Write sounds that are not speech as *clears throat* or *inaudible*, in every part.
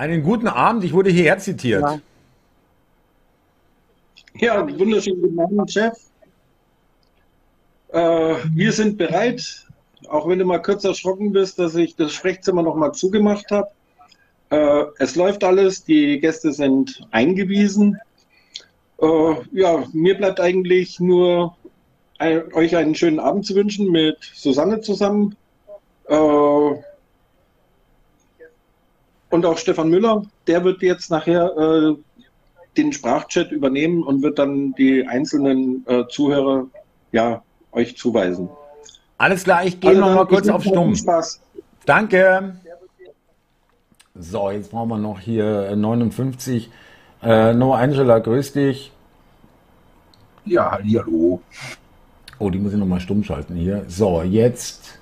Einen guten Abend, ich wurde hierher zitiert. Ja. Ja, wunderschönen guten Abend, Chef. Äh, wir sind bereit, auch wenn du mal kurz erschrocken bist, dass ich das Sprechzimmer nochmal zugemacht habe. Äh, es läuft alles, die Gäste sind eingewiesen. Äh, ja, mir bleibt eigentlich nur euch einen schönen Abend zu wünschen mit Susanne zusammen. Äh, und auch Stefan Müller, der wird jetzt nachher äh, den Sprachchat übernehmen und wird dann die einzelnen äh, Zuhörer ja euch zuweisen. Alles klar, ich gehe Also noch dann, mal ich kurz auf Stumm. viel Spaß. Danke. So, jetzt brauchen wir noch hier 59. Äh, Noah Angela, grüß dich. Ja, hallo. Oh, die muss ich noch mal stumm schalten hier. So, jetzt.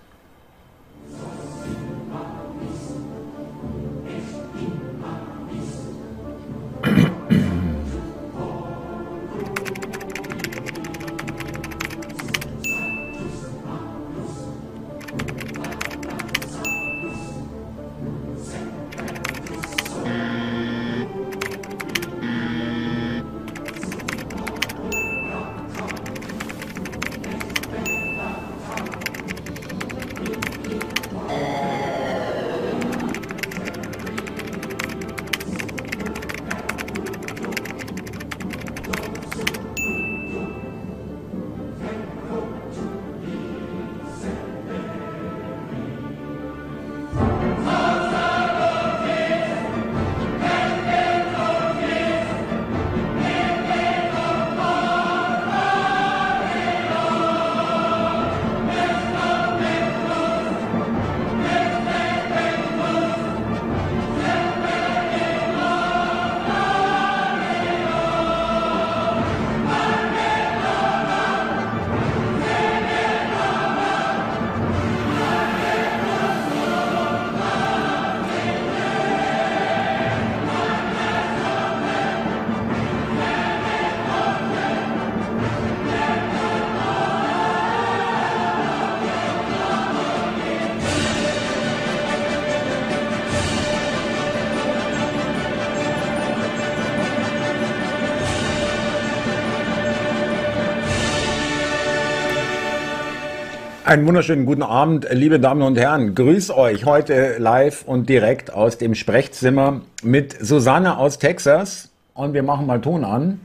Einen wunderschönen guten Abend, liebe Damen und Herren. Grüß euch heute live und direkt aus dem Sprechzimmer mit Susanne aus Texas. Und wir machen mal Ton an.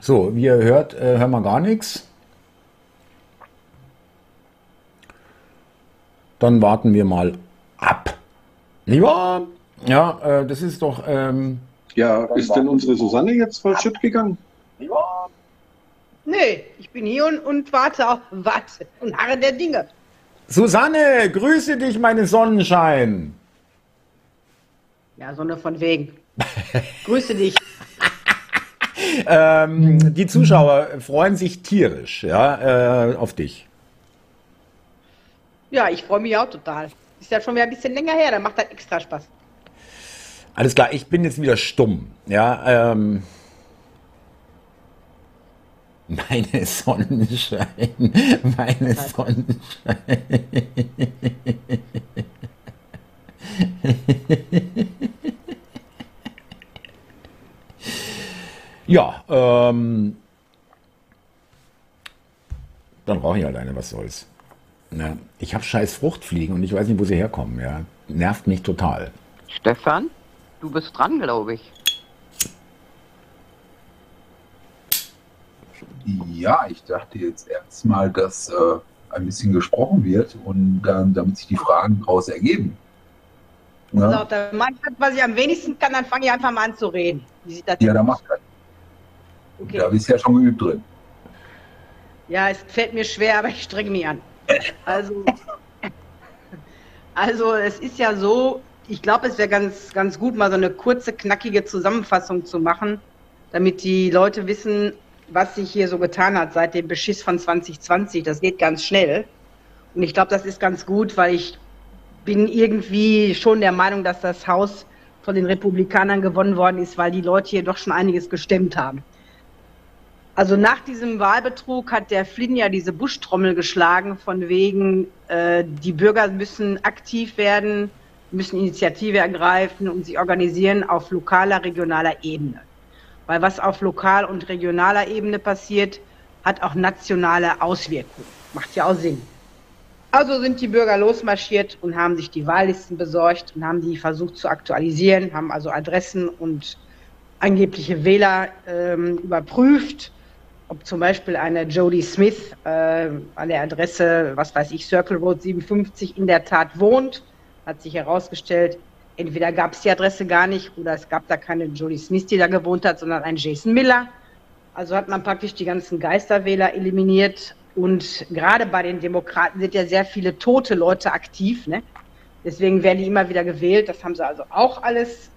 So, wie ihr hört, äh, hören wir gar nichts. Dann warten wir mal ab. Lieber, ja, äh, das ist doch, ähm, Ja, ist denn unsere Susanne jetzt verschütt gegangen? Nee, ich bin hier und, und warte auf, warte und harre der Dinge. Susanne, grüße dich, meine Sonnenschein. Ja, Sonne von wegen. Grüße dich. *laughs* Ähm, die Zuschauer freuen sich tierisch ja, äh, auf dich. Ja, ich freue mich auch total. Ist ja schon wieder ein bisschen länger her, da macht das extra Spaß. Alles klar, ich bin jetzt wieder stumm. Ja, ähm, meine Sonnenschein, meine Sonnenschein. Ja, ähm, dann brauche ich halt eine, was soll's. Ja, ich habe scheiß Fruchtfliegen und ich weiß nicht, wo sie herkommen. Ja, nervt mich total. Stefan, du bist dran, glaube ich. Ja, ich dachte jetzt erstmal, dass äh, ein bisschen gesprochen wird und dann, damit sich die Fragen daraus ergeben. So, Ja, dann mach ich das, was ich am wenigsten kann, dann fange ich einfach mal an zu reden. Wie sieht das ja da macht das. Okay. Da bist du ja schon geübt drin. Ja, es fällt mir schwer, aber ich strenge mich an. Also, *laughs* also es ist ja so, ich glaube, es wäre ganz, ganz gut, mal so eine kurze, knackige Zusammenfassung zu machen, damit die Leute wissen, was sich hier so getan hat seit dem Beschiss von 2020. Das geht ganz schnell. Und ich glaube, das ist ganz gut, weil ich bin irgendwie schon der Meinung, dass das Haus von den Republikanern gewonnen worden ist, weil die Leute hier doch schon einiges gestemmt haben. Also nach diesem Wahlbetrug hat der Flynn ja diese Buschtrommel geschlagen, von wegen, äh, die Bürger müssen aktiv werden, müssen Initiative ergreifen und sie organisieren auf lokaler, regionaler Ebene. Weil was auf lokal- und regionaler Ebene passiert, hat auch nationale Auswirkungen. Macht ja auch Sinn. Also sind die Bürger losmarschiert und haben sich die Wahllisten besorgt und haben die versucht zu aktualisieren, haben also Adressen und angebliche Wähler ähm, überprüft, ob zum Beispiel eine Jodie Smith äh, an der Adresse, was weiß ich, Circle Road 57 in der Tat wohnt. Hat sich herausgestellt, entweder gab es die Adresse gar nicht oder es gab da keine Jodie Smith, die da gewohnt hat, sondern ein Jason Miller. Also hat man praktisch die ganzen Geisterwähler eliminiert. Und gerade bei den Demokraten sind ja sehr viele tote Leute aktiv. Ne? Deswegen werden die immer wieder gewählt. Das haben sie also auch alles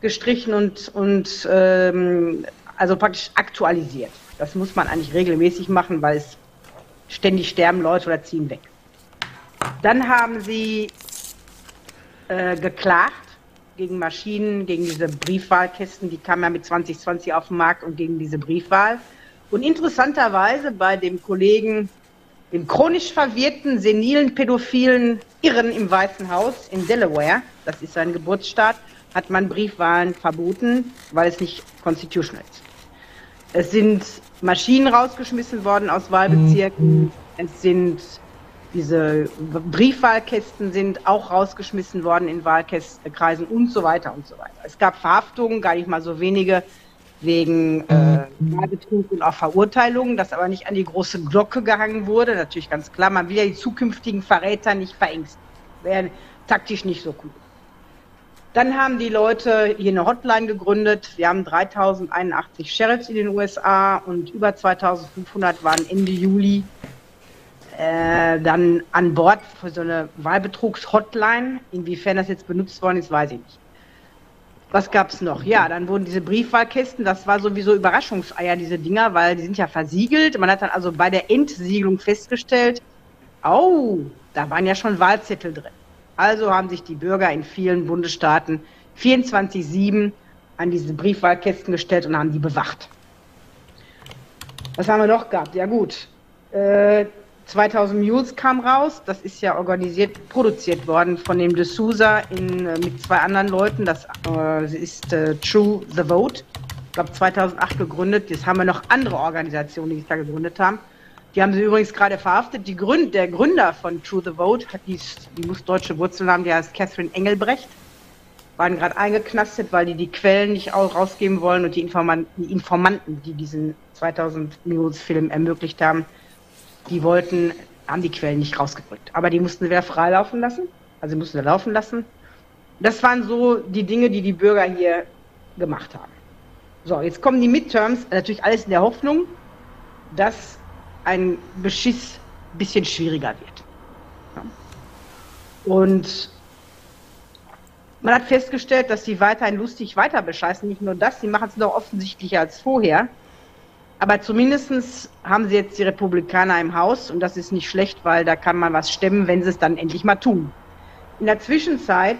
gestrichen und, und ähm, also praktisch aktualisiert. Das muss man eigentlich regelmäßig machen, weil es ständig sterben Leute oder ziehen weg. Dann haben sie äh, geklagt gegen Maschinen, gegen diese Briefwahlkästen, die kamen ja mit 2020 auf den Markt und gegen diese Briefwahl. Und interessanterweise bei dem Kollegen, dem chronisch verwirrten, senilen, pädophilen Irren im Weißen Haus in Delaware, das ist sein Geburtsstaat, hat man Briefwahlen verboten, weil es nicht constitutional ist. Es sind Maschinen rausgeschmissen worden aus Wahlbezirken. Mhm. Es sind diese Briefwahlkästen sind auch rausgeschmissen worden in Wahlkreisen und so weiter und so weiter. Es gab Verhaftungen, gar nicht mal so wenige, wegen äh, Wahlbetrug und auch Verurteilungen, das aber nicht an die große Glocke gehangen wurde. Natürlich ganz klar, man will ja die zukünftigen Verräter nicht verängsten. Wäre taktisch nicht so cool. Dann haben die Leute hier eine Hotline gegründet. Wir haben 3081 Sheriffs in den USA und über 2500 waren Ende Juli äh, dann an Bord für so eine Wahlbetrugs-Hotline. Inwiefern das jetzt benutzt worden ist, weiß ich nicht. Was gab es noch? Ja, dann wurden diese Briefwahlkästen, das war sowieso Überraschungseier, diese Dinger, weil die sind ja versiegelt. Man hat dann also bei der Entsiegelung festgestellt, oh, da waren ja schon Wahlzettel drin. Also haben sich die Bürger in vielen Bundesstaaten 24-7 an diese Briefwahlkästen gestellt und haben die bewacht. Was haben wir noch gehabt? Ja gut, äh, 2000 Mules kam raus. Das ist ja organisiert, produziert worden von dem De Souza in, äh, mit zwei anderen Leuten. Das äh, ist äh, True the Vote. Ich glaube 2008 gegründet. Jetzt haben wir noch andere Organisationen, die sich da gegründet haben. Die haben sie übrigens gerade verhaftet. Die Gründ, der Gründer von True the Vote, hat die, die muss deutsche Wurzeln haben, der heißt Catherine Engelbrecht. Waren gerade eingeknastet, weil die die Quellen nicht rausgeben wollen und die Informanten, die, Informanten, die diesen 2000 Mules Film ermöglicht haben, die wollten, haben die Quellen nicht rausgedrückt. Aber die mussten sie wieder freilaufen lassen. Also sie mussten sie laufen lassen. Das waren so die Dinge, die die Bürger hier gemacht haben. So, jetzt kommen die Midterms, natürlich alles in der Hoffnung, dass ein Beschiss ein bisschen schwieriger wird. Und man hat festgestellt, dass sie weiterhin lustig weiter bescheißen. Nicht nur das, sie machen es noch offensichtlicher als vorher. Aber zumindest haben sie jetzt die Republikaner im Haus und das ist nicht schlecht, weil da kann man was stemmen, wenn sie es dann endlich mal tun. In der Zwischenzeit,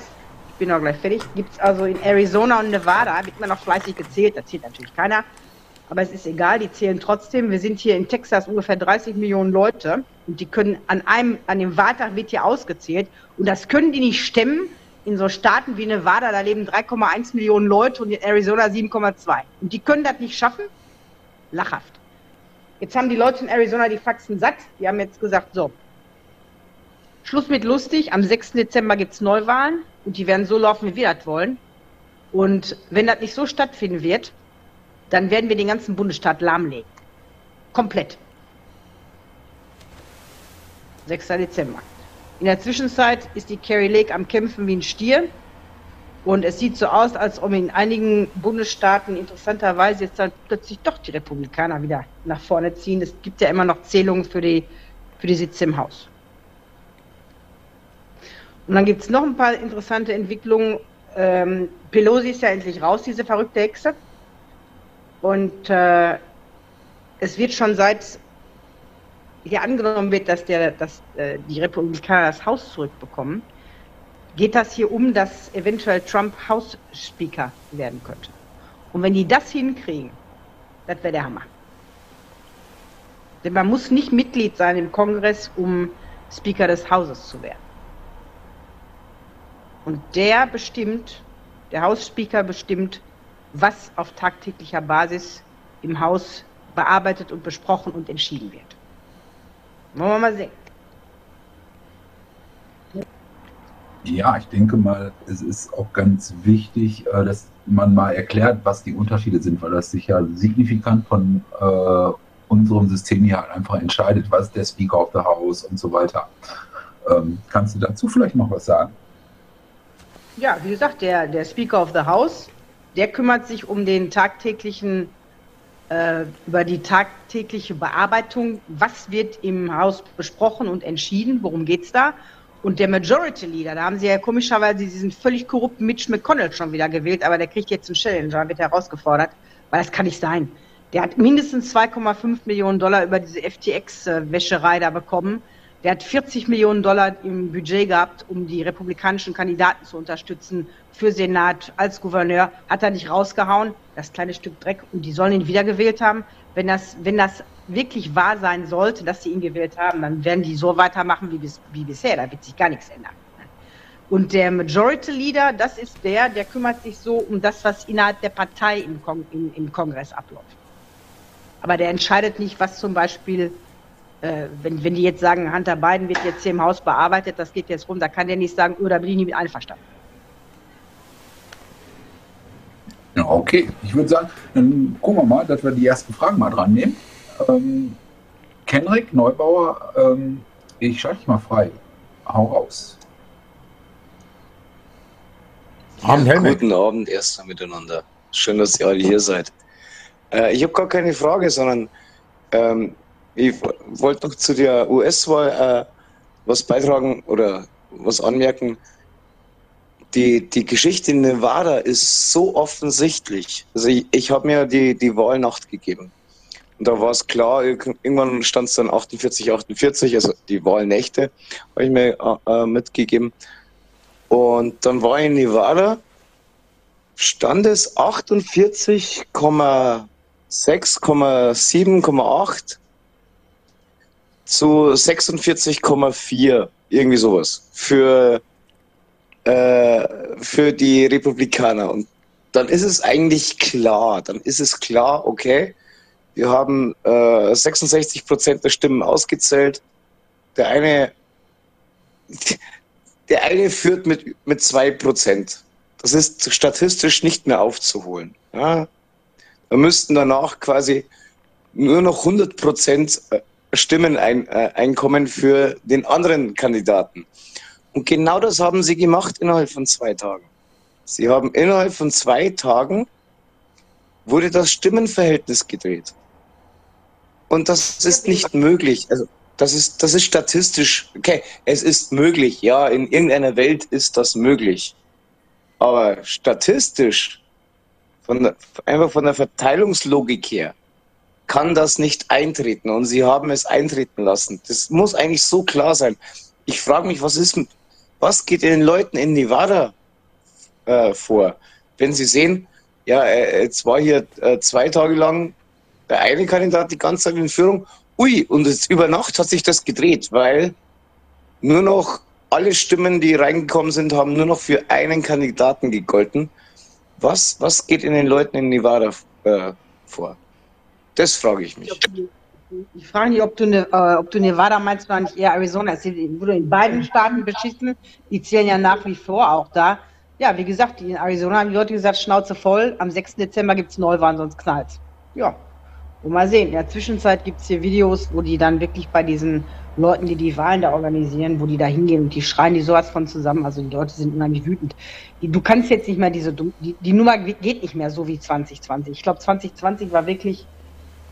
ich bin auch gleich fertig, gibt es also in Arizona und Nevada, wird man noch fleißig gezählt, da zählt natürlich keiner, aber es ist egal, die zählen trotzdem. Wir sind hier in Texas ungefähr 30 Millionen Leute und die können an einem, an dem Wahltag wird hier ausgezählt und das können die nicht stemmen. In so Staaten wie Nevada, da leben 3,1 Millionen Leute und in Arizona 7,2. Und die können das nicht schaffen, lachhaft. Jetzt haben die Leute in Arizona die Faxen satt. Die haben jetzt gesagt, so, Schluss mit lustig. Am 6. Dezember gibt es Neuwahlen und die werden so laufen, wie wir das wollen. Und wenn das nicht so stattfinden wird, dann werden wir den ganzen Bundesstaat lahmlegen. Komplett. 6. Dezember. In der Zwischenzeit ist die Kerry Lake am Kämpfen wie ein Stier. Und es sieht so aus, als ob in einigen Bundesstaaten interessanterweise jetzt dann plötzlich doch die Republikaner wieder nach vorne ziehen. Es gibt ja immer noch Zählungen für die, für die Sitze im Haus. Und dann gibt es noch ein paar interessante Entwicklungen. Ähm, Pelosi ist ja endlich raus, diese verrückte Hexe. Und äh, es wird schon seit hier angenommen wird, dass, der, dass äh, die Republikaner das Haus zurückbekommen, geht das hier um, dass eventuell Trump House-Speaker werden könnte. Und wenn die das hinkriegen, das wäre der Hammer. Denn man muss nicht Mitglied sein im Kongress, um Speaker des Hauses zu werden. Und der bestimmt, der Hausspeaker bestimmt, was auf tagtäglicher Basis im Haus bearbeitet und besprochen und entschieden wird. Wollen wir mal sehen. Ja, ich denke mal, es ist auch ganz wichtig, äh, dass man mal erklärt, was die Unterschiede sind, weil das sich ja signifikant von äh, unserem System hier halt einfach entscheidet, was der Speaker of the House und so weiter. Ähm, kannst du dazu vielleicht noch was sagen? Ja, wie gesagt, der, der Speaker of the House, der kümmert sich um den tagtäglichen, äh, über die tagtägliche Bearbeitung, was wird im Haus besprochen und entschieden, worum geht es da. Und der Majority Leader, da haben sie ja komischerweise diesen völlig korrupten Mitch McConnell schon wieder gewählt, aber der kriegt jetzt einen Challenger, wird herausgefordert, weil das kann nicht sein. Der hat mindestens 2,5 Millionen Dollar über diese FTX-Wäscherei da bekommen. Der hat 40 Millionen Dollar im Budget gehabt, um die republikanischen Kandidaten zu unterstützen für Senat als Gouverneur. Hat er nicht rausgehauen, das kleine Stück Dreck. Und die sollen ihn wiedergewählt haben. Wenn das, wenn das wirklich wahr sein sollte, dass sie ihn gewählt haben, dann werden die so weitermachen wie, bis, wie bisher. Da wird sich gar nichts ändern. Und der Majority Leader, das ist der, der kümmert sich so um das, was innerhalb der Partei im, Kong im, im Kongress abläuft. Aber der entscheidet nicht, was zum Beispiel, äh, wenn, wenn die jetzt sagen, Hunter Biden wird jetzt hier im Haus bearbeitet, das geht jetzt rum, da kann der nicht sagen, oh, da bin ich nicht mit einverstanden. Okay. Ich würde sagen, dann gucken wir mal, dass wir die ersten Fragen mal dran nehmen. Ähm, Kenrick Neubauer, ähm, ich schalte dich mal frei. Hau raus. Abend, ja, guten Abend erstmal miteinander. Schön, dass ihr alle hier seid. Äh, ich habe gar keine Frage, sondern ähm, ich wollte noch zu der US-Wahl äh, was beitragen oder was anmerken. Die, die Geschichte in Nevada ist so offensichtlich. Also ich, ich habe mir die, die Wahlnacht gegeben. Und da war es klar, irgendwann stand es dann 48, 48, also die Wahlnächte habe ich mir äh, mitgegeben. Und dann war in Nevada, stand es 48, 6,7,8 zu 46,4, irgendwie sowas, für, äh, für die Republikaner. Und dann ist es eigentlich klar, dann ist es klar, okay, wir haben äh, 66 Prozent der Stimmen ausgezählt. Der eine, *laughs* der eine führt mit, mit zwei Prozent. Das ist statistisch nicht mehr aufzuholen. Ja? Da müssten danach quasi nur noch 100 Prozent äh, Stimmen ein, äh, einkommen für den anderen Kandidaten. Und genau das haben sie gemacht innerhalb von zwei Tagen. Sie haben innerhalb von zwei Tagen wurde das Stimmenverhältnis gedreht. Und das ist nicht möglich. Also das ist, das ist statistisch, okay, es ist möglich, ja, in irgendeiner Welt ist das möglich. Aber statistisch von der, einfach von der Verteilungslogik her, kann das nicht eintreten. Und sie haben es eintreten lassen. Das muss eigentlich so klar sein. Ich frage mich, was ist mit, was geht den Leuten in Nevada äh, vor, wenn sie sehen, ja, äh, jetzt war hier äh, zwei Tage lang der eine Kandidat die ganze Zeit in Führung. Ui, und jetzt über Nacht hat sich das gedreht, weil nur noch alle Stimmen, die reingekommen sind, haben nur noch für einen Kandidaten gegolten. Was, was geht in den Leuten in Nevada äh, vor? Das frage ich mich. Ich frage mich, ob du, ne, äh, ob du Nevada meinst oder nicht eher Arizona. Es wurde in beiden Staaten beschissen. Die zählen ja nach wie vor auch da. Ja, wie gesagt, in Arizona haben die Leute gesagt, Schnauze voll. Am 6. Dezember gibt es Neuwahlen, sonst knallt Ja, und mal sehen. In der Zwischenzeit gibt es hier Videos, wo die dann wirklich bei diesen Leuten, die die Wahlen da organisieren, wo die da hingehen und die schreien die sowas von zusammen. Also die Leute sind unheimlich wütend. Du kannst jetzt nicht mehr diese, die, die Nummer geht nicht mehr so wie 2020. Ich glaube, 2020 war wirklich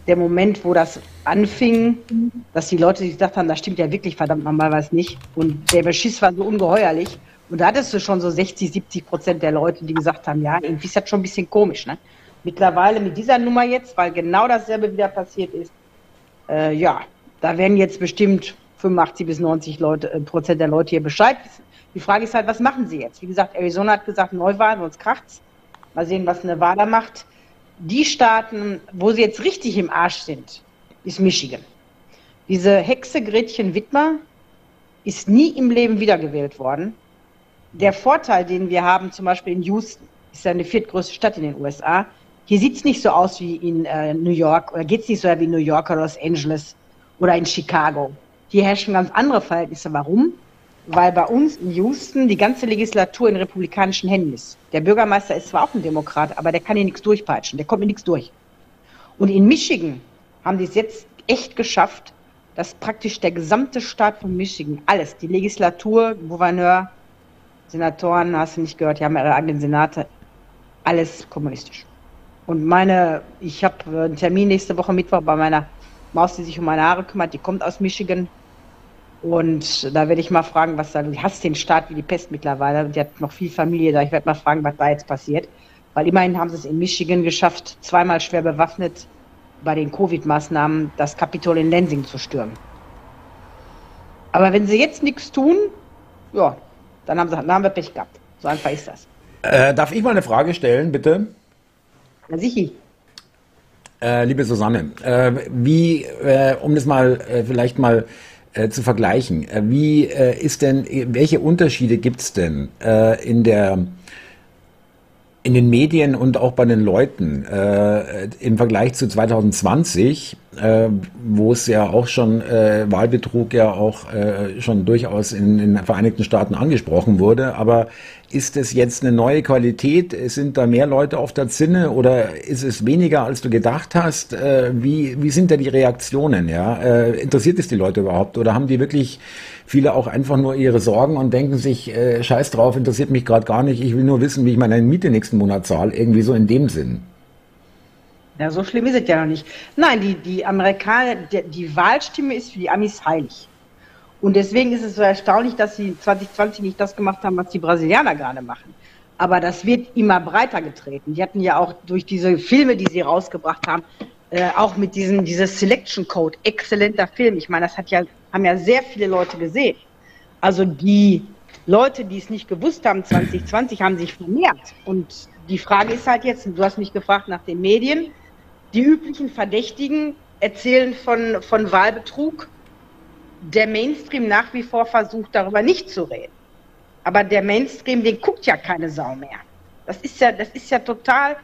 der Moment, wo das anfing, dass die Leute sich gesagt haben, da stimmt ja wirklich verdammt nochmal was nicht. Und der Beschiss war so ungeheuerlich. Und da hattest du schon so 60, 70 Prozent der Leute, die gesagt haben, ja, irgendwie ist das schon ein bisschen komisch. Ne? Mittlerweile mit dieser Nummer jetzt, weil genau dasselbe wieder passiert ist, äh, ja, da werden jetzt bestimmt 85 bis 90 Leute, äh, Prozent der Leute hier Bescheid wissen. Die Frage ist halt, was machen sie jetzt? Wie gesagt, Arizona hat gesagt, Neuwahlen, sonst kracht's. Mal sehen, was Nevada macht. Die Staaten, wo sie jetzt richtig im Arsch sind, ist Michigan. Diese Hexe Gretchen Wittmer ist nie im Leben wiedergewählt worden. Der Vorteil, den wir haben, zum Beispiel in Houston, ist ja eine viertgrößte Stadt in den USA. Hier sieht es nicht so aus wie in äh, New York oder geht es nicht so wie in New York oder Los Angeles oder in Chicago. Hier herrschen ganz andere Verhältnisse. Warum? Weil bei uns in Houston die ganze Legislatur in republikanischen Händen ist. Der Bürgermeister ist zwar auch ein Demokrat, aber der kann hier nichts durchpeitschen, der kommt mit nichts durch. Und in Michigan haben die es jetzt echt geschafft, dass praktisch der gesamte Staat von Michigan, alles, die Legislatur, Gouverneur, Senatoren, hast du nicht gehört, die haben ihre eigenen Senate, alles kommunistisch. Und meine, ich habe einen Termin nächste Woche Mittwoch bei meiner Maus, die sich um meine Haare kümmert, die kommt aus Michigan. Und da werde ich mal fragen, was da, du hast den Staat wie die Pest mittlerweile, die hat noch viel Familie da. Ich werde mal fragen, was da jetzt passiert. Weil immerhin haben sie es in Michigan geschafft, zweimal schwer bewaffnet bei den Covid-Maßnahmen das Kapitol in Lansing zu stürmen. Aber wenn sie jetzt nichts tun, ja, dann haben, sie, dann haben wir Pech gehabt. So einfach ist das. Äh, darf ich mal eine Frage stellen, bitte? Na sicher. Äh, liebe Susanne, äh, wie, äh, um das mal äh, vielleicht mal äh, zu vergleichen, wie ist denn, welche Unterschiede gibt es denn in der in den Medien und auch bei den Leuten äh, im Vergleich zu 2020, äh, wo es ja auch schon äh, Wahlbetrug ja auch äh, schon durchaus in, den Vereinigten Staaten angesprochen wurde. Aber ist es jetzt eine neue Qualität? Sind da mehr Leute auf der Zinne oder ist es weniger, als du gedacht hast? Äh, wie, wie sind da die Reaktionen? Ja? Äh, interessiert es die Leute überhaupt oder haben die wirklich viele auch einfach nur ihre Sorgen und denken sich, äh, scheiß drauf, interessiert mich gerade gar nicht, ich will nur wissen, wie ich meine Miete nächsten Monat zahle, irgendwie so in dem Sinn. Ja, so schlimm ist es ja noch nicht. Nein, die, die Amerikaner, die, die Wahlstimme ist für die Amis heilig. Und deswegen ist es so erstaunlich, dass sie 2020 nicht das gemacht haben, was die Brasilianer gerade machen. Aber das wird immer breiter getreten. Die hatten ja auch durch diese Filme, die sie rausgebracht haben, äh, auch mit diesem dieses Selection Code, exzellenter Film. Ich meine, das hat ja haben ja sehr viele Leute gesehen. Also die Leute, die es nicht gewusst haben, 2020, haben sich vermehrt. Und die Frage ist halt jetzt, du hast mich gefragt nach den Medien, die üblichen Verdächtigen erzählen von, von Wahlbetrug. Der Mainstream nach wie vor versucht, darüber nicht zu reden. Aber der Mainstream, den guckt ja keine Sau mehr. Das ist ja, das ist ja total.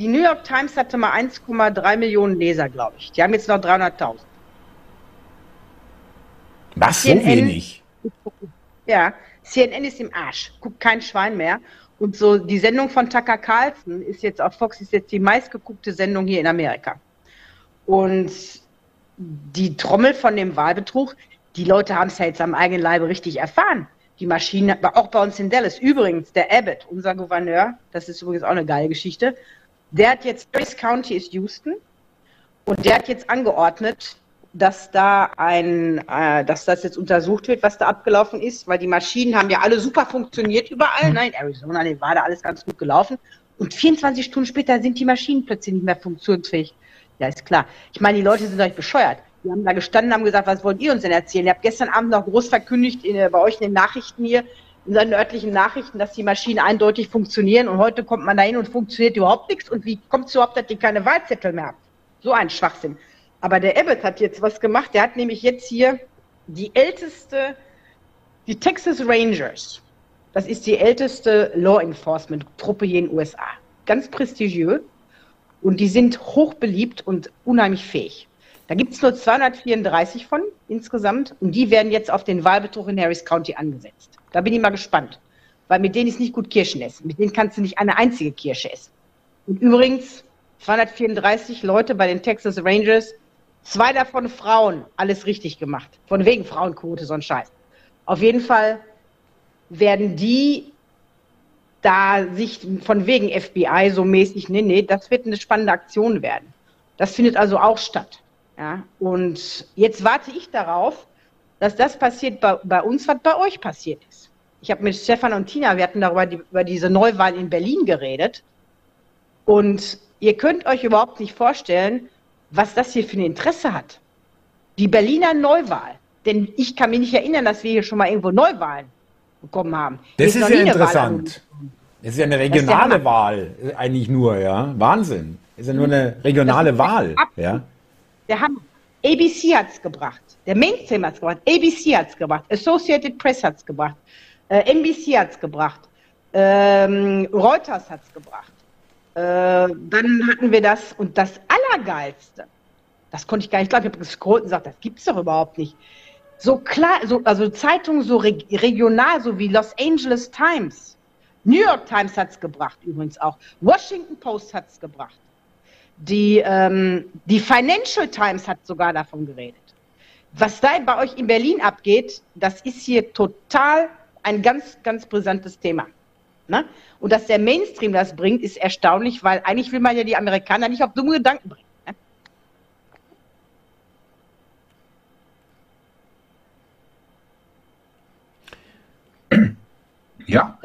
Die New York Times hatte mal 1,3 Millionen Leser, glaube ich. Die haben jetzt noch 300.000. Was, so wenig? Ja, CNN ist im Arsch. Guckt kein Schwein mehr. Und so die Sendung von Tucker Carlson ist jetzt auf Fox ist jetzt die meistgeguckte Sendung hier in Amerika. Und die Trommel von dem Wahlbetrug, die Leute haben es ja jetzt am eigenen Leibe richtig erfahren. Die Maschine, auch bei uns in Dallas. Übrigens, der Abbott, unser Gouverneur, das ist übrigens auch eine geile Geschichte, der hat jetzt, Harris County ist Houston, und der hat jetzt angeordnet, dass da ein, äh, dass das jetzt untersucht wird, was da abgelaufen ist, weil die Maschinen haben ja alle super funktioniert überall. Nein, Arizona, nee, war da alles ganz gut gelaufen. Und 24 Stunden später sind die Maschinen plötzlich nicht mehr funktionsfähig. Ja, ist klar. Ich meine, die Leute sind euch bescheuert. Die haben da gestanden, haben gesagt, was wollt ihr uns denn erzählen? Ihr habt gestern Abend noch groß verkündigt in, bei euch in den Nachrichten hier, in seinen örtlichen Nachrichten, dass die Maschinen eindeutig funktionieren und heute kommt man da hin und funktioniert überhaupt nichts. Und wie kommt es überhaupt, dass ihr keine Wahlzettel mehr habt? So ein Schwachsinn. Aber der Abbott hat jetzt was gemacht. Der hat nämlich jetzt hier die älteste, die Texas Rangers. Das ist die älteste Law Enforcement Truppe hier in den USA. Ganz prestigiös. Und die sind hochbeliebt und unheimlich fähig. Da gibt es nur 234 von insgesamt. Und die werden jetzt auf den Wahlbetrug in Harris County angesetzt. Da bin ich mal gespannt. Weil mit denen ist nicht gut Kirschen essen. Mit denen kannst du nicht eine einzige Kirsche essen. Und übrigens, 234 Leute bei den Texas Rangers Zwei davon Frauen, alles richtig gemacht. Von wegen Frauenquote, so ein Scheiß. Auf jeden Fall werden die da sich von wegen FBI so mäßig, nee, nee, das wird eine spannende Aktion werden. Das findet also auch statt. Ja? Und jetzt warte ich darauf, dass das passiert bei, bei uns, was bei euch passiert ist. Ich habe mit Stefan und Tina, wir hatten darüber die, über diese Neuwahl in Berlin geredet. Und ihr könnt euch überhaupt nicht vorstellen, was das hier für ein Interesse hat. Die Berliner Neuwahl. Denn ich kann mich nicht erinnern, dass wir hier schon mal irgendwo Neuwahlen bekommen haben. Das ist, ist ja interessant. Das ist ja eine regionale Wahl, äh, eigentlich nur, ja. Wahnsinn. Das ist ja nur eine regionale Wahl, ja. Der Hammer. ABC hat es gebracht. Der Mainstream hat es gebracht. ABC hat es gebracht. Associated Press hat es gebracht. Äh, NBC hat es gebracht. Ähm, Reuters hat es gebracht. Äh, dann hatten wir das und das Allergeilste. Das konnte ich gar nicht glauben. Ich habe gescrollt und gesagt, das gibt es doch überhaupt nicht. So klar, so, also Zeitungen so reg regional, so wie Los Angeles Times. New York Times hat es gebracht, übrigens auch. Washington Post hat es gebracht. Die, ähm, die Financial Times hat sogar davon geredet. Was da bei euch in Berlin abgeht, das ist hier total ein ganz, ganz brisantes Thema. Ne? Und dass der Mainstream das bringt, ist erstaunlich, weil eigentlich will man ja die Amerikaner nicht auf dumme Gedanken bringen. Ne? Ja,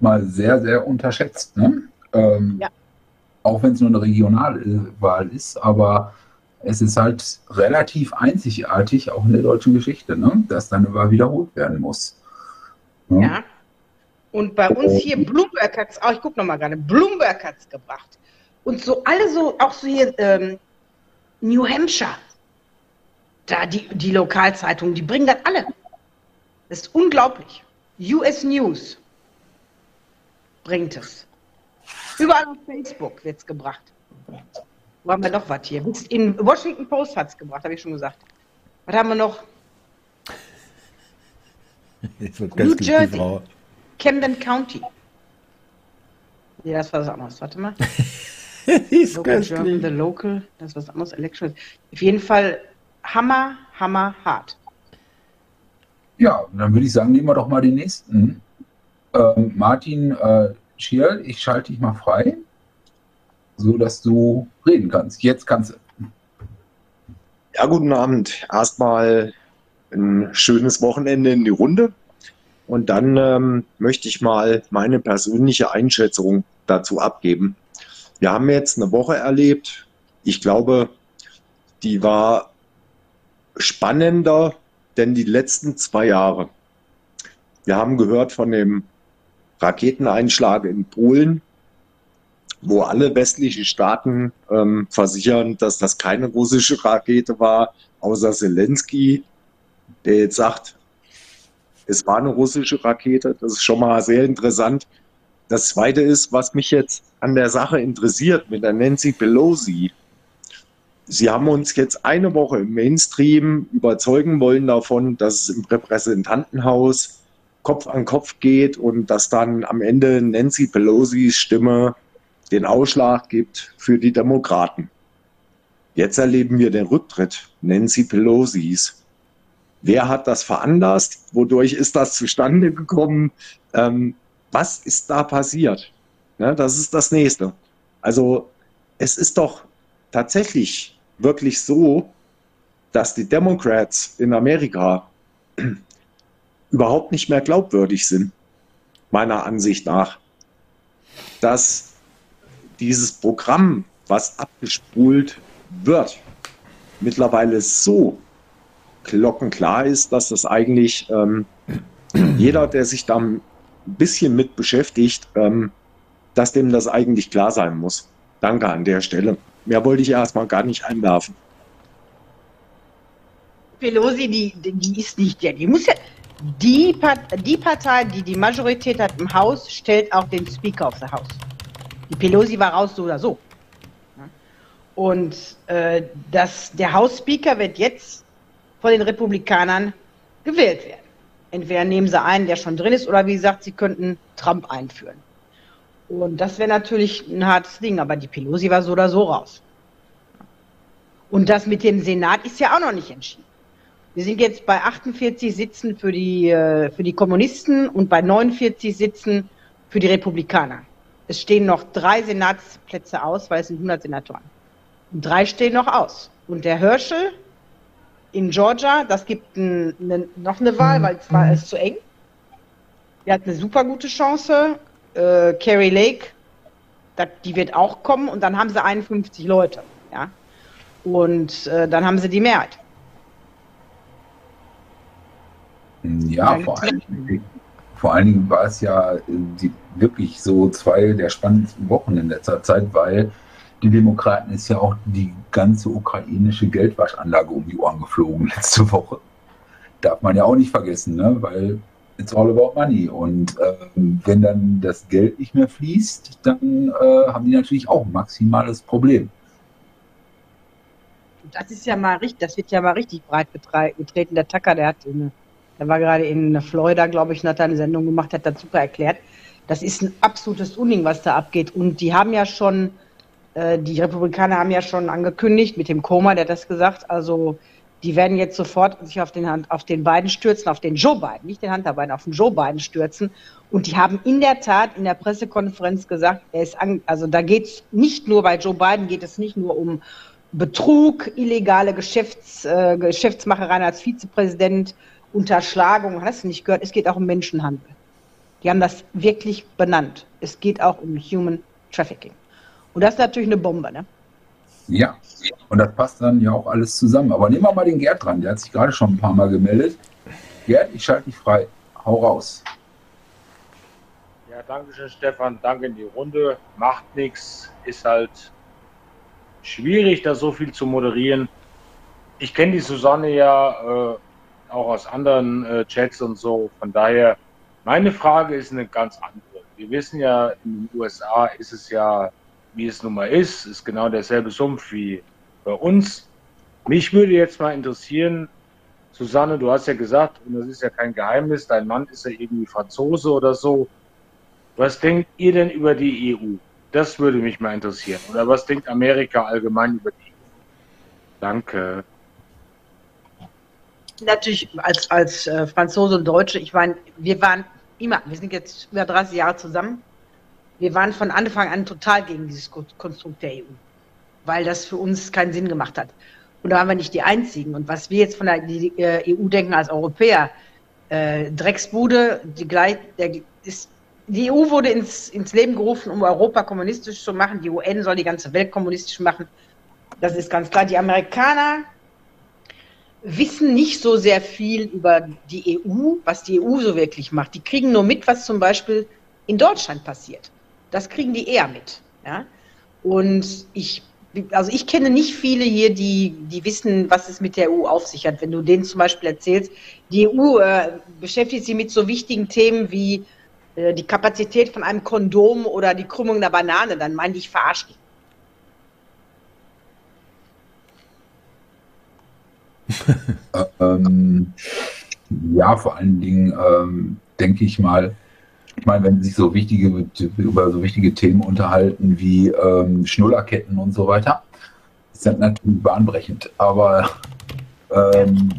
mal sehr, sehr unterschätzt. Ne? Ähm, ja. Auch wenn es nur eine Regionalwahl ist, aber es ist halt relativ einzigartig, auch in der deutschen Geschichte, ne? dass dann Wahl wiederholt werden muss. Ne? Ja. Und bei uns hier, Bloomberg hat es auch, ich gucke nochmal gerade, Bloomberg hat es gebracht. Und so alle so, auch so hier, ähm, New Hampshire, da die, die Lokalzeitungen, die bringen das alle. Das ist unglaublich. US News bringt es. *laughs* Überall auf Facebook wird es gebracht. Wo haben wir noch was hier? In Washington Post hat es gebracht, habe ich schon gesagt. Was haben wir noch? New Jersey. Camden County. Ja, das war was anderes. Warte mal. *laughs* local German, the Local, das ist was anderes. Election. Auf jeden Fall Hammer, Hammer, hart. Ja, dann würde ich sagen, nehmen wir doch mal den nächsten. Ähm, Martin äh, Schierl, ich schalte dich mal frei, so dass du reden kannst. Jetzt kannst du. Ja, guten Abend. Erstmal ein schönes Wochenende in die Runde. Und dann ähm, möchte ich mal meine persönliche Einschätzung dazu abgeben. Wir haben jetzt eine Woche erlebt. Ich glaube, die war spannender denn die letzten zwei Jahre. Wir haben gehört von dem Raketeneinschlag in Polen, wo alle westlichen Staaten ähm, versichern, dass das keine russische Rakete war, außer Zelensky, der jetzt sagt, es war eine russische Rakete. Das ist schon mal sehr interessant. Das Zweite ist, was mich jetzt an der Sache interessiert mit der Nancy Pelosi. Sie haben uns jetzt eine Woche im Mainstream überzeugen wollen davon, dass es im Repräsentantenhaus Kopf an Kopf geht und dass dann am Ende Nancy Pelosis Stimme den Ausschlag gibt für die Demokraten. Jetzt erleben wir den Rücktritt Nancy Pelosis. Wer hat das veranlasst? Wodurch ist das zustande gekommen? Ähm, was ist da passiert? Ne, das ist das nächste. Also es ist doch tatsächlich wirklich so, dass die Democrats in Amerika überhaupt nicht mehr glaubwürdig sind, meiner Ansicht nach. Dass dieses Programm, was abgespult wird, mittlerweile so glockenklar ist, dass das eigentlich ähm, *clears throat* jeder, der sich da ein bisschen mit beschäftigt, ähm, dass dem das eigentlich klar sein muss. Danke an der Stelle. Mehr wollte ich erstmal gar nicht einwerfen. Pelosi, die, die ist nicht die muss ja, die, die Partei, die die Majorität hat im Haus, stellt auch den Speaker of the House. Die Pelosi war raus so oder so. Und äh, das, der House-Speaker wird jetzt von den Republikanern gewählt werden. Entweder nehmen sie einen, der schon drin ist, oder wie gesagt, sie könnten Trump einführen. Und das wäre natürlich ein hartes Ding, aber die Pelosi war so oder so raus. Und das mit dem Senat ist ja auch noch nicht entschieden. Wir sind jetzt bei 48 Sitzen für die, äh, für die Kommunisten und bei 49 Sitzen für die Republikaner. Es stehen noch drei Senatsplätze aus, weil es sind 100 Senatoren. Und drei stehen noch aus. Und der Herschel in Georgia, das gibt ein, eine, noch eine Wahl, weil es war es zu eng. Der hat eine super gute Chance äh, Carrie Lake, dat, die wird auch kommen und dann haben sie 51 Leute. Ja? Und äh, dann haben sie die Mehrheit. Ja, vor allen, Dingen, vor allen Dingen war es ja die, wirklich so zwei der spannendsten Wochen in letzter Zeit, weil den Demokraten ist ja auch die ganze ukrainische Geldwaschanlage um die Ohren geflogen *laughs* letzte Woche. Darf man ja auch nicht vergessen, ne? weil it's all about money. Und ähm, wenn dann das Geld nicht mehr fließt, dann äh, haben die natürlich auch ein maximales Problem. Das ist ja mal richtig, das wird ja mal richtig breit getreten. Der Tucker, der hat in, der war gerade in Florida, glaube ich, und hat da eine Sendung gemacht, hat das super erklärt. Das ist ein absolutes Unding, was da abgeht. Und die haben ja schon, äh, die Republikaner haben ja schon angekündigt, mit dem Koma, der hat das gesagt, also die werden jetzt sofort sich auf den, auf den Biden stürzen, auf den Joe Biden, nicht den Hunter Biden, auf den Joe Biden stürzen. Und die haben in der Tat in der Pressekonferenz gesagt, er ist an, also da geht es nicht nur bei Joe Biden, geht es nicht nur um Betrug, illegale Geschäfts, äh, Geschäftsmachereien als Vizepräsident, Unterschlagung, hast du nicht gehört, es geht auch um Menschenhandel. Die haben das wirklich benannt. Es geht auch um Human Trafficking. Und das ist natürlich eine Bombe, ne? Ja, und das passt dann ja auch alles zusammen. Aber nehmen wir mal den Gerd dran, der hat sich gerade schon ein paar Mal gemeldet. Gerd, ich schalte dich frei. Hau raus. Ja, danke schön, Stefan. Danke in die Runde. Macht nichts. Ist halt schwierig, da so viel zu moderieren. Ich kenne die Susanne ja äh, auch aus anderen äh, Chats und so. Von daher, meine Frage ist eine ganz andere. Wir wissen ja, in den USA ist es ja wie es nun mal ist, ist genau derselbe Sumpf wie bei uns. Mich würde jetzt mal interessieren, Susanne, du hast ja gesagt, und das ist ja kein Geheimnis, dein Mann ist ja irgendwie Franzose oder so. Was denkt ihr denn über die EU? Das würde mich mal interessieren. Oder was denkt Amerika allgemein über die EU? Danke. Natürlich als, als äh, Franzose und Deutsche, ich meine, wir waren immer, wir sind jetzt über 30 Jahre zusammen wir waren von Anfang an total gegen dieses Konstrukt der EU, weil das für uns keinen Sinn gemacht hat. Und da waren wir nicht die Einzigen. Und was wir jetzt von der EU äh, e denken als Europäer, äh, Drecksbude, die, der, ist, die EU wurde ins, ins Leben gerufen, um Europa kommunistisch zu machen. Die UN soll die ganze Welt kommunistisch machen. Das ist ganz klar. Die Amerikaner wissen nicht so sehr viel über die EU, was die EU so wirklich macht. Die kriegen nur mit, was zum Beispiel in Deutschland passiert. Das kriegen die eher mit. Ja? Und ich, also ich kenne nicht viele hier, die, die wissen, was es mit der EU auf sich hat. Wenn du denen zum Beispiel erzählst, die EU äh, beschäftigt sich mit so wichtigen Themen wie äh, die Kapazität von einem Kondom oder die Krümmung einer Banane, dann meinen die, ich verarsche die. Ähm, ja, vor allen Dingen ähm, denke ich mal, ich meine, wenn sich so wichtige, über so wichtige Themen unterhalten wie ähm, Schnullerketten und so weiter, ist das natürlich bahnbrechend. Aber ähm,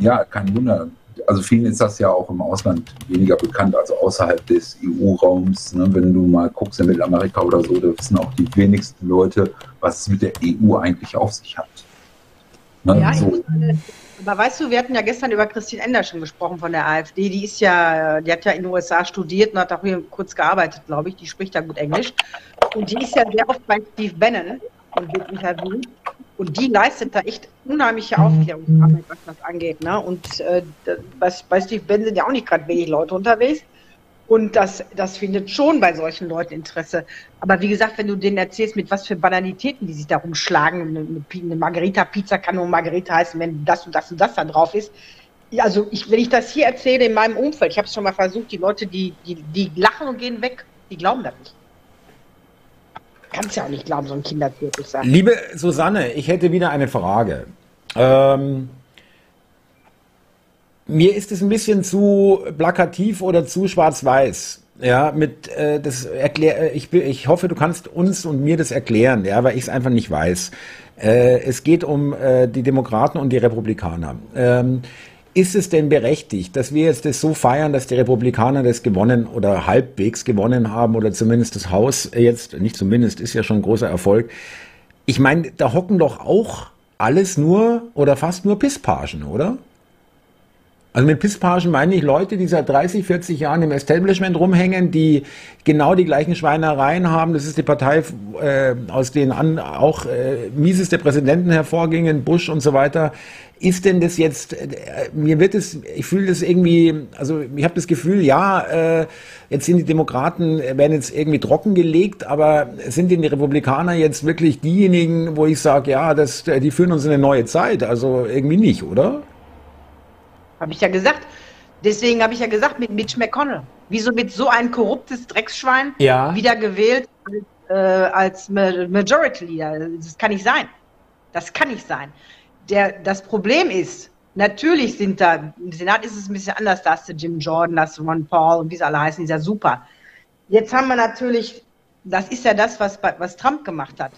ja, kein Wunder. Also vielen ist das ja auch im Ausland weniger bekannt, also außerhalb des EU-Raums. Ne? Wenn du mal guckst in Mittelamerika oder so, da wissen auch die wenigsten Leute, was es mit der EU eigentlich auf sich hat. Ne? Ja, so. Aber weißt du, wir hatten ja gestern über Christine Ender schon gesprochen von der AfD. Die ist ja, die hat ja in den USA studiert und hat auch hier kurz gearbeitet, glaube ich. Die spricht ja gut Englisch. Und die ist ja sehr oft bei Steve Bannon und wird interviewt. Und die leistet da echt unheimliche Aufklärungsarbeit, was das angeht. Ne? Und äh, bei, bei Steve Bannon sind ja auch nicht gerade wenig Leute unterwegs. Und das, das findet schon bei solchen Leuten Interesse. Aber wie gesagt, wenn du denen erzählst, mit was für Banalitäten die sich da rumschlagen, eine, eine Margarita-Pizza kann nur Margarita heißen, wenn das und das und das da drauf ist. Also ich, wenn ich das hier erzähle in meinem Umfeld, ich habe es schon mal versucht, die Leute, die, die, die lachen und gehen weg, die glauben das nicht. Kannst ja auch nicht glauben, so ein Kinderzirkus sein. Liebe Susanne, ich hätte wieder eine Frage. Ähm, mir ist es ein bisschen zu plakativ oder zu schwarz-weiß. Ja, mit äh, das erklär äh, ich ich hoffe, du kannst uns und mir das erklären, ja, weil ich es einfach nicht weiß. Äh, es geht um äh, die Demokraten und die Republikaner. Ähm, ist es denn berechtigt, dass wir jetzt das so feiern, dass die Republikaner das gewonnen oder halbwegs gewonnen haben oder zumindest das Haus jetzt, nicht zumindest, ist ja schon ein großer Erfolg. Ich meine, da hocken doch auch alles nur oder fast nur Pisspagen, oder? Also mit Pisspagen meine ich Leute, die seit 30, 40 Jahren im Establishment rumhängen, die genau die gleichen Schweinereien haben. Das ist die Partei, äh, aus denen an, auch äh, mieseste Präsidenten hervorgingen, Bush und so weiter. Ist denn das jetzt, äh, mir wird es, ich fühle das irgendwie, also ich habe das Gefühl, ja, äh, jetzt sind die Demokraten, werden jetzt irgendwie trockengelegt, aber sind denn die Republikaner jetzt wirklich diejenigen, wo ich sage, ja, das, die führen uns in eine neue Zeit? Also irgendwie nicht, oder? Habe ich ja gesagt. Deswegen habe ich ja gesagt, mit Mitch McConnell. Wieso wird so ein korruptes Drecksschwein Ja. wieder gewählt als, äh, als Ma- Majority Leader? Das kann nicht sein. Das kann nicht sein. Der, das Problem ist, natürlich sind da, im Senat ist es ein bisschen anders, da hast du Jim Jordan, da hast du Ron Paul und wie sie alle heißen, sind ja super. Jetzt haben wir natürlich, das ist ja das, was, was Trump gemacht hat.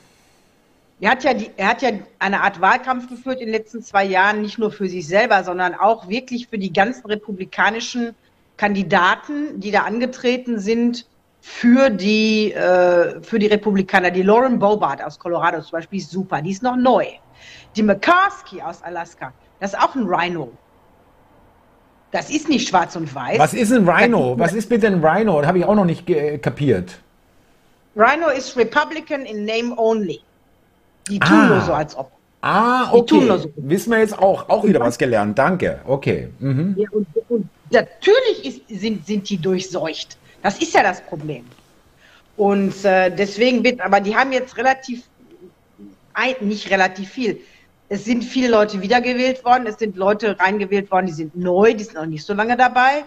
Er hat, ja die, er hat ja eine Art Wahlkampf geführt in den letzten zwei Jahren, nicht nur für sich selber, sondern auch wirklich für die ganzen republikanischen Kandidaten, die da angetreten sind für die, äh, für die Republikaner. Die Lauren Bobart aus Colorado zum Beispiel ist super, die ist noch neu. Die McCaskey aus Alaska, das ist auch ein Rhino. Das ist nicht schwarz und weiß. Was ist ein Rhino? Was ist bitte ein Rhino? Das habe ich auch noch nicht ge- kapiert. Rhino ist Republican in name only. Die tun Ah. nur so, als ob. Ah, Die tun okay. nur so. Wissen wir jetzt auch, auch wieder was gelernt. Danke. Okay. Mhm. Ja, und, und natürlich ist, sind, sind die durchseucht. Das ist ja das Problem. Und äh, deswegen wird, aber die haben jetzt relativ, ein, nicht relativ viel. Es sind viele Leute wiedergewählt worden, es sind Leute reingewählt worden, die sind neu, die sind noch nicht so lange dabei.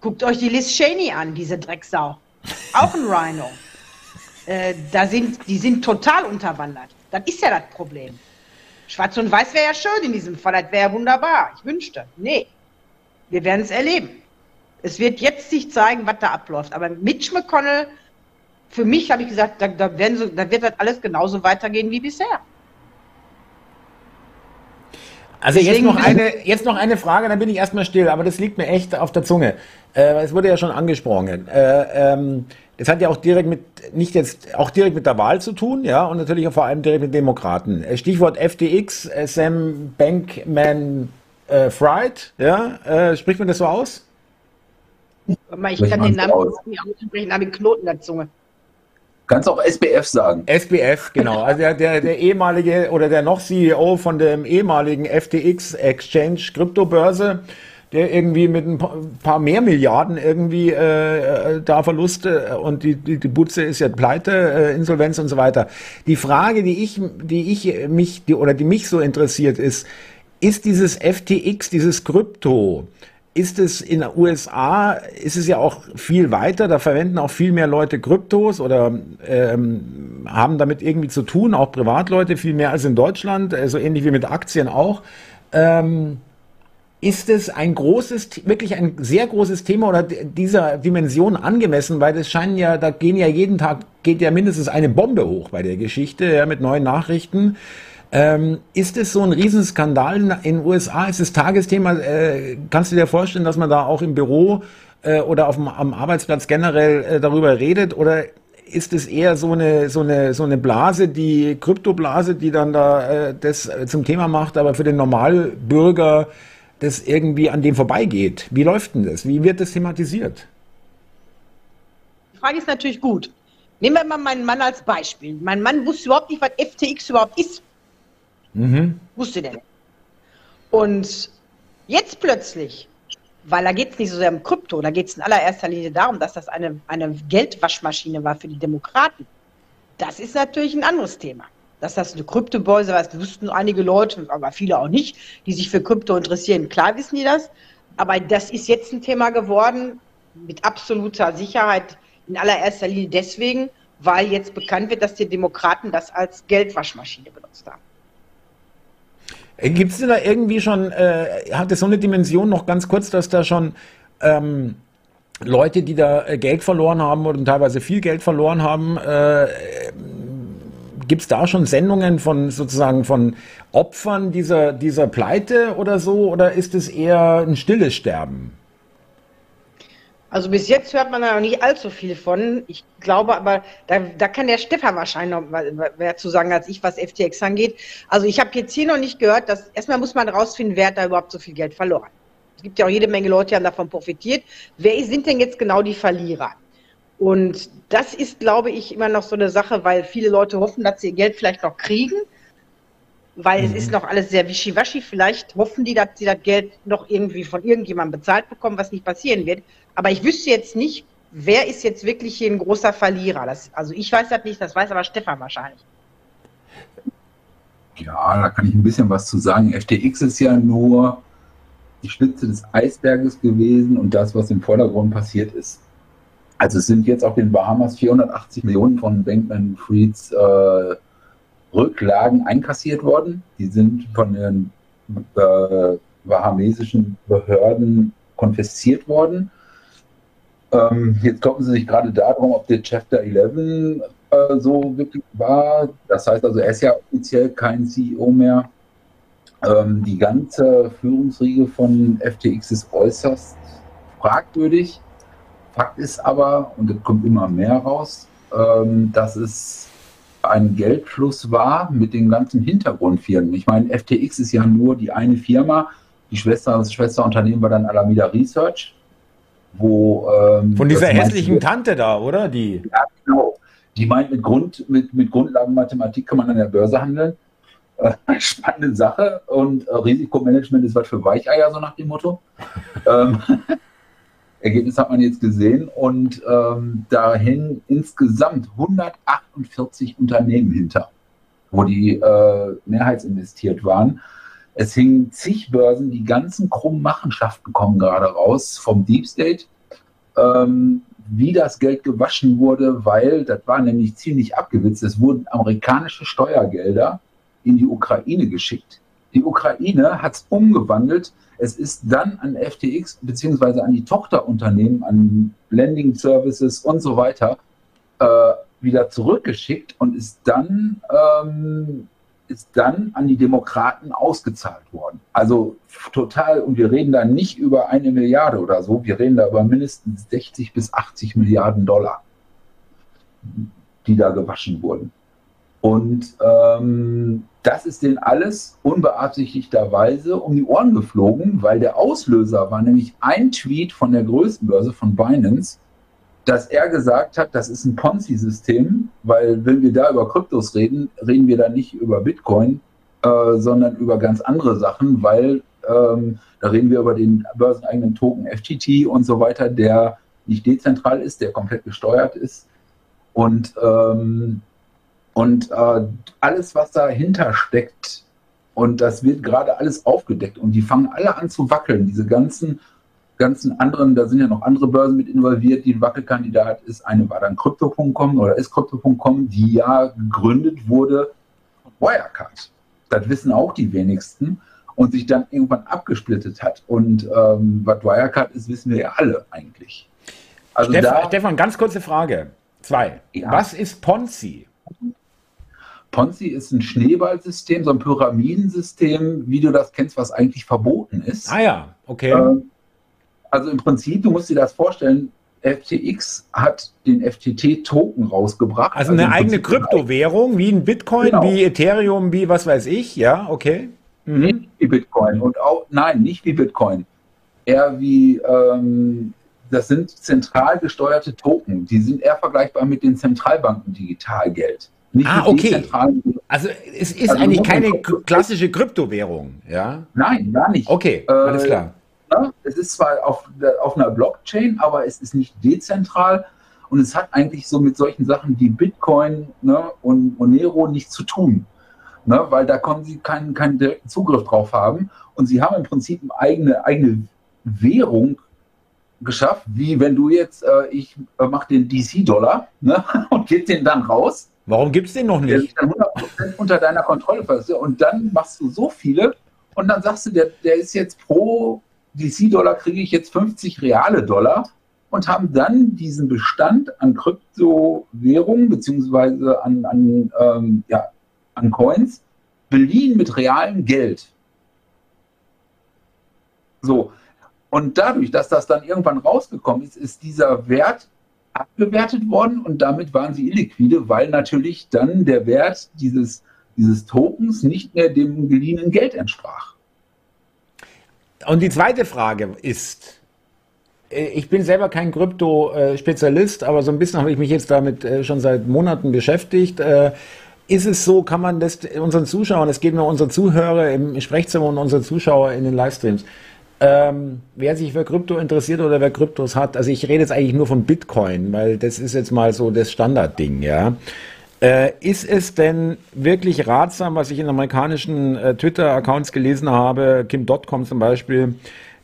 Guckt euch die Liz Cheney an, diese Drecksau. Auch ein Rhino. Äh, da sind, die sind total unterwandert. Das ist ja das Problem. Schwarz und Weiß wäre ja schön in diesem Fall, das wäre ja wunderbar. Ich wünschte. Nee, wir werden es erleben. Es wird jetzt sich zeigen, was da abläuft. Aber Mitch McConnell, für mich habe ich gesagt, da, da, so, da wird das alles genauso weitergehen wie bisher. Also jetzt noch, eine, jetzt noch eine Frage, dann bin ich erstmal still, aber das liegt mir echt auf der Zunge. Äh, es wurde ja schon angesprochen. Äh, ähm, das hat ja auch direkt mit, nicht jetzt, auch direkt mit der Wahl zu tun, ja, und natürlich auch vor allem direkt mit Demokraten. Äh, Stichwort FTX, äh, Sam Bankman äh, Fried, ja, äh, spricht man das so aus? Aber ich kann den Namen aus. nicht aussprechen, habe einen Knoten in der Zunge. Kannst auch SBF sagen. SBF, genau. Also der, der, der ehemalige oder der noch CEO von dem ehemaligen FTX Exchange Kryptobörse, der irgendwie mit ein pa- paar mehr Milliarden irgendwie äh, äh, da Verluste äh, und die, die, die Butze ist ja pleite, äh, Insolvenz und so weiter. Die Frage, die ich, die ich mich, die, oder die mich so interessiert ist, ist dieses FTX, dieses Krypto, ist es in den USA, ist es ja auch viel weiter, da verwenden auch viel mehr Leute Kryptos oder ähm, haben damit irgendwie zu tun, auch Privatleute viel mehr als in Deutschland, äh, so ähnlich wie mit Aktien auch. Ähm, ist es ein großes, wirklich ein sehr großes Thema oder dieser Dimension angemessen, weil es scheinen ja, da gehen ja jeden Tag, geht ja mindestens eine Bombe hoch bei der Geschichte, ja, mit neuen Nachrichten. Ähm, ist es so ein Riesenskandal in den USA? Ist es Tagesthema? Äh, kannst du dir vorstellen, dass man da auch im Büro äh, oder auf dem, am Arbeitsplatz generell äh, darüber redet? Oder ist es eher so eine, so eine, so eine Blase, die Kryptoblase, die dann da äh, das äh, zum Thema macht, aber für den Normalbürger das irgendwie an dem vorbeigeht? Wie läuft denn das? Wie wird das thematisiert? Die Frage ist natürlich gut. Nehmen wir mal meinen Mann als Beispiel. Mein Mann wusste überhaupt nicht, was FTX überhaupt ist. Mhm. Wusste der nicht. Und jetzt plötzlich, weil da geht es nicht so sehr um Krypto, da geht es in allererster Linie darum, dass das eine, eine Geldwaschmaschine war für die Demokraten. Das ist natürlich ein anderes Thema. Dass das eine Kryptobörse war, das wussten einige Leute, aber viele auch nicht, die sich für Krypto interessieren. Klar wissen die das. Aber das ist jetzt ein Thema geworden, mit absoluter Sicherheit, in allererster Linie deswegen, weil jetzt bekannt wird, dass die Demokraten das als Geldwaschmaschine benutzt haben. Gibt es da irgendwie schon, äh, hat es so eine Dimension noch ganz kurz, dass da schon ähm, Leute, die da äh, Geld verloren haben und teilweise viel Geld verloren haben, äh, gibt es da schon Sendungen von sozusagen von Opfern dieser, dieser Pleite oder so? Oder ist es eher ein stilles Sterben? Also bis jetzt hört man da noch nicht allzu viel von. Ich glaube aber, da, da kann der Stefan wahrscheinlich noch mehr zu sagen als ich, was FTX angeht. Also ich habe jetzt hier noch nicht gehört, dass erstmal muss man rausfinden, wer hat da überhaupt so viel Geld verloren. Es gibt ja auch jede Menge Leute, die haben davon profitiert. Wer sind denn jetzt genau die Verlierer? Und das ist, glaube ich, immer noch so eine Sache, weil viele Leute hoffen, dass sie ihr Geld vielleicht noch kriegen, weil mhm. es ist noch alles sehr wischiwaschi. Vielleicht hoffen die, dass sie das Geld noch irgendwie von irgendjemandem bezahlt bekommen, was nicht passieren wird. Aber ich wüsste jetzt nicht, wer ist jetzt wirklich hier ein großer Verlierer. Das, also ich weiß das nicht, das weiß aber Stefan wahrscheinlich. Ja, da kann ich ein bisschen was zu sagen. FTX ist ja nur die Spitze des Eisberges gewesen und das, was im Vordergrund passiert ist. Also es sind jetzt auf den Bahamas 480 Millionen von Bankman Frieds äh, Rücklagen einkassiert worden. Die sind von den äh, bahamesischen Behörden konfisziert worden. Ähm, jetzt kommen sie sich gerade darum, ob der Chapter 11 äh, so wirklich war. Das heißt also, er ist ja offiziell kein CEO mehr. Ähm, die ganze Führungsriege von FTX ist äußerst fragwürdig. Fakt ist aber, und es kommt immer mehr raus, ähm, dass es ein Geldfluss war mit den ganzen Hintergrundfirmen. Ich meine, FTX ist ja nur die eine Firma. Die Schwester, das Schwesterunternehmen war dann Alameda Research, wo ähm, von dieser hässlichen Tante da, oder die? Ja, genau. Die meint, mit, Grund, mit, mit Grundlagenmathematik kann man an der Börse handeln. Äh, *laughs* spannende Sache. Und äh, Risikomanagement ist was für Weicheier, so nach dem Motto. ähm, *laughs* Ergebnis hat man jetzt gesehen. Und ähm, da hängen insgesamt 148 Unternehmen hinter, wo die äh, mehrheitsinvestiert waren. Es hingen zig Börsen, die ganzen krummen Machenschaften kommen gerade raus vom Deep State. Ähm, wie das Geld gewaschen wurde, weil das war nämlich ziemlich abgewitzt. Es wurden amerikanische Steuergelder in die Ukraine geschickt. Die Ukraine hat es umgewandelt. Es ist dann an FTX beziehungsweise an die Tochterunternehmen, an Blending Services und so weiter äh, wieder zurückgeschickt und ist dann ähm, ist dann an die Demokraten ausgezahlt worden. Also total, und wir reden da nicht über eine Milliarde oder so, wir reden da über mindestens 60 bis 80 Milliarden Dollar, die da gewaschen wurden. Und ähm, das ist denen alles unbeabsichtigterweise um die Ohren geflogen, weil der Auslöser war nämlich ein Tweet von der größten Börse von Binance, dass er gesagt hat, das ist ein Ponzi-System, weil wenn wir da über Kryptos reden, reden wir da nicht über Bitcoin, äh, sondern über ganz andere Sachen, weil ähm, da reden wir über den börseneigenen Token FTT und so weiter, der nicht dezentral ist, der komplett gesteuert ist. Und, ähm, und äh, alles, was dahinter steckt, und das wird gerade alles aufgedeckt und die fangen alle an zu wackeln, diese ganzen ganzen anderen, da sind ja noch andere Börsen mit involviert, die ein Wackelkandidat ist. Eine war dann Crypto.com oder ist Crypto.com, die ja gegründet wurde von Wirecard. Das wissen auch die wenigsten und sich dann irgendwann abgesplittet hat. Und ähm, was Wirecard ist, wissen wir ja alle eigentlich. Also Stefan, da, Stefan ganz kurze Frage. Zwei. Ja. Was ist Ponzi? Ponzi ist ein Schneeballsystem, so ein Pyramidensystem, wie du das kennst, was eigentlich verboten ist. Ah ja, okay. Ähm, also im Prinzip, du musst dir das vorstellen, FTX hat den FTT-Token rausgebracht. Also, also eine eigene Kryptowährung, wie ein Bitcoin, genau. wie Ethereum, wie was weiß ich, ja, okay. Mhm. Nicht wie Bitcoin und auch, nein, nicht wie Bitcoin. Eher wie, ähm, das sind zentral gesteuerte Token. Die sind eher vergleichbar mit den Zentralbanken Digitalgeld. Nicht ah, okay. Also es ist also eigentlich keine klassische Kryptowährung, ja? Nein, gar nicht. Okay, alles klar. Äh? Es ist zwar auf, auf einer Blockchain, aber es ist nicht dezentral und es hat eigentlich so mit solchen Sachen wie Bitcoin ne, und Monero nichts zu tun. Ne, weil da können sie keinen, keinen direkten Zugriff drauf haben. Und sie haben im Prinzip eine eigene, eigene Währung geschafft, wie wenn du jetzt, äh, ich äh, mache den DC-Dollar ne, *laughs* und gebe den dann raus. Warum gibt es den noch nicht? Der ist dann 100% unter deiner Kontrolle. Und dann machst du so viele und dann sagst du, der, der ist jetzt pro DC-Dollar kriege ich jetzt 50 reale Dollar und haben dann diesen Bestand an Kryptowährungen beziehungsweise an, an, ähm, ja, an Coins beliehen mit realem Geld. So. Und dadurch, dass das dann irgendwann rausgekommen ist, ist dieser Wert abgewertet worden und damit waren sie illiquide, weil natürlich dann der Wert dieses, dieses Tokens nicht mehr dem geliehenen Geld entsprach. Und die zweite Frage ist, äh, ich bin selber kein Krypto-Spezialist, aber so ein bisschen habe ich mich jetzt damit äh, schon seit Monaten beschäftigt. Äh, ist es so, kann man das unseren Zuschauern, es geht um unsere Zuhörer im Sprechzimmer und unsere Zuschauer in den Livestreams, ähm, wer sich für Krypto interessiert oder wer Kryptos hat, also ich rede jetzt eigentlich nur von Bitcoin, weil das ist jetzt mal so das Standardding, ja. Äh, ist es denn wirklich ratsam, was ich in amerikanischen äh, Twitter-Accounts gelesen habe, Kim.com zum Beispiel,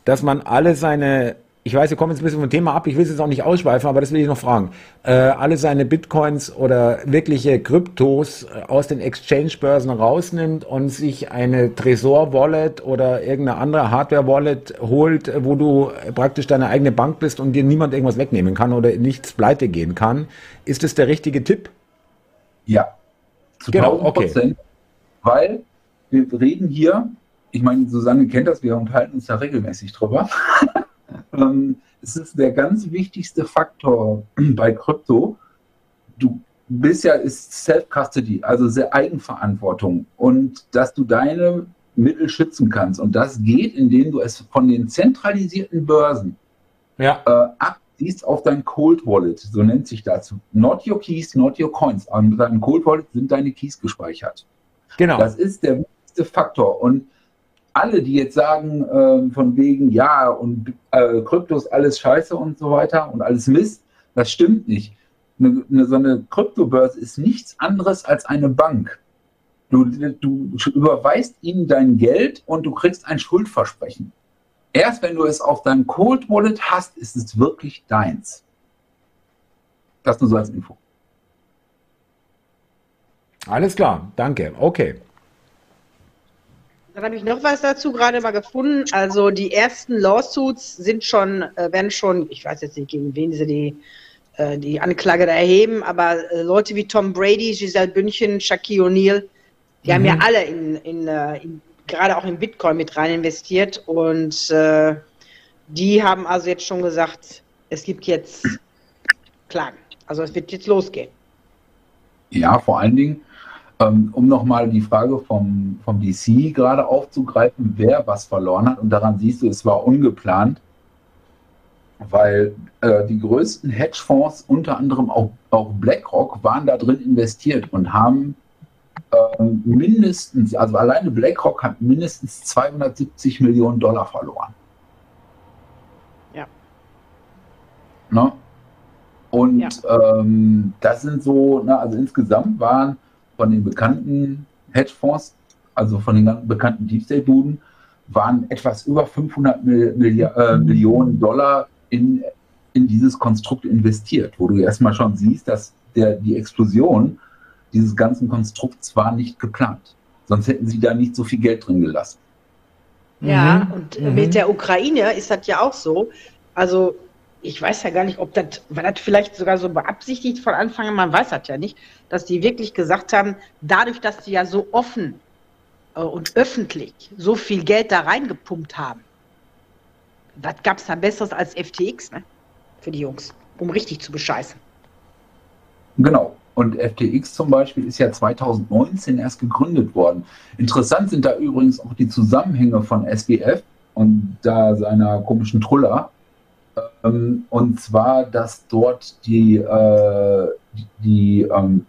dass man alle seine ich weiß, wir kommen jetzt ein bisschen vom Thema ab, ich will es jetzt auch nicht ausschweifen, aber das will ich noch fragen. Äh, alle seine Bitcoins oder wirkliche Kryptos äh, aus den Exchange-Börsen rausnimmt und sich eine Tresor-Wallet oder irgendeine andere Hardware-Wallet holt, wo du praktisch deine eigene Bank bist und dir niemand irgendwas wegnehmen kann oder nichts pleite gehen kann. Ist das der richtige Tipp? Ja, zu genau, okay. Weil wir reden hier, ich meine, Susanne kennt das, wir unterhalten uns da regelmäßig drüber. *laughs* Ähm, es ist der ganz wichtigste Faktor *clears throat* bei Krypto. Du bist ja, ist Self-Custody, also sehr Eigenverantwortung und dass du deine Mittel schützen kannst. Und das geht, indem du es von den zentralisierten Börsen ja. äh, abziehst auf dein Cold Wallet, so nennt sich das. Not your keys, not your coins. An deinem Cold Wallet sind deine Keys gespeichert. Genau. Das ist der wichtigste Faktor. Und alle, die jetzt sagen, äh, von wegen, ja, und äh, ist alles scheiße und so weiter und alles Mist, das stimmt nicht. Eine, eine, so eine Kryptobörse ist nichts anderes als eine Bank. Du, du überweist ihnen dein Geld und du kriegst ein Schuldversprechen. Erst wenn du es auf deinem Cold Wallet hast, ist es wirklich deins. Das nur so als Info. Alles klar, danke. Okay. Dann habe ich noch was dazu gerade mal gefunden. Also die ersten Lawsuits sind schon, äh, werden schon, ich weiß jetzt nicht, gegen wen sie die, äh, die Anklage da erheben, aber äh, Leute wie Tom Brady, Giselle Bündchen, Shaquille O'Neal, die mhm. haben ja alle in, in, äh, in, gerade auch in Bitcoin mit rein investiert und äh, die haben also jetzt schon gesagt, es gibt jetzt Klagen. Also es wird jetzt losgehen. Ja, vor allen Dingen, ähm, um nochmal die Frage vom, vom DC gerade aufzugreifen, wer was verloren hat. Und daran siehst du, es war ungeplant, weil äh, die größten Hedgefonds, unter anderem auch, auch BlackRock, waren da drin investiert und haben ähm, mindestens, also alleine BlackRock hat mindestens 270 Millionen Dollar verloren. Ja. Ne? Und ja. Ähm, das sind so, na, also insgesamt waren von den bekannten Hedgefonds, also von den bekannten Deep State Buden, waren etwas über 500 Milli äh, Millionen Dollar in, in dieses Konstrukt investiert, wo du erstmal schon siehst, dass der, die Explosion dieses ganzen Konstrukts war nicht geplant. Sonst hätten sie da nicht so viel Geld drin gelassen. Ja, mhm. und mhm. mit der Ukraine ist das ja auch so. Also ich weiß ja gar nicht, ob das, war das vielleicht sogar so beabsichtigt von Anfang an, man weiß das ja nicht, dass die wirklich gesagt haben, dadurch, dass die ja so offen äh, und öffentlich so viel Geld da reingepumpt haben, was gab es da Besseres als FTX, ne? Für die Jungs, um richtig zu bescheißen. Genau. Und FTX zum Beispiel ist ja 2019 erst gegründet worden. Interessant sind da übrigens auch die Zusammenhänge von SBF und da seiner komischen Truller ähm, und zwar, dass dort die, äh, die, ähm,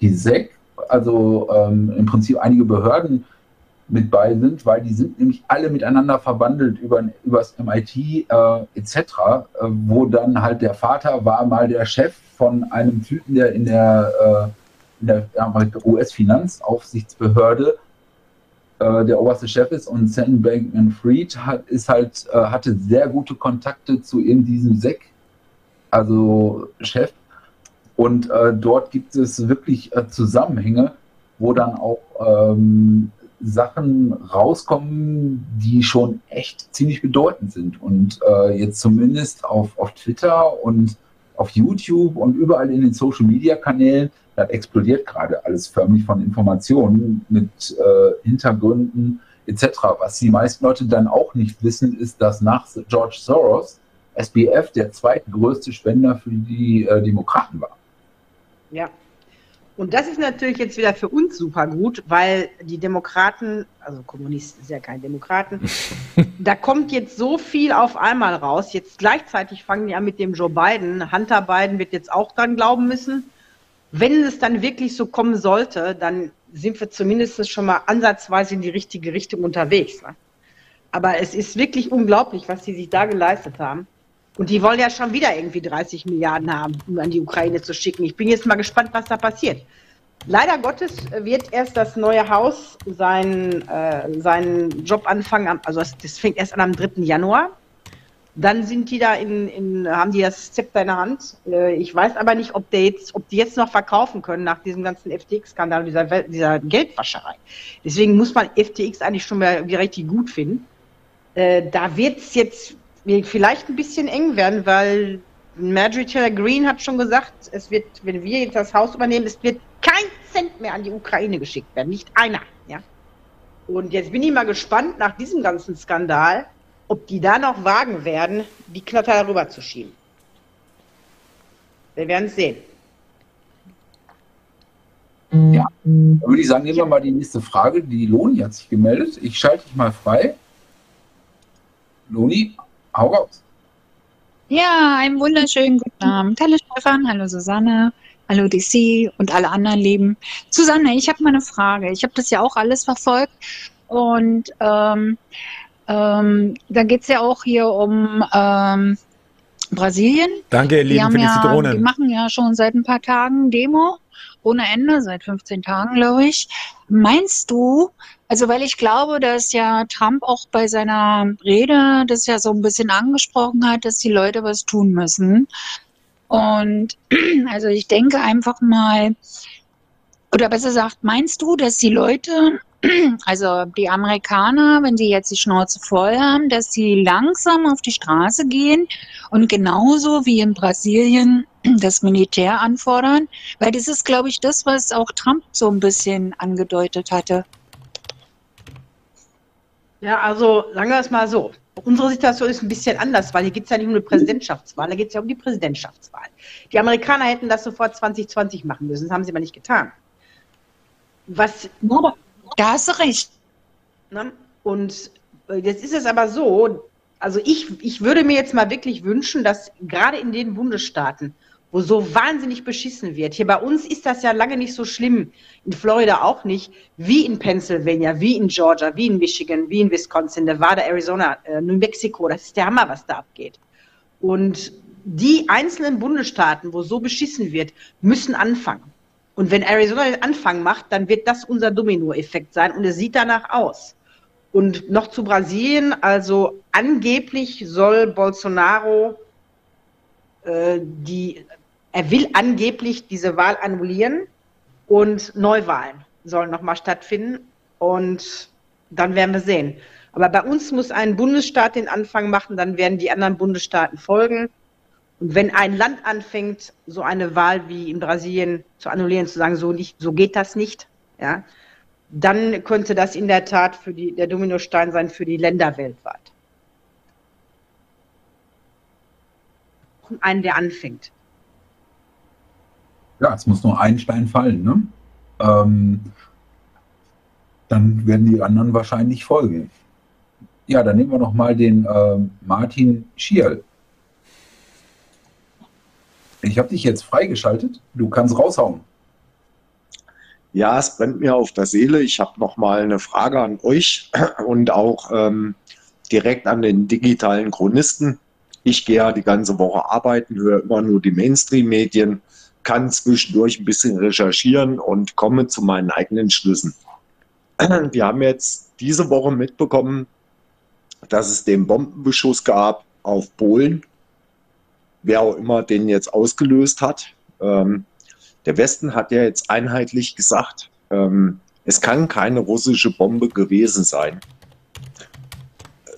die SEC, also ähm, im Prinzip einige Behörden mit bei sind, weil die sind nämlich alle miteinander verbandelt über das MIT äh, etc., äh, wo dann halt der Vater war mal der Chef von einem Typen, der in der, äh, in der US-Finanzaufsichtsbehörde äh, der oberste Chef ist und Sam Bankman-Fried hat, ist halt, äh, hatte sehr gute Kontakte zu in diesem SEC, also Chef. Und äh, dort gibt es wirklich äh, Zusammenhänge, wo dann auch ähm, Sachen rauskommen, die schon echt ziemlich bedeutend sind. Und äh, jetzt zumindest auf, auf Twitter und auf YouTube und überall in den Social Das explodiert gerade alles förmlich von Informationen mit äh, Hintergründen etc. Was die meisten Leute dann auch nicht wissen, ist, dass nach George Soros SBF der zweitgrößte Spender für die äh, Demokraten war. Ja. Und das ist natürlich jetzt wieder für uns super gut, weil die Demokraten, also Kommunisten sind ja keine Demokraten, *laughs* da kommt jetzt so viel auf einmal raus. Jetzt gleichzeitig fangen die an mit dem Joe Biden. Hunter Biden wird jetzt auch dran glauben müssen. Wenn es dann wirklich so kommen sollte, dann sind wir zumindest schon mal ansatzweise in die richtige Richtung unterwegs. Ne? Aber es ist wirklich unglaublich, was die sich da geleistet haben. Und die wollen ja schon wieder irgendwie 30 Milliarden haben, um an die Ukraine zu schicken. Ich bin jetzt mal gespannt, was da passiert. Leider Gottes wird erst das neue Haus seinen, äh, seinen Job anfangen, also das, das, fängt erst an am 3. Januar. Dann sind die da in, in haben die das Zepter in der Hand. Äh, ich weiß aber nicht, ob, der jetzt, ob die jetzt noch verkaufen können nach diesem ganzen FTX-Skandal, dieser, dieser Geldwascherei. Deswegen muss man FTX eigentlich schon mal richtig gut finden. Äh, da wird es jetzt vielleicht ein bisschen eng werden, weil Marjorie Taylor Greene hat schon gesagt, es wird, wenn wir jetzt das Haus übernehmen, es wird kein Cent mehr an die Ukraine geschickt werden, nicht einer. Ja? Und jetzt bin ich mal gespannt nach diesem ganzen Skandal, ob die da noch wagen werden, die Knotter darüber zu schieben. Wir werden es sehen. Ja, dann würde ich sagen, nehmen wir mal die nächste Frage. Die Loni hat sich gemeldet. Ich schalte dich mal frei. Loni, Hau raus. Ja, einen wunderschönen guten Abend. Hallo Stefan, hallo Susanne, hallo DC und alle anderen Lieben. Susanne, ich habe mal eine Frage. Ich habe das ja auch alles verfolgt und ähm, ähm, da geht es ja auch hier um ähm, Brasilien. Danke, ihr Lieben, für die ja, Zitronen. Die machen ja schon seit ein paar Tagen Demo ohne Ende, seit 15 Tagen, glaube ich. Meinst du, also weil ich glaube, dass ja Trump auch bei seiner Rede das ja so ein bisschen angesprochen hat, dass die Leute was tun müssen. Und *clears throat* also ich denke einfach mal, oder besser gesagt, meinst du, dass die Leute, *clears throat* also die Amerikaner, wenn sie jetzt die Schnauze voll haben, dass sie langsam auf die Straße gehen und genauso wie in Brasilien *clears throat* das Militär anfordern? Weil das ist, glaube ich, das, was auch Trump so ein bisschen angedeutet hatte. Ja, also sagen wir es mal so. Unsere Situation ist ein bisschen anders, weil hier geht es ja nicht um eine Präsidentschaftswahl, da geht es ja um die Präsidentschaftswahl. Die Amerikaner hätten das sofort 2020 machen müssen, das haben sie aber nicht getan. Was. Da hast du recht. Ne? Und äh, jetzt ist es aber so, also ich, ich würde mir jetzt mal wirklich wünschen, dass gerade in den Bundesstaaten, wo so wahnsinnig beschissen wird. Hier bei uns ist das ja lange nicht so schlimm, in Florida auch nicht, wie in Pennsylvania, wie in Georgia, wie in Michigan, wie in Wisconsin, Nevada, Arizona, äh, New Mexico. Das ist der Hammer, was da abgeht. Und die einzelnen Bundesstaaten, wo so beschissen wird, müssen anfangen. Und wenn Arizona den Anfang macht, dann wird das unser Dominoeffekt sein und es sieht danach aus. Und noch zu Brasilien, also angeblich soll Bolsonaro äh, die er will angeblich diese Wahl annullieren und Neuwahlen sollen nochmal stattfinden. Und dann werden wir sehen. Aber bei uns muss ein Bundesstaat den Anfang machen, dann werden die anderen Bundesstaaten folgen. Und wenn ein Land anfängt, so eine Wahl wie in Brasilien zu annullieren, zu sagen, so nicht, so geht das nicht, ja, dann könnte das in der Tat für die, der Dominostein sein für die Länder weltweit. Einen, der anfängt. Ja, es muss nur ein Stein fallen. Ne? Ähm, dann werden die anderen wahrscheinlich folgen. Ja, dann nehmen wir noch mal den äh, Martin Schierl. Ich habe dich jetzt freigeschaltet. Du kannst raushauen. Ja, es brennt mir auf der Seele. Ich habe noch mal eine Frage an euch *clears throat* und auch ähm, direkt an den digitalen Chronisten. Ich gehe ja die ganze Woche arbeiten, höre immer nur die Mainstream-Medien kann zwischendurch ein bisschen recherchieren und komme zu meinen eigenen Schlüssen. *clears throat* Wir haben jetzt diese Woche mitbekommen, dass es den Bombenbeschuss gab auf Polen, wer auch immer den jetzt ausgelöst hat. Ähm, der Westen hat ja jetzt einheitlich gesagt, ähm, es kann keine russische Bombe gewesen sein.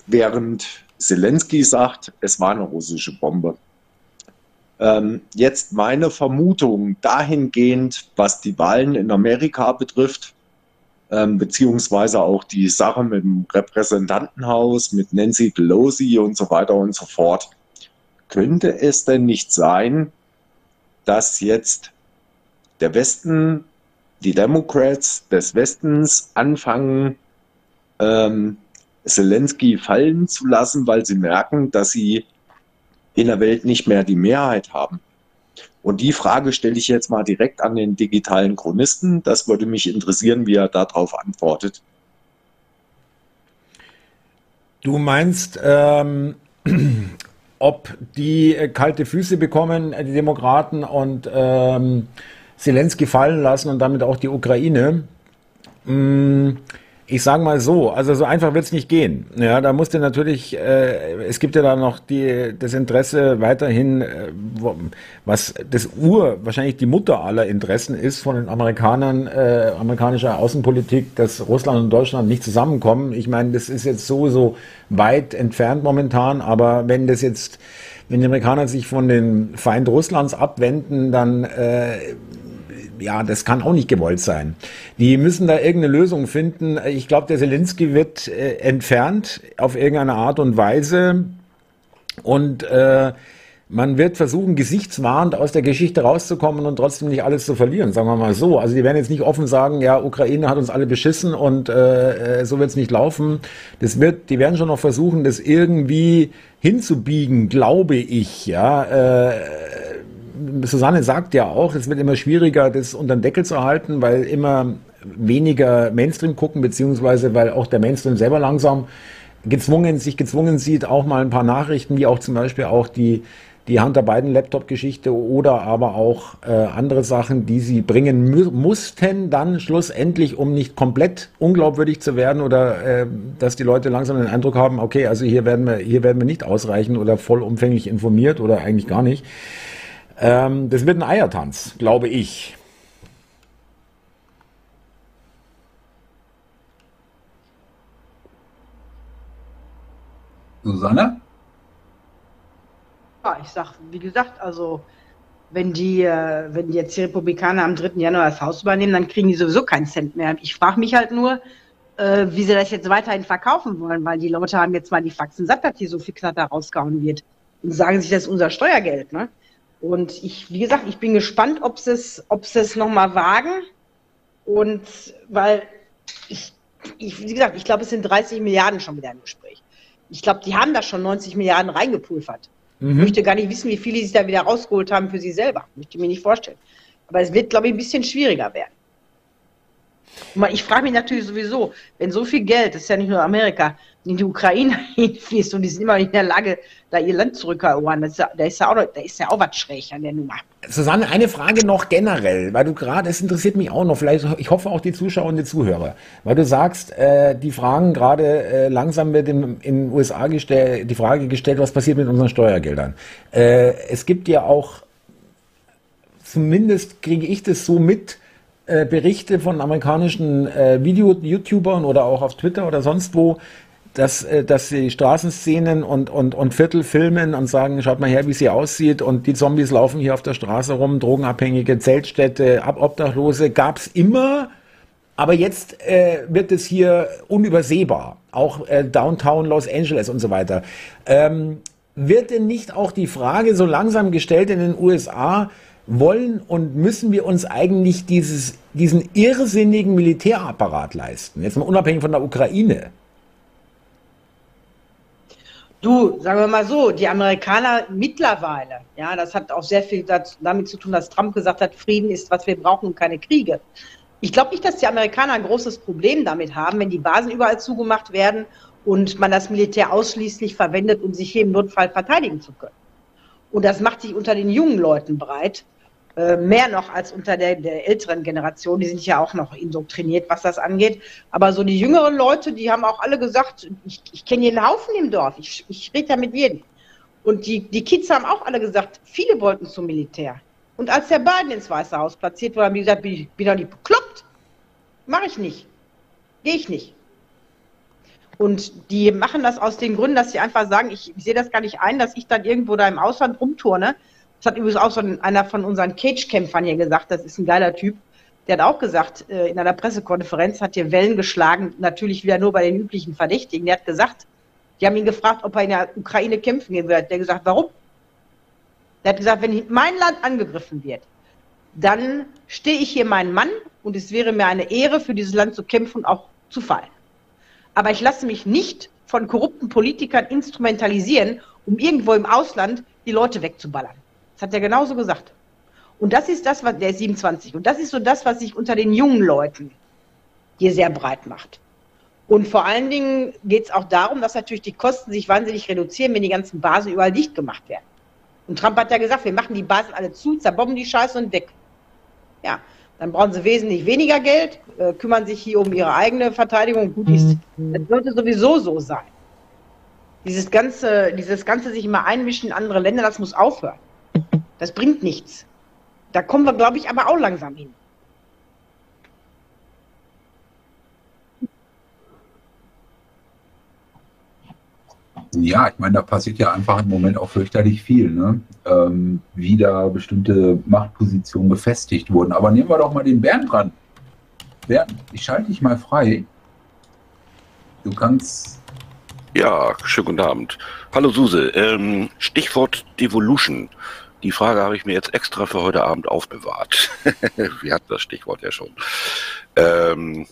Während Zelensky sagt, es war eine russische Bombe. Ähm, jetzt meine Vermutung dahingehend, was die Wahlen in Amerika betrifft, ähm, beziehungsweise auch die Sache mit dem Repräsentantenhaus, mit Nancy Pelosi und so weiter und so fort. Könnte es denn nicht sein, dass jetzt der Westen, die Democrats des Westens anfangen, ähm, Zelensky fallen zu lassen, weil sie merken, dass sie in der Welt nicht mehr die Mehrheit haben. Und die Frage stelle ich jetzt mal direkt an den digitalen Chronisten. Das würde mich interessieren, wie er darauf antwortet. Du meinst, ähm, ob die äh, kalte Füße bekommen, äh, die Demokraten, und ähm, Zelensky fallen lassen und damit auch die Ukraine? Mm, ich sage mal so, also so einfach wird es nicht gehen. Ja, da musste natürlich, äh, es gibt ja da noch die, das Interesse weiterhin, äh, was das Ur, wahrscheinlich die Mutter aller Interessen ist von den Amerikanern, äh, amerikanischer Außenpolitik, dass Russland und Deutschland nicht zusammenkommen. Ich meine, das ist jetzt sowieso weit entfernt momentan, aber wenn das jetzt, wenn die Amerikaner sich von den Feind Russlands abwenden, dann äh, ja, das kann auch nicht gewollt sein. Die müssen da irgendeine Lösung finden. Ich glaube, der Zelensky wird äh, entfernt auf irgendeine Art und Weise und äh, man wird versuchen, gesichtswahrend aus der Geschichte rauszukommen und trotzdem nicht alles zu verlieren, sagen wir mal so. Also die werden jetzt nicht offen sagen, ja, Ukraine hat uns alle beschissen und äh, äh so wird es nicht laufen. Das wird, die werden schon noch versuchen, das irgendwie hinzubiegen, glaube ich, ja. Äh, Susanne sagt ja auch, es wird immer schwieriger, das unter den Deckel zu halten, weil immer weniger Mainstream gucken, beziehungsweise weil auch der Mainstream selber langsam gezwungen, sich gezwungen sieht, auch mal ein paar Nachrichten, wie auch zum Beispiel auch die, die Hunter Biden Laptop-Geschichte oder aber auch äh, andere Sachen, die sie bringen mu mussten, dann schlussendlich, um nicht komplett unglaubwürdig zu werden oder äh, dass die Leute langsam den Eindruck haben, okay, also hier werden wir, hier werden wir nicht ausreichen oder vollumfänglich informiert oder eigentlich gar nicht. Ähm, das wird ein Eiertanz, glaube ich. Susanne? Ja, ich sag, wie gesagt, also wenn die, äh, wenn die jetzt die Republikaner am 3. Januar das Haus übernehmen, dann kriegen die sowieso keinen Cent mehr. Ich frage mich halt nur, äh, wie sie das jetzt weiterhin verkaufen wollen, weil die Leute haben jetzt mal die Faxen satt, dass hier so viel Knatter rausgehauen wird. Und sagen sich, das ist unser Steuergeld, ne? Und ich, wie gesagt, ich bin gespannt, ob sie es, ob sie es nochmal wagen. Und weil ich, ich, wie gesagt, ich glaube, es sind 30 Milliarden schon wieder im Gespräch. Ich glaube, die haben da schon 90 Milliarden reingepulvert. Mhm. Ich möchte gar nicht wissen, wie viele sie da wieder rausgeholt haben für sie selber. Möchte ich mir nicht vorstellen. Aber es wird, glaube ich, ein bisschen schwieriger werden. Ich frage mich natürlich sowieso, wenn so viel Geld, das ist ja nicht nur Amerika, in die Ukraine *laughs* hinfließt und die sind immer in der Lage, da ihr Land zurückerobern, da ist ja, da ist ja, auch, was schräg an der Nummer. Susanne, eine Frage noch generell, weil du gerade, es interessiert mich auch noch, vielleicht, ich hoffe auch die Zuschauer und die Zuhörer, weil du sagst, äh, die Fragen gerade äh, langsam wird in den USA gestellt, die Frage gestellt, was passiert mit unseren Steuergeldern. Äh, es gibt ja auch, zumindest kriege ich das so mit, äh, Berichte von amerikanischen äh, Video-YouTubern oder auch auf Twitter oder sonst wo, dass, äh, dass sie Straßenszenen und, und, und Viertel filmen und sagen, schaut mal her, wie sie aussieht und die Zombies laufen hier auf der Straße rum, Drogenabhängige, Zeltstädte, Obdachlose, gab's immer, aber jetzt äh, wird es hier unübersehbar, auch äh, Downtown Los Angeles und so weiter. Ähm, wird denn nicht auch die Frage so langsam gestellt in den USA, wollen und müssen wir uns eigentlich dieses, diesen irrsinnigen Militärapparat leisten? Jetzt mal unabhängig von der Ukraine. Du, sagen wir mal so, die Amerikaner mittlerweile, ja, das hat auch sehr viel damit zu tun, dass Trump gesagt hat, Frieden ist, was wir brauchen und keine Kriege. Ich glaube nicht, dass die Amerikaner ein großes Problem damit haben, wenn die Basen überall zugemacht werden und man das Militär ausschließlich verwendet, um sich hier im Notfall verteidigen zu können. Und das macht sich unter den jungen Leuten breit. Äh, mehr noch als unter der, der, älteren Generation. Die sind ja auch noch indoktriniert, was das angeht. Aber so die jüngeren Leute, die haben auch alle gesagt, ich, ich kenne jeden Haufen im Dorf, ich, ich rede ja mit jedem. Und die, die Kids haben auch alle gesagt, viele wollten zum Militär. Und als der Biden ins Weiße Haus platziert wurde, haben die gesagt, bin ich bin doch nicht bekloppt. Mache ich nicht. Gehe ich nicht. Und die machen das aus den Gründen, dass sie einfach sagen, ich, ich sehe das gar nicht ein, dass ich dann irgendwo da im Ausland rumturne das hat übrigens auch so einer von unseren Cage-Kämpfern hier gesagt, das ist ein geiler Typ. Der hat auch gesagt, äh, in einer Pressekonferenz hat hier Wellen geschlagen, natürlich wieder nur bei den üblichen Verdächtigen. Der hat gesagt, die haben ihn gefragt, ob er in der Ukraine kämpfen gehen wird. Der hat gesagt, warum? Der hat gesagt, wenn mein Land angegriffen wird, dann stehe ich hier meinen Mann und es wäre mir eine Ehre, für dieses Land zu kämpfen und auch zu fallen. Aber ich lasse mich nicht von korrupten Politikern instrumentalisieren, um irgendwo im Ausland die Leute wegzuballern. Das hat er genauso gesagt. Und das ist das, was der ist 27. Und das ist so das, was sich unter den jungen Leuten hier sehr breit macht. Und vor allen Dingen geht es auch darum, dass natürlich die Kosten sich wahnsinnig reduzieren, wenn die ganzen Basen überall dicht gemacht werden. Und Trump hat ja gesagt, wir machen die Basen alle zu, zerbomben die Scheiße und weg. Ja, dann brauchen sie wesentlich weniger Geld, äh, kümmern sich hier um ihre eigene Verteidigung. Gut ist, das sollte sowieso so sein. Dieses ganze, dieses ganze sich immer einmischen in andere Länder, das muss aufhören. Das bringt nichts. Da kommen wir, glaube ich, aber auch langsam hin. Ja, ich meine, da passiert ja einfach im Moment auch fürchterlich viel, ne? ähm, wie da bestimmte Machtpositionen befestigt wurden. Aber nehmen wir doch mal den Bernd dran. Bernd, ich schalte dich mal frei. Du kannst. Ja, schönen guten Abend. Hallo Suse. Ähm, Stichwort Devolution. Die Frage habe ich mir jetzt extra für heute Abend aufbewahrt. *laughs* Wir hatten das Stichwort ja schon. Ähm,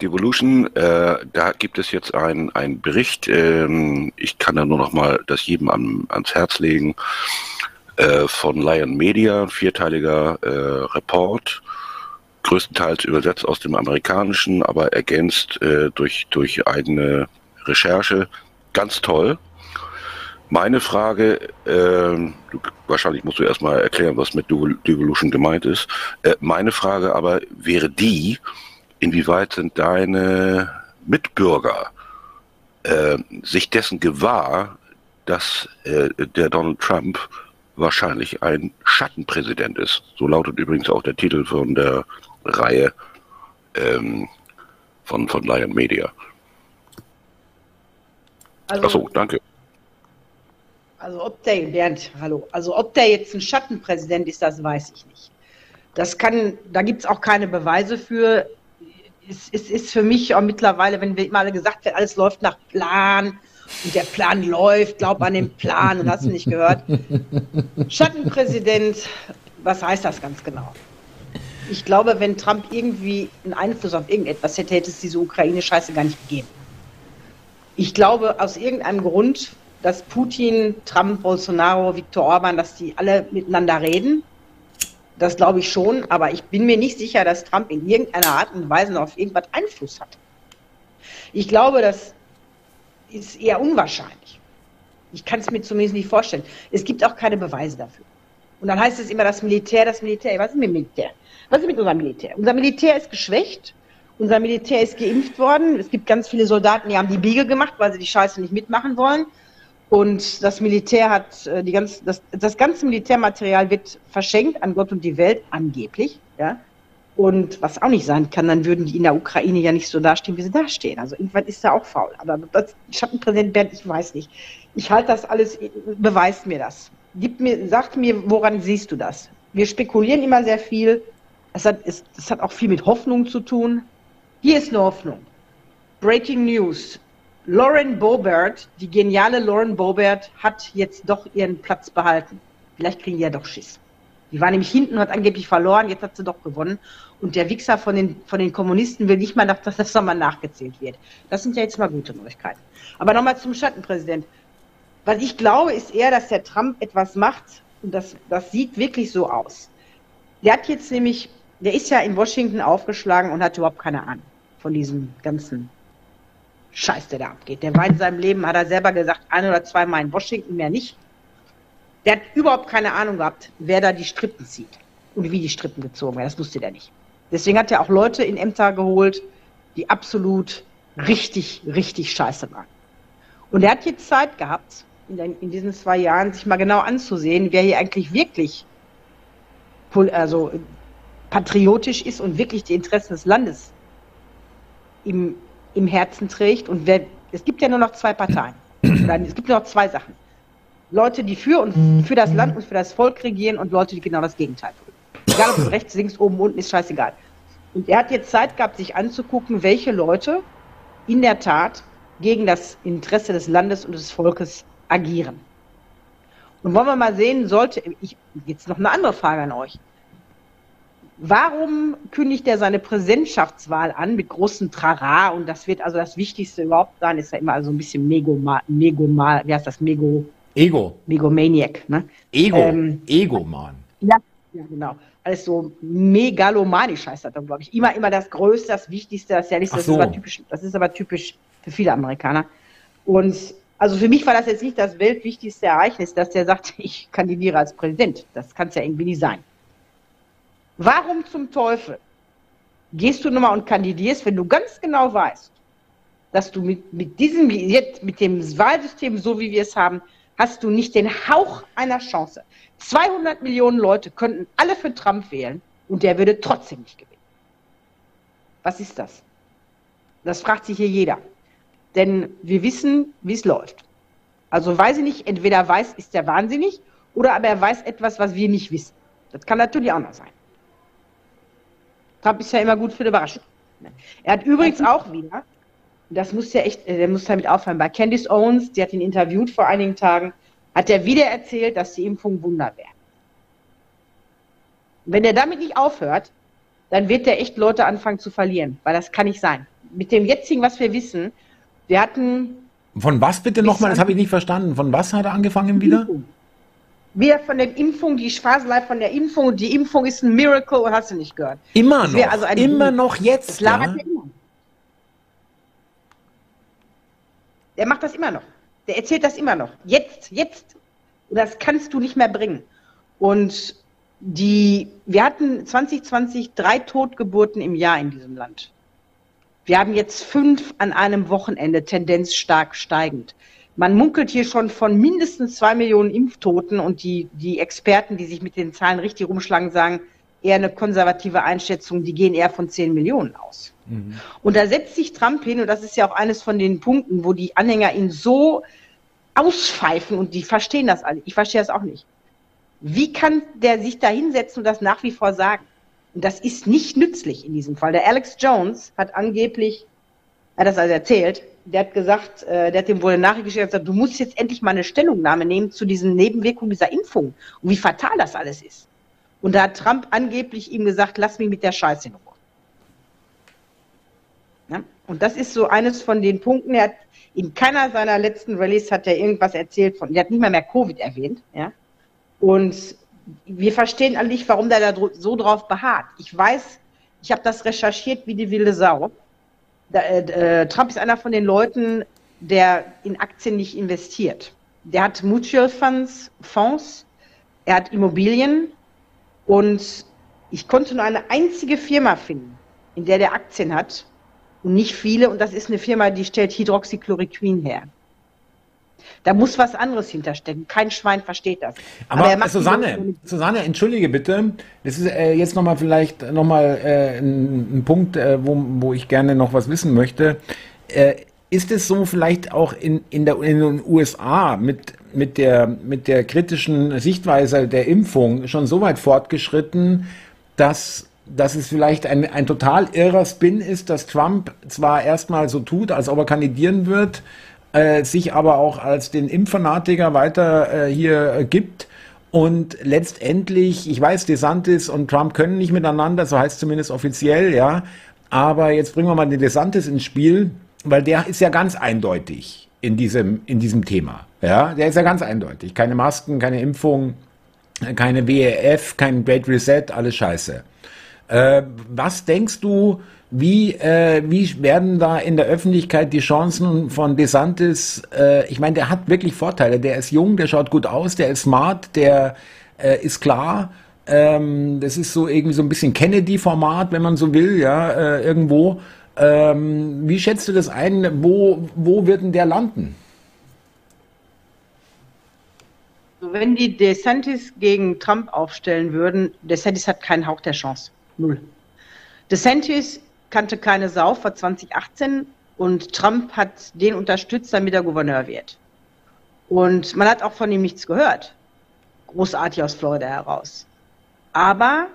Devolution, äh, da gibt es jetzt einen Bericht. Ähm, ich kann da nur noch mal das jedem an, ans Herz legen. Äh, von Lion Media, vierteiliger äh, Report, größtenteils übersetzt aus dem Amerikanischen, aber ergänzt äh, durch, durch eigene Recherche. Ganz toll. Meine Frage, äh, du, wahrscheinlich musst du erstmal erklären, was mit Devolution gemeint ist. Äh, meine Frage aber wäre die, inwieweit sind deine Mitbürger äh, sich dessen gewahr, dass äh, der Donald Trump wahrscheinlich ein Schattenpräsident ist. So lautet übrigens auch der Titel von der Reihe ähm, von, von Lion Media. Also, Achso, danke. Also ob der, Bernd, hallo, also ob der jetzt ein Schattenpräsident ist, das weiß ich nicht. Das kann, da gibt es auch keine Beweise für es, es ist für mich auch mittlerweile, wenn wir immer alle gesagt wird, alles läuft nach Plan und der Plan läuft, glaub an den Plan und hast du nicht gehört. Schattenpräsident, was heißt das ganz genau? Ich glaube, wenn Trump irgendwie einen Einfluss auf irgendetwas hätte, hätte es diese Ukraine-Scheiße gar nicht gegeben. Ich glaube, aus irgendeinem Grund, dass Putin, Trump, Bolsonaro, Viktor Orban, dass die alle miteinander reden das glaube ich schon, aber ich bin mir nicht sicher, dass Trump in irgendeiner Art und Weise auf irgendwas Einfluss hat. Ich glaube, das ist eher unwahrscheinlich. Ich kann es mir zumindest nicht vorstellen. Es gibt auch keine Beweise dafür. Und dann heißt es immer, das Militär, das Militär. Was ist mit dem Militär? Was ist mit unserem Militär? Unser Militär ist geschwächt. Unser Militär ist geimpft worden. Es gibt ganz viele Soldaten, die haben die Biege gemacht, weil sie die Scheiße nicht mitmachen wollen. Und das Militär hat äh, die ganz, das, das ganze Militärmaterial wird verschenkt an Gott und die Welt, angeblich. Ja? Und was auch nicht sein kann, dann würden die in der Ukraine ja nicht so dastehen, wie sie dastehen. Also irgendwann ist da auch faul. Aber das Schattenpräsident Bernd, ich weiß nicht. Ich halte das alles, beweist mir das. Gib mir, sagt mir, woran siehst du das? Wir spekulieren immer sehr viel. Es hat, es, es hat auch viel mit Hoffnung zu tun. Hier ist eine Hoffnung. Breaking News. Lauren Bobert, die geniale Lauren Bobert, hat jetzt doch ihren Platz behalten. Vielleicht kriegen die ja doch Schiss. Die war nämlich hinten und hat angeblich verloren, jetzt hat sie doch gewonnen. Und der Wichser von den, von den Kommunisten will nicht mal, dass das nochmal nachgezählt wird. Das sind ja jetzt mal gute Neuigkeiten. Aber nochmal zum Schattenpräsident. Was ich glaube, ist eher, dass der Trump etwas macht, und das, das sieht wirklich so aus. Der hat jetzt nämlich, der ist ja in Washington aufgeschlagen und hat überhaupt keine Ahnung von diesem ganzen Scheiß, der da abgeht. Der war in seinem Leben, hat er selber gesagt, ein oder zweimal in Washington, mehr nicht. Der hat überhaupt keine Ahnung gehabt, wer da die Strippen zieht und wie die Strippen gezogen werden. Das wusste der nicht. Deswegen hat er auch Leute in Ämter geholt, die absolut richtig, richtig scheiße waren. Und er hat jetzt Zeit gehabt, in, den, in diesen zwei Jahren, sich mal genau anzusehen, wer hier eigentlich wirklich also patriotisch ist und wirklich die Interessen des Landes im im Herzen trägt. Und wer, es gibt ja nur noch zwei Parteien. *clears throat* Oder es gibt nur noch zwei Sachen. Leute, die für und für das Land und für das Volk regieren und Leute, die genau das Gegenteil tun. Egal ob es *clears throat* rechts, links, oben, unten, ist scheißegal. Und er hat jetzt Zeit gehabt, sich anzugucken, welche Leute in der Tat gegen das Interesse des Landes und des Volkes agieren. Und wollen wir mal sehen, sollte, ich, jetzt noch eine andere Frage an euch. Warum kündigt er seine Präsidentschaftswahl an mit großem Trara? Und das wird also das Wichtigste überhaupt sein, ist ja immer also ein bisschen Megoma, Megoma, wie heißt das, Mego, Ego. Megomaniac, ne? Ego. Ähm, Ego, Mann. Ja, ja, genau. Alles so megalomanisch heißt das dann, glaube ich. Immer, immer das Größte, das Wichtigste, das Herrlichste. So. Das, ist aber typisch, das ist aber typisch für viele Amerikaner. Und also für mich war das jetzt nicht das weltwichtigste Ereignis, dass der sagt, *laughs* ich kandidiere als Präsident. Das kann es ja irgendwie nicht sein. Warum zum Teufel gehst du nochmal und kandidierst, wenn du ganz genau weißt, dass du mit, mit diesem, jetzt mit dem Wahlsystem, so wie wir es haben, hast du nicht den Hauch einer Chance. 200 Millionen Leute könnten alle für Trump wählen und der würde trotzdem nicht gewinnen. Was ist das? Das fragt sich hier jeder. Denn wir wissen, wie es läuft. Also weiß ich nicht, entweder weiß, ist er wahnsinnig oder aber er weiß etwas, was wir nicht wissen. Das kann natürlich auch noch sein. Trump ist ja immer gut für eine Überraschung. Er hat übrigens auch wieder, das muss ja echt, der muss damit auffallen, bei Candice Owens, die hat ihn interviewt vor einigen Tagen, hat er wieder erzählt, dass die Impfung Wunder wäre. Wenn er damit nicht aufhört, dann wird er echt Leute anfangen zu verlieren, weil das kann nicht sein. Mit dem jetzigen, was wir wissen, wir hatten Von was bitte nochmal? Das habe ich nicht verstanden. Von was hat er angefangen wieder? Wieder von der Impfung, die Faselei von der Impfung, die Impfung ist ein Miracle und hast du nicht gehört. Immer noch. also immer Wunder. noch jetzt. Das labert Ja? er immer. Der macht das immer noch. Der erzählt das immer noch. Jetzt, jetzt. Und das kannst du nicht mehr bringen. Und die, wir hatten 2020 drei Totgeburten im Jahr in diesem Land. Wir haben jetzt fünf an einem Wochenende, Tendenz stark steigend. Man munkelt hier schon von mindestens zwei Millionen Impftoten und die, die Experten, die sich mit den Zahlen richtig rumschlagen, sagen, eher eine konservative Einschätzung, die gehen eher von zehn Millionen aus. Und da setzt sich Trump hin, und das ist ja auch eines von den Punkten, wo die Anhänger ihn so auspfeifen und die verstehen das alle. Ich verstehe das auch nicht. Wie kann der sich da hinsetzen und das nach wie vor sagen? Und das ist nicht nützlich in diesem Fall. Der Alex Jones hat angeblich, er hat das also erzählt, der hat gesagt, äh, der hat dem wohl eine Nachricht geschickt, und gesagt, du musst jetzt endlich mal eine Stellungnahme nehmen zu diesen Nebenwirkungen dieser Impfung und wie fatal das alles ist. Und da hat Trump angeblich ihm gesagt, lass mich mit der Scheiße in Ruhe. Ja? Und das ist so eines von den Punkten, er hat in keiner seiner letzten Rallyes hat er irgendwas erzählt von, der hat nicht mal mehr Covid erwähnt, ja. Und wir verstehen nicht, warum der da so drauf beharrt. Ich weiß, ich habe das recherchiert wie die wilde Sau. Da, äh, äh, Trump ist einer von den Leuten, der in Aktien nicht investiert. Der hat Mutual Funds, Fonds, er hat Immobilien und ich konnte nur eine einzige Firma finden, in der der Aktien hat und nicht viele und das ist eine Firma, die stellt Hydroxychloroquin her. Da muss was anderes hinterstecken. Kein Schwein versteht das. Aber, er die Susanne, Susanne, entschuldige bitte. Das ist äh, jetzt nochmal vielleicht nochmal äh, ein, ein Punkt, äh, wo, wo ich gerne noch was wissen möchte. Äh, ist es so vielleicht auch in, in, der, in den USA mit, mit, der, mit der kritischen Sichtweise der Impfung schon so weit fortgeschritten, dass, dass es vielleicht ein, ein total irrer Spin ist, dass Trump zwar erstmal so tut, als ob er kandidieren wird, äh, sich aber auch als den Impffanatiker weiter äh, hier äh, gibt. Und letztendlich, ich weiß, DeSantis und Trump können nicht miteinander, so heißt es zumindest offiziell, ja. Aber jetzt bringen wir mal den DeSantis ins Spiel, weil der ist ja ganz eindeutig in diesem, in diesem Thema. Ja, der ist ja ganz eindeutig. Keine Masken, keine Impfung, keine WEF, kein Great Reset, alles scheiße. Äh, was denkst du, wie, äh, wie werden da in der Öffentlichkeit die Chancen von DeSantis? Äh, ich meine, der hat wirklich Vorteile. Der ist jung, der schaut gut aus, der ist smart, der äh, ist klar. Ähm, das ist so irgendwie so ein bisschen Kennedy-Format, wenn man so will, ja, äh, irgendwo. Ähm, wie schätzt du das ein? Wo, wo wird denn der landen? Wenn die DeSantis gegen Trump aufstellen würden, DeSantis hat keinen Hauch der Chance. Null. DeSantis kannte keine Sau vor 2018 und Trump hat den unterstützt, damit er Gouverneur wird. Und man hat auch von ihm nichts gehört. Großartig aus Florida heraus. Aber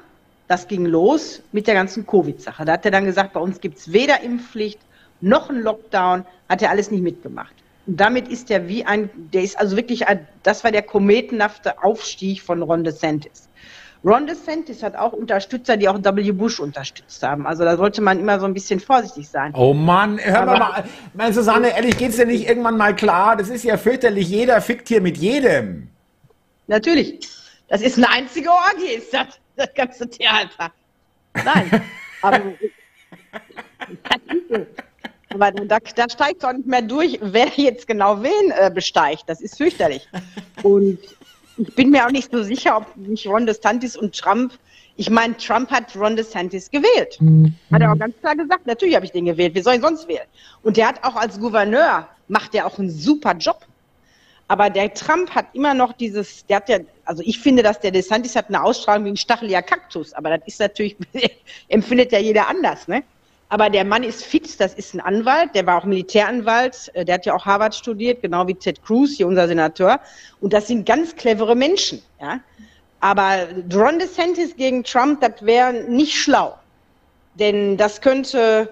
das ging los mit der ganzen Covid-Sache. Da hat er dann gesagt, bei uns gibt es weder Impfpflicht noch einen Lockdown, hat er alles nicht mitgemacht. Und damit ist er wie ein, der ist also wirklich, ein, das war der kometenhafte Aufstieg von Ron DeSantis. Ron DeSantis hat auch Unterstützer, die auch W. Bush unterstützt haben. Also da sollte man immer so ein bisschen vorsichtig sein. Oh Mann, hör Aber- mal, meine Susanne, ehrlich, geht's dir nicht irgendwann mal klar? Das ist ja fürchterlich, jeder fickt hier mit jedem. Natürlich. Das ist eine einzige Orgie, ist das, das ganze Theater. Nein. *laughs* aber, aber da, da steigt doch nicht mehr durch, wer jetzt genau wen äh, besteigt. Das ist fürchterlich. *laughs* Und ich bin mir auch nicht so sicher, ob nicht Ron DeSantis und Trump. Ich meine, Trump hat Ron DeSantis gewählt. Hat er auch ganz klar gesagt, natürlich habe ich den gewählt. Wie soll ich sonst wählen? Und der hat auch als Gouverneur, macht er auch einen super Job. Aber der Trump hat immer noch dieses, der hat ja, also ich finde, dass der DeSantis hat eine Ausstrahlung wie ein stacheliger Kaktus, aber das ist natürlich, *laughs* empfindet ja jeder anders, ne? Aber der Mann ist fit, das ist ein Anwalt, der war auch Militäranwalt, äh, der hat ja auch Harvard studiert, genau wie Ted Cruz, hier unser Senator. Und das sind ganz clevere Menschen, ja. Aber Ron DeSantis gegen Trump, das wäre nicht schlau. Denn das könnte,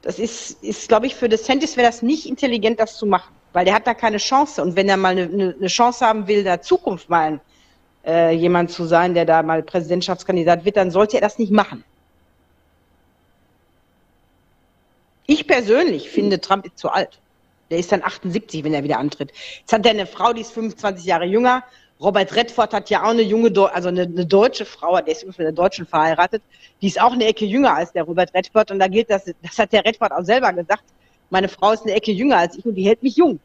das ist, ist glaube ich, für DeSantis wäre das nicht intelligent, das zu machen. Weil der hat da keine Chance. Und wenn er mal eine, eine, eine Chance haben will, da Zukunft mal äh, jemand zu sein, der da mal Präsidentschaftskandidat wird, dann sollte er das nicht machen. Ich persönlich finde, Trump ist zu alt. Der ist dann 78, wenn er wieder antritt. Jetzt hat er eine Frau, die ist 25 Jahre jünger. Robert Redford hat ja auch eine junge, also eine, eine deutsche Frau, der ist übrigens mit einer Deutschen verheiratet. Die ist auch eine Ecke jünger als der Robert Redford. Und da gilt das, das hat der Redford auch selber gesagt. Meine Frau ist eine Ecke jünger als ich und die hält mich jung.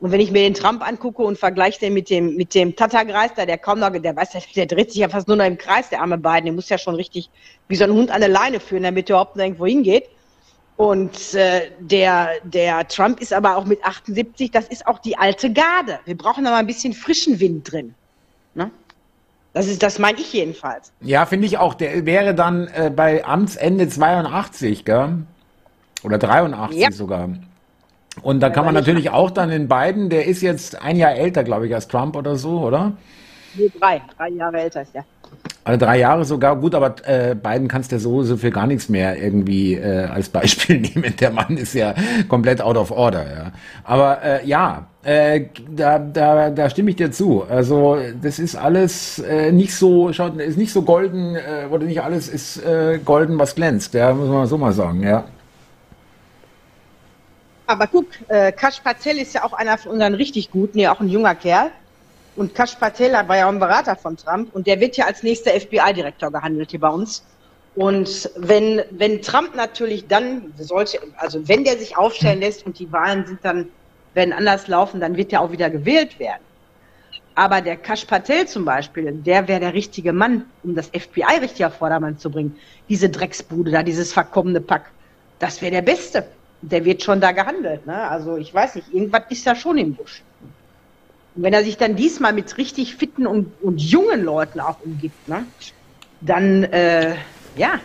Und wenn ich mir den Trump angucke und vergleiche den mit dem, mit dem Tata-Greister, der kaum noch, der weiß, der dreht sich ja fast nur noch im Kreis, der arme Biden. Der muss ja schon richtig wie so ein Hund an der Leine führen, damit er überhaupt irgendwo hingeht. Und äh, der, der Trump ist aber auch mit 78, das ist auch die alte Garde. Wir brauchen mal ein bisschen frischen Wind drin. Ne? Das ist, das meine ich jedenfalls. Ja, finde ich auch. Der wäre dann äh, bei Amtsende 82, gell? Oder 83 Ja. sogar. Und da Ja, kann man natürlich auch dann in beiden, der ist jetzt ein Jahr älter, glaube ich, als Trump oder so, oder? Nee, drei, drei Jahre älter ist er. Also drei Jahre sogar, gut, aber äh, Biden kannst du so, für gar nichts mehr irgendwie äh, als Beispiel *laughs* nehmen. Der Mann ist ja komplett out of order, ja. Aber äh, ja, äh, da, da, da stimme ich dir zu. Also das ist alles äh, nicht so, schaut, ist nicht so golden, äh, oder nicht alles ist äh, golden, was glänzt, ja, muss man so mal sagen, ja. Aber guck, äh, Kash Patel ist ja auch einer von unseren richtig guten, ja auch ein junger Kerl. Und Kash Patel war ja auch ein Berater von Trump und der wird ja als nächster FBI-Direktor gehandelt hier bei uns. Und wenn, wenn Trump natürlich dann sollte, also wenn der sich aufstellen lässt und die Wahlen sind dann, werden anders laufen, dann wird er auch wieder gewählt werden. Aber der Kash Patel zum Beispiel, der wäre der richtige Mann, um das FBI richtig auf Vordermann zu bringen. Diese Drecksbude da, dieses verkommene Pack. Das wäre der Beste. Der wird schon da gehandelt. Ne? Also ich weiß nicht, irgendwas ist ja schon im Busch. Und wenn er sich dann diesmal mit richtig fitten und, und jungen Leuten auch umgibt, ne? dann, äh, ja.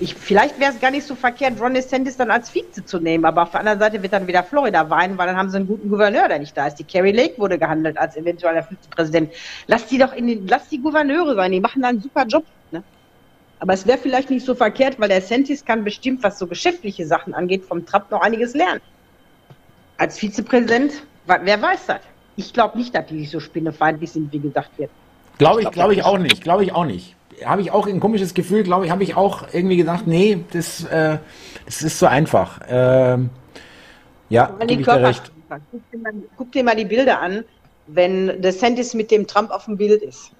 Ich, vielleicht wäre es gar nicht so verkehrt, Ron DeSantis dann als Vize zu nehmen, aber auf der anderen Seite wird dann wieder Florida weinen, weil dann haben sie einen guten Gouverneur, der nicht da ist. Die Carrie Lake wurde gehandelt als eventueller Vizepräsident. Lass die doch in den, lass die Gouverneure sein, die machen da einen super Job. Ne? Aber es wäre vielleicht nicht so verkehrt, weil der Santis kann bestimmt, was so geschäftliche Sachen angeht, vom Trump noch einiges lernen. Als Vizepräsident, wer weiß das? Ich glaube nicht, dass die so spinnefeindlich sind, wie gesagt wird. Glaube ich, glaub glaube ich nicht. auch nicht. Glaube ich auch nicht. Habe ich auch ein komisches Gefühl, glaube ich, habe ich auch irgendwie gedacht, nee, das, äh, das ist zu einfach. Ähm, ja, Weil die ich Körper- recht. Guck dir, mal, guck dir mal die Bilder an, wenn DeSantis mit dem Trump auf dem Bild ist.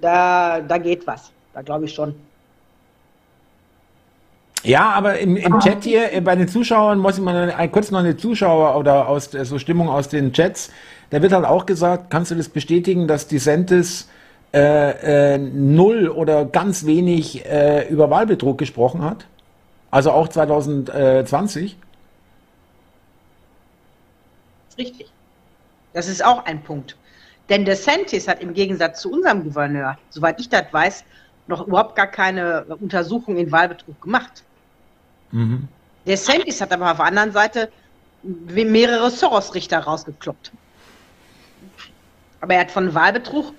Da, da geht was. Da glaube ich schon. Ja, aber im, im Chat hier äh, bei den Zuschauern muss ich mal kurz noch eine Zuschauer oder aus äh, so Stimmung aus den Chats. Da wird halt auch gesagt, kannst du das bestätigen, dass DeSantis äh, äh, null oder ganz wenig äh, über Wahlbetrug gesprochen hat? Also auch 2020? ist richtig. Das ist auch ein Punkt. Denn DeSantis hat im Gegensatz zu unserem Gouverneur, soweit ich das weiß, noch überhaupt gar keine Untersuchung in Wahlbetrug gemacht. Mhm. DeSantis hat aber auf der anderen Seite mehrere Soros-Richter rausgekloppt. Aber er hat von Wahlbetrug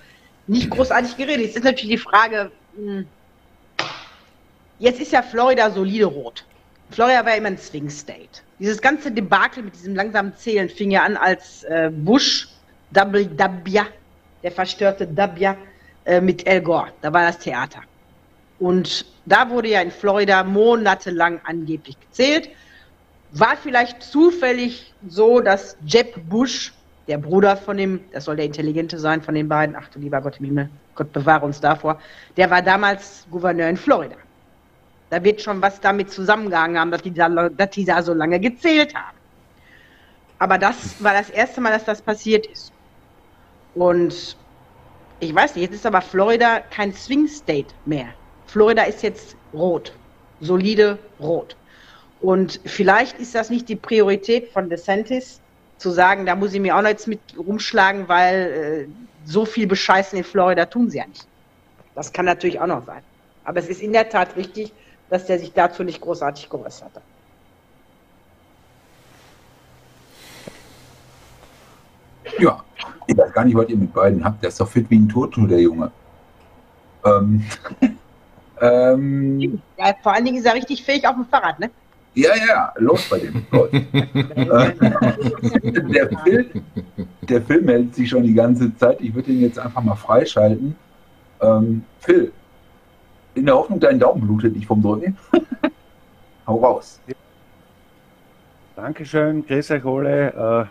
nicht großartig geredet. Jetzt ist natürlich die Frage, hm, jetzt ist ja Florida solide rot. Florida war immer ein Swing State. Dieses ganze Debakel mit diesem langsamen Zählen fing ja an, als äh, Bush, Dabia, der verstörte Dabia, äh, mit El Gore. Da war das Theater. Und da wurde ja in Florida monatelang angeblich gezählt. War vielleicht zufällig so, dass Jeb Bush, der Bruder von dem, das soll der Intelligente sein von den beiden, ach du lieber Gott im Himmel, Gott bewahre uns davor, der war damals Gouverneur in Florida. Da wird schon was damit zusammengehangen haben, dass die da, dass die da so lange gezählt haben. Aber das war das erste Mal, dass das passiert ist. Und ich weiß nicht, jetzt ist aber Florida kein Swing State mehr. Florida ist jetzt rot, solide rot. Und vielleicht ist das nicht die Priorität von DeSantis, zu sagen, da muss ich mir auch noch jetzt mit rumschlagen, weil äh, so viel Bescheißen in Florida tun sie ja nicht. Das kann natürlich auch noch sein. Aber es ist in der Tat richtig, dass der sich dazu nicht großartig geäußert hat. Ja, ich weiß gar nicht, was ihr mit beiden habt. Der ist doch fit wie ein Turnschuh, der Junge. Ähm, *laughs* ähm, ja, vor allen Dingen ist er richtig fähig auf dem Fahrrad, ne? Ja, ja, los bei dem. *laughs* Der, Film, der Film hält sich schon die ganze Zeit. Ich würde ihn jetzt einfach mal freischalten. Ähm, Phil, in der Hoffnung, dein Daumen blutet nicht vom Drücken. *laughs* Hau raus. Dankeschön, grüß euch alle.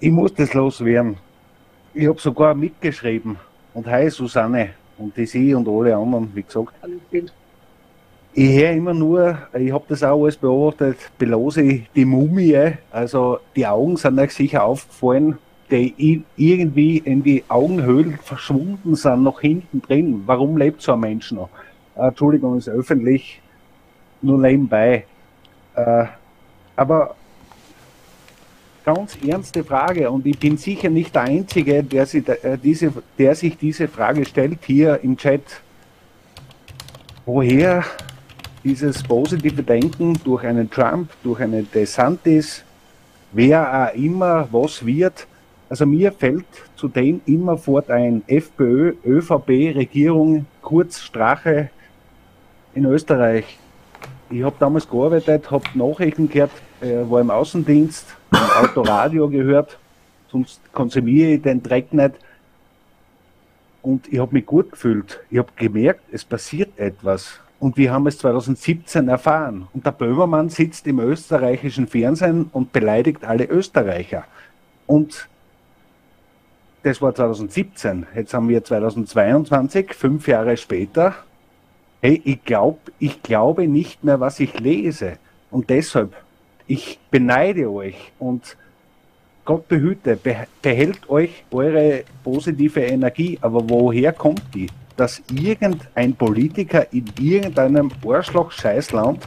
Äh, ich muss das loswerden. Ich habe sogar mitgeschrieben. Und hi Susanne und die Sie und alle anderen, wie gesagt. Ich höre immer nur, ich habe das auch alles beobachtet, Belosi, die Mumie, also die Augen sind euch sicher aufgefallen, die irgendwie in die Augenhöhlen verschwunden sind, noch hinten drin. Warum lebt so ein Mensch noch? Äh, Entschuldigung, ist öffentlich, nur nebenbei. Äh, aber ganz ernste Frage und ich bin sicher nicht der Einzige, der, sich, äh, diese, der sich diese Frage stellt hier im Chat. Woher dieses positive Denken durch einen Trump, durch einen DeSantis, wer auch immer was wird. Also mir fällt zu denen immerfort ein FPÖ, ÖVP-Regierung, kurz Strache in Österreich. Ich habe damals gearbeitet, habe Nachrichten gehört, äh, war im Außendienst, im Autoradio gehört, sonst konsumiere ich den Dreck nicht. Und ich habe mich gut gefühlt. Ich habe gemerkt, es passiert etwas. Und wir haben es 2017 erfahren. Und der Böhmermann sitzt im österreichischen Fernsehen und beleidigt alle Österreicher. Und das war 2017. Jetzt haben wir 2022, fünf Jahre später. Hey, ich, glaub, ich glaube nicht mehr, was ich lese. Und deshalb, ich beneide euch und Gott behüte, behält euch eure positive Energie. Aber woher kommt die? dass irgendein Politiker in irgendeinem Arschloch-Scheißland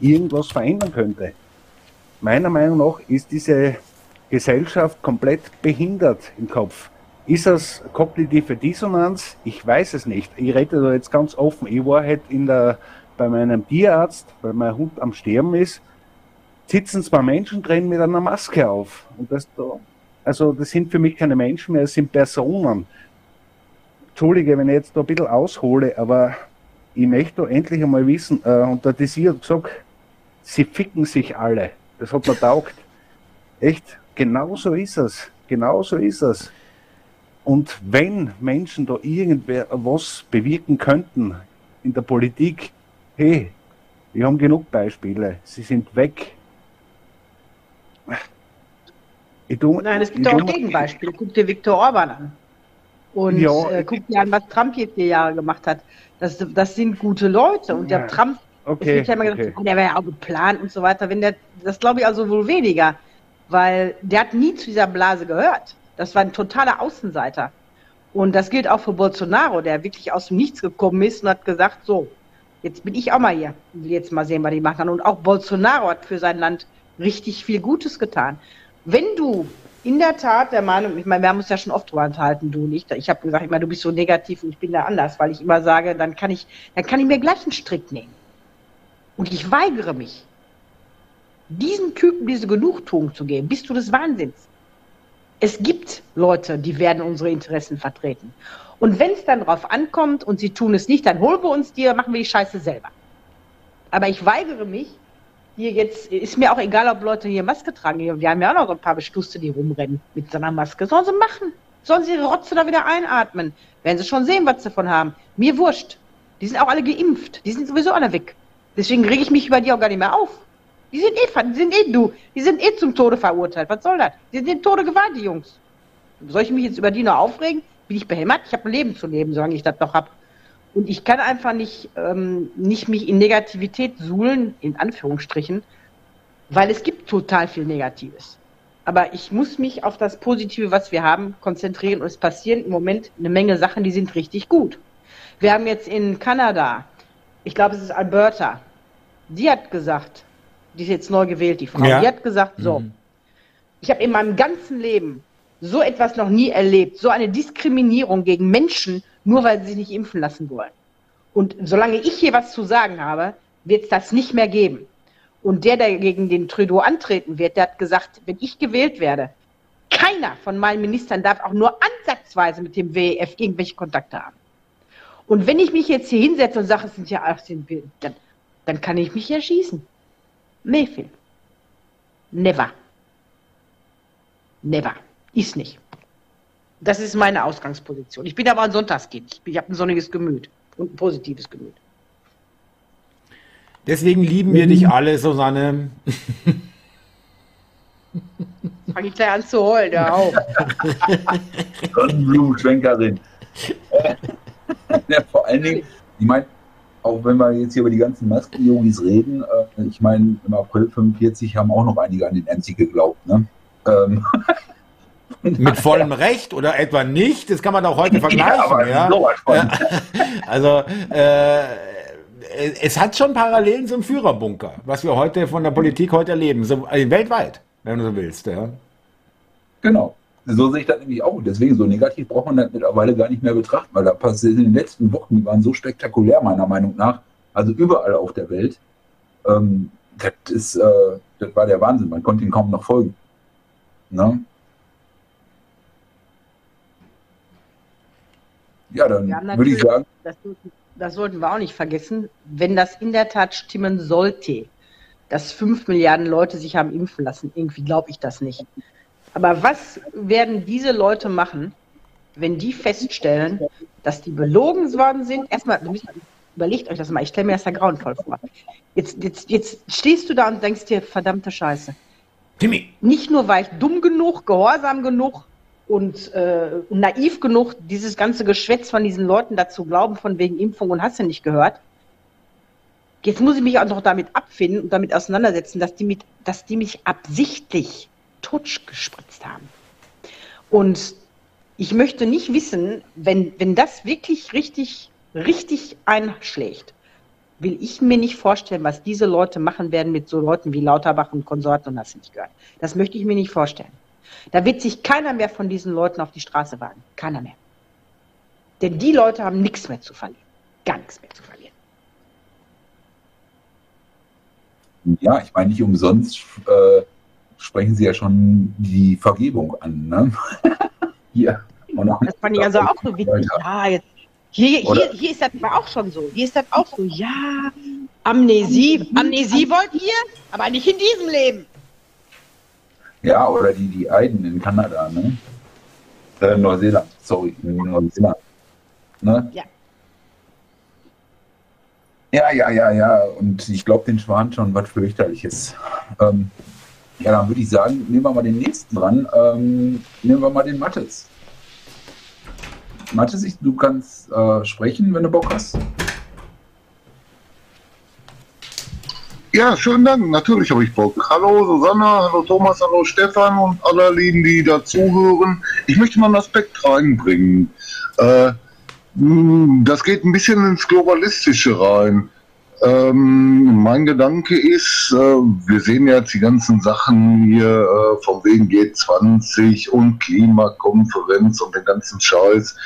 irgendwas verändern könnte. Meiner Meinung nach ist diese Gesellschaft komplett behindert im Kopf. Ist das kognitive Dissonanz? Ich weiß es nicht. Ich rede da jetzt ganz offen. Ich war halt in der, bei meinem Tierarzt, weil mein Hund am Sterben ist, sitzen zwei Menschen drin mit einer Maske auf. Und das da, also das sind für mich keine Menschen mehr, das sind Personen. Entschuldige, wenn ich jetzt da ein bisschen aushole, aber ich möchte da endlich einmal wissen, äh, und der Desir hat gesagt, sie ficken sich alle. Das hat mir taugt. Echt, genau so ist es. Genau so ist es. Und wenn Menschen da irgendwer was bewirken könnten in der Politik, hey, wir haben genug Beispiele. Sie sind weg. Tu, Nein, es gibt auch Gegenbeispiele. Guck dir Viktor Orban an. Und ja, äh, guck dir an, was Trump jetzt vier Jahre gemacht hat. Das, das sind gute Leute. Und der Trump, okay, ja immer okay. gesagt, der war ja auch geplant und so weiter. Wenn der, das glaube ich also wohl weniger, weil der hat nie zu dieser Blase gehört. Das war ein totaler Außenseiter. Und das gilt auch für Bolsonaro, der wirklich aus dem Nichts gekommen ist und hat gesagt, so, jetzt bin ich auch mal hier. Ich will jetzt mal sehen, was die machen. Und auch Bolsonaro hat für sein Land richtig viel Gutes getan. Wenn du in der Tat der Meinung, ich meine, wir haben uns ja schon oft drüber enthalten, du nicht. Ich habe gesagt, immer, du bist so negativ und ich bin da anders, weil ich immer sage, dann kann ich, dann kann ich mir gleich einen Strick nehmen. Und ich weigere mich, diesen Typen diese Genugtuung zu geben, bist du des Wahnsinns. Es gibt Leute, die werden unsere Interessen vertreten. Und wenn es dann drauf ankommt und sie tun es nicht, dann holen wir uns die, machen wir die Scheiße selber. Aber ich weigere mich, hier jetzt, ist mir auch egal, ob Leute hier Maske tragen. Wir haben ja auch noch ein paar Bestuste, die rumrennen mit so einer Maske. Sollen sie machen. Sollen sie ihre Rotze da wieder einatmen? Werden sie schon sehen, was sie davon haben. Mir wurscht. Die sind auch alle geimpft. Die sind sowieso alle weg. Deswegen rege ich mich über die auch gar nicht mehr auf. Die sind eh, die sind eh du. Die sind eh zum Tode verurteilt. Was soll das? Die sind Tode geweiht, die Jungs. Soll ich mich jetzt über die noch aufregen? Bin ich behämmert? Ich habe ein Leben zu leben, solange ich das noch habe. Und ich kann einfach nicht, ähm, nicht mich in Negativität suhlen, in Anführungsstrichen, weil es gibt total viel Negatives. Aber ich muss mich auf das Positive, was wir haben, konzentrieren und es passieren im Moment eine Menge Sachen, die sind richtig gut. Wir haben jetzt in Kanada, ich glaube es ist Alberta, die hat gesagt, die ist jetzt neu gewählt, die Frau, Ja. die hat gesagt, so, ich habe in meinem ganzen Leben so etwas noch nie erlebt, so eine Diskriminierung gegen Menschen, nur weil sie sich nicht impfen lassen wollen. Und solange ich hier was zu sagen habe, wird es das nicht mehr geben. Und der, der gegen den Trudeau antreten wird, der hat gesagt, wenn ich gewählt werde, keiner von meinen Ministern darf auch nur ansatzweise mit dem WEF irgendwelche Kontakte haben. Und wenn ich mich jetzt hier hinsetze und sage, es sind ja 18 Bilder, dann, dann kann ich mich erschießen. Mayfield. Never. Never. Ist nicht. Das ist meine Ausgangsposition. Ich bin aber ein Sonntagskind. Ich, bin- ich habe ein sonniges Gemüt und ein positives Gemüt. Deswegen lieben wir dich alle, Susanne. *laughs* Fange ich gleich an zu heulen, ja auch. Sonnenblumenschwenkerin. ja, *laughs* vor allen Dingen, ich meine, auch wenn wir jetzt hier über die ganzen Masken-Yogis reden, äh, ich meine, im April 45 haben auch noch einige an den MC geglaubt. Ne? Ähm, *laughs* Mit vollem Recht oder etwa nicht, das kann man auch heute Ja, vergleichen. Ja, von. *laughs* Also, äh, es hat schon Parallelen zum Führerbunker, was wir heute von der Politik heute erleben, so, äh, weltweit, wenn du so willst. Ja. Genau. So sehe ich das nämlich auch. Deswegen, so negativ braucht man das mittlerweile gar nicht mehr betrachten, weil da passiert in den letzten Wochen, die waren so spektakulär, meiner Meinung nach, also überall auf der Welt. Ähm, das, ist, äh, das war der Wahnsinn. Man konnte ihm kaum noch folgen. Ne? Ja, dann würde ich sagen, Das, das sollten wir auch nicht vergessen, wenn das in der Tat stimmen sollte, dass fünf Milliarden Leute sich haben impfen lassen. Irgendwie glaube ich das nicht. Aber was werden diese Leute machen, wenn die feststellen, dass die belogen worden sind? Erstmal, du müsst- überlegt euch das mal, ich stelle mir das ja grauenvoll vor. Jetzt, jetzt, jetzt stehst du da und denkst dir, verdammte Scheiße. Timmy. Nicht nur war ich dumm genug, gehorsam genug und äh, naiv genug, dieses ganze Geschwätz von diesen Leuten dazu glauben, von wegen Impfung und hast du nicht gehört. Jetzt muss ich mich auch noch damit abfinden und damit auseinandersetzen, dass die, mit, dass die mich absichtlich totgespritzt haben. Und ich möchte nicht wissen, wenn, wenn das wirklich richtig, richtig einschlägt, will ich mir nicht vorstellen, was diese Leute machen werden mit so Leuten wie Lauterbach und Konsorten und du nicht gehört. Das möchte ich mir nicht vorstellen. Da wird sich keiner mehr von diesen Leuten auf die Straße wagen. Keiner mehr. Denn die Leute haben nichts mehr zu verlieren. Gar nichts mehr zu verlieren. ja, ich meine, nicht umsonst äh, sprechen sie ja schon die Vergebung an. Ne? *laughs* Hier. Und auch- Das fand ich also auch so witzig. Ja, jetzt, hier, hier, hier ist das aber auch schon so. Hier ist das auch so. Ja, Amnesie. Amnesie wollt ihr, aber nicht in diesem Leben. Ja, oder die, die Eiden in Kanada, ne? Äh, Neuseeland, sorry, Neuseeland. Ne? Ja. Ja, ja, ja, ja. Und ich glaube, den Schwan schon was fürchterliches. Ähm, ja, dann würde ich sagen, nehmen wir mal den nächsten dran. Ähm, nehmen wir mal den Mattes. Mattes, ich, du kannst äh, sprechen, wenn du Bock hast. Ja, schönen Dank. Natürlich habe ich Bock. Hallo Susanne, hallo Thomas, hallo Stefan und alle Lieben, die dazuhören. Ich möchte mal einen Aspekt reinbringen. Äh, mh, das geht ein bisschen ins Globalistische rein. Ähm, mein Gedanke ist, äh, wir sehen jetzt die ganzen Sachen hier äh, von wegen G20 und Klimakonferenz und den ganzen Scheiß.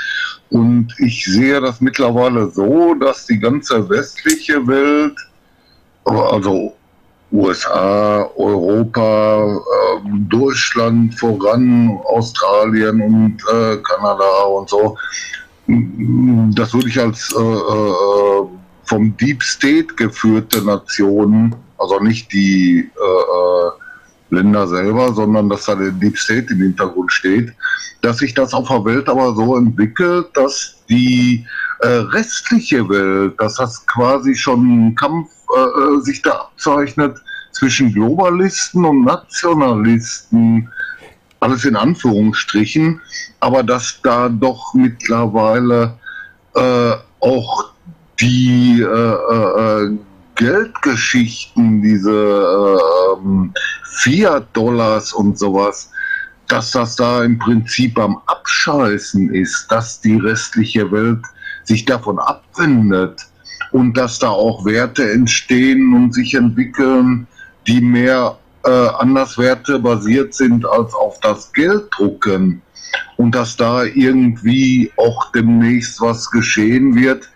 Und ich sehe das mittlerweile so, dass die ganze westliche Welt also USA, Europa, ähm, Deutschland voran, Australien und äh, Kanada und so. Das würde ich als äh, äh, vom Deep State geführte Nationen, also nicht die äh, äh, Länder selber, sondern dass da der Deep State im Hintergrund steht, dass sich das auf der Welt aber so entwickelt, dass die äh, restliche Welt, dass das quasi schon ein Kampf äh, sich da abzeichnet zwischen Globalisten und Nationalisten, alles in Anführungsstrichen, aber dass da doch mittlerweile äh, auch die äh, äh, Geldgeschichten, diese äh, ähm, Fiat-Dollars und sowas, dass das da im Prinzip am Abscheißen ist, dass die restliche Welt sich davon abwendet und dass da auch Werte entstehen und sich entwickeln, die mehr äh, Anderswerte basiert sind als auf das Gelddrucken. Und dass da irgendwie auch demnächst was geschehen wird,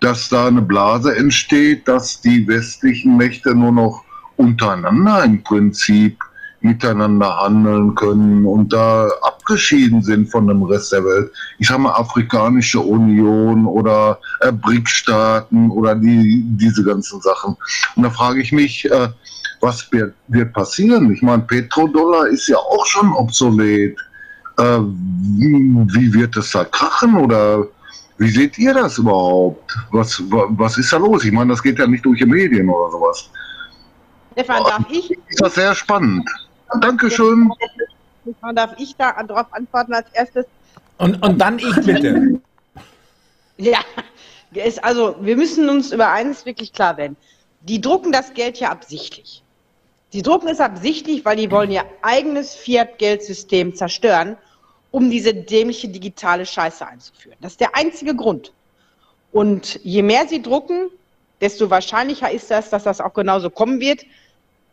dass da eine Blase entsteht, dass die westlichen Mächte nur noch untereinander im Prinzip miteinander handeln können und da abgeschieden sind von dem Rest der Welt. Ich sage mal Afrikanische Union oder äh, BRIC-Staaten oder die, diese ganzen Sachen. Und da frage ich mich, äh, was wird, wird passieren? Ich meine, Petrodollar ist ja auch schon obsolet. Äh, wie wird es da krachen oder wie seht ihr das überhaupt? Was, was ist da los? Ich meine, das geht ja nicht durch die Medien oder sowas. Stefan, darf ich? Ist das sehr spannend. Dankeschön. Stefan, darf ich da darauf antworten als erstes? Und, und dann ich bitte. *laughs* ja, ist, also wir müssen uns über eines wirklich klar werden. Die drucken das Geld ja absichtlich. Die drucken es absichtlich, weil die wollen ihr eigenes Fiat-Geldsystem zerstören um diese dämliche digitale Scheiße einzuführen. Das ist der einzige Grund. Und je mehr sie drucken, desto wahrscheinlicher ist das, dass das auch genauso kommen wird.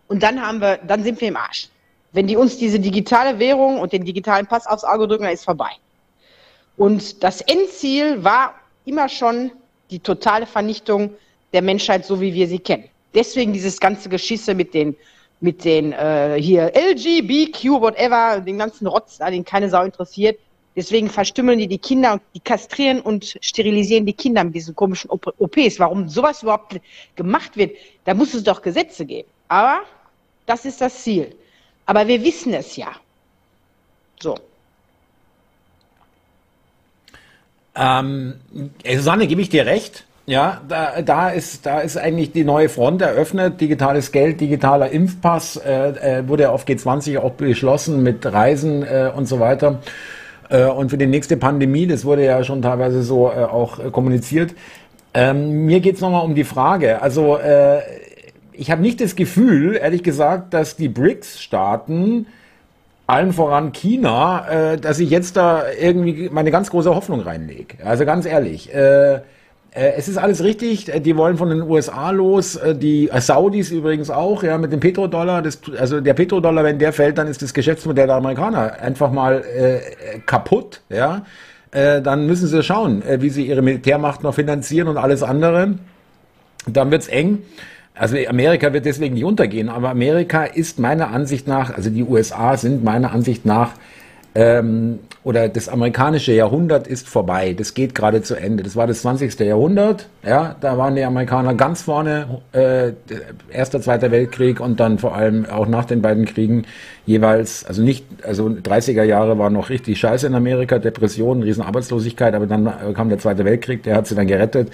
Und dann haben wir, dann sind wir im Arsch. Wenn die uns diese digitale Währung und den digitalen Pass aufs Auge drücken, dann ist vorbei. Und das Endziel war immer schon die totale Vernichtung der Menschheit, so wie wir sie kennen. Deswegen dieses ganze Geschisse mit den mit den äh, hier LGBTQ, whatever, den ganzen Rotz, den keine Sau interessiert. Deswegen verstümmeln die die Kinder und die kastrieren und sterilisieren die Kinder mit diesen komischen OPs. Warum sowas überhaupt gemacht wird, da muss es doch Gesetze geben. Aber das ist das Ziel. Aber wir wissen es ja. So. Ähm, Susanne, gebe ich dir recht. Ja, da, da, ist, da ist eigentlich die neue Front eröffnet. Digitales Geld, digitaler Impfpass äh, äh, wurde auf G20 auch beschlossen mit Reisen äh, und so weiter. Äh, und für die nächste Pandemie, das wurde ja schon teilweise so äh, auch äh, kommuniziert. Ähm, mir geht's nochmal um die Frage. Also äh, ich habe nicht das Gefühl, ehrlich gesagt, dass die BRICS-Staaten allen voran China, äh, dass ich jetzt da irgendwie meine ganz große Hoffnung reinlege. Also ganz ehrlich. Äh, äh, es ist alles richtig, äh, die wollen von den USA los, äh, die Saudis übrigens auch, ja, mit dem Petrodollar, das, also der Petrodollar, wenn der fällt, dann ist das Geschäftsmodell der Amerikaner einfach mal äh, kaputt, ja. Dann müssen sie schauen, wie sie ihre Militärmacht noch finanzieren und alles andere. Dann wird's eng. Also Amerika wird deswegen nicht untergehen, aber Amerika ist meiner Ansicht nach, also die USA sind meiner Ansicht nach ähm, oder das amerikanische Jahrhundert ist vorbei. Das geht gerade zu Ende. Das war das 20. Jahrhundert. Ja, da waren die Amerikaner ganz vorne. Äh, Erster, Zweiter Weltkrieg und dann vor allem auch nach den beiden Kriegen jeweils, also nicht, also 30er Jahre war noch richtig scheiße in Amerika, Depressionen, Riesenarbeitslosigkeit, aber dann kam der Zweite Weltkrieg, der hat sie dann gerettet.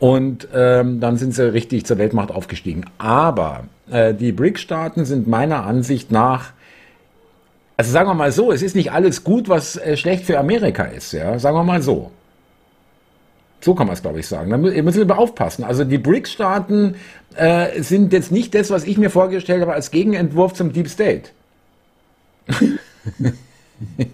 Und ähm, dann sind sie richtig zur Weltmacht aufgestiegen. Aber äh, die BRIC-Staaten sind meiner Ansicht nach also sagen wir mal so, es ist nicht alles gut, was äh, schlecht für Amerika ist, ja, sagen wir mal so. So kann man es, glaube ich, sagen. Da müssen wir aufpassen. Also die BRICS-Staaten äh, sind jetzt nicht das, was ich mir vorgestellt habe als Gegenentwurf zum Deep State.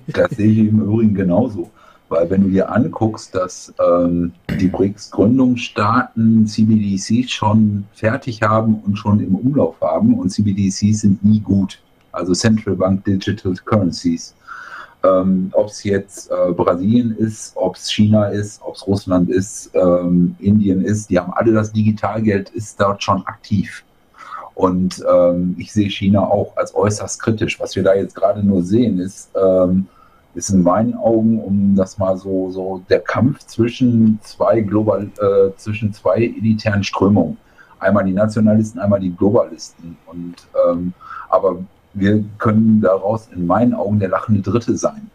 das sehe ich im Übrigen genauso. Weil wenn du dir anguckst, dass ähm, die BRICS-Gründungsstaaten CBDCs schon fertig haben und schon im Umlauf haben und CBDCs sind nie gut also Central Bank Digital Currencies. Ähm, ob es jetzt äh, Brasilien ist, ob es China ist, ob es Russland ist, ähm, Indien ist, die haben alle das Digitalgeld, ist dort schon aktiv. Und ähm, ich sehe China auch als äußerst kritisch. Was wir da jetzt gerade nur sehen, ist, ähm, ist in meinen Augen, um das mal so, so der Kampf zwischen zwei global, äh, zwischen zwei elitären Strömungen. Einmal die Nationalisten, einmal die Globalisten. Und ähm, aber wir können daraus in meinen Augen der lachende Dritte sein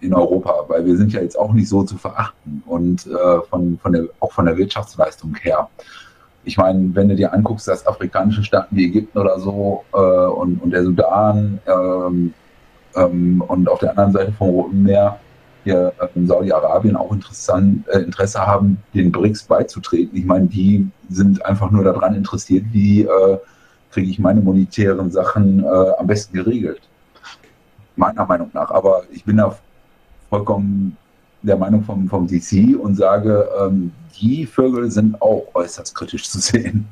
in Europa, weil wir sind ja jetzt auch nicht so zu verachten und äh, von, von der, auch von der Wirtschaftsleistung her. Ich meine, wenn du dir anguckst, dass afrikanische Staaten wie Ägypten oder so äh, und, und der Sudan ähm, ähm, und auf der anderen Seite vom Roten Meer hier in Saudi-Arabien auch interessant, äh, Interesse haben, den BRICS beizutreten. Ich meine, die sind einfach nur daran interessiert, wie äh, kriege ich meine monetären Sachen äh, am besten geregelt. Meiner Meinung nach. Aber ich bin da vollkommen der Meinung vom, vom DC und sage, ähm, die Vögel sind auch äußerst kritisch zu sehen.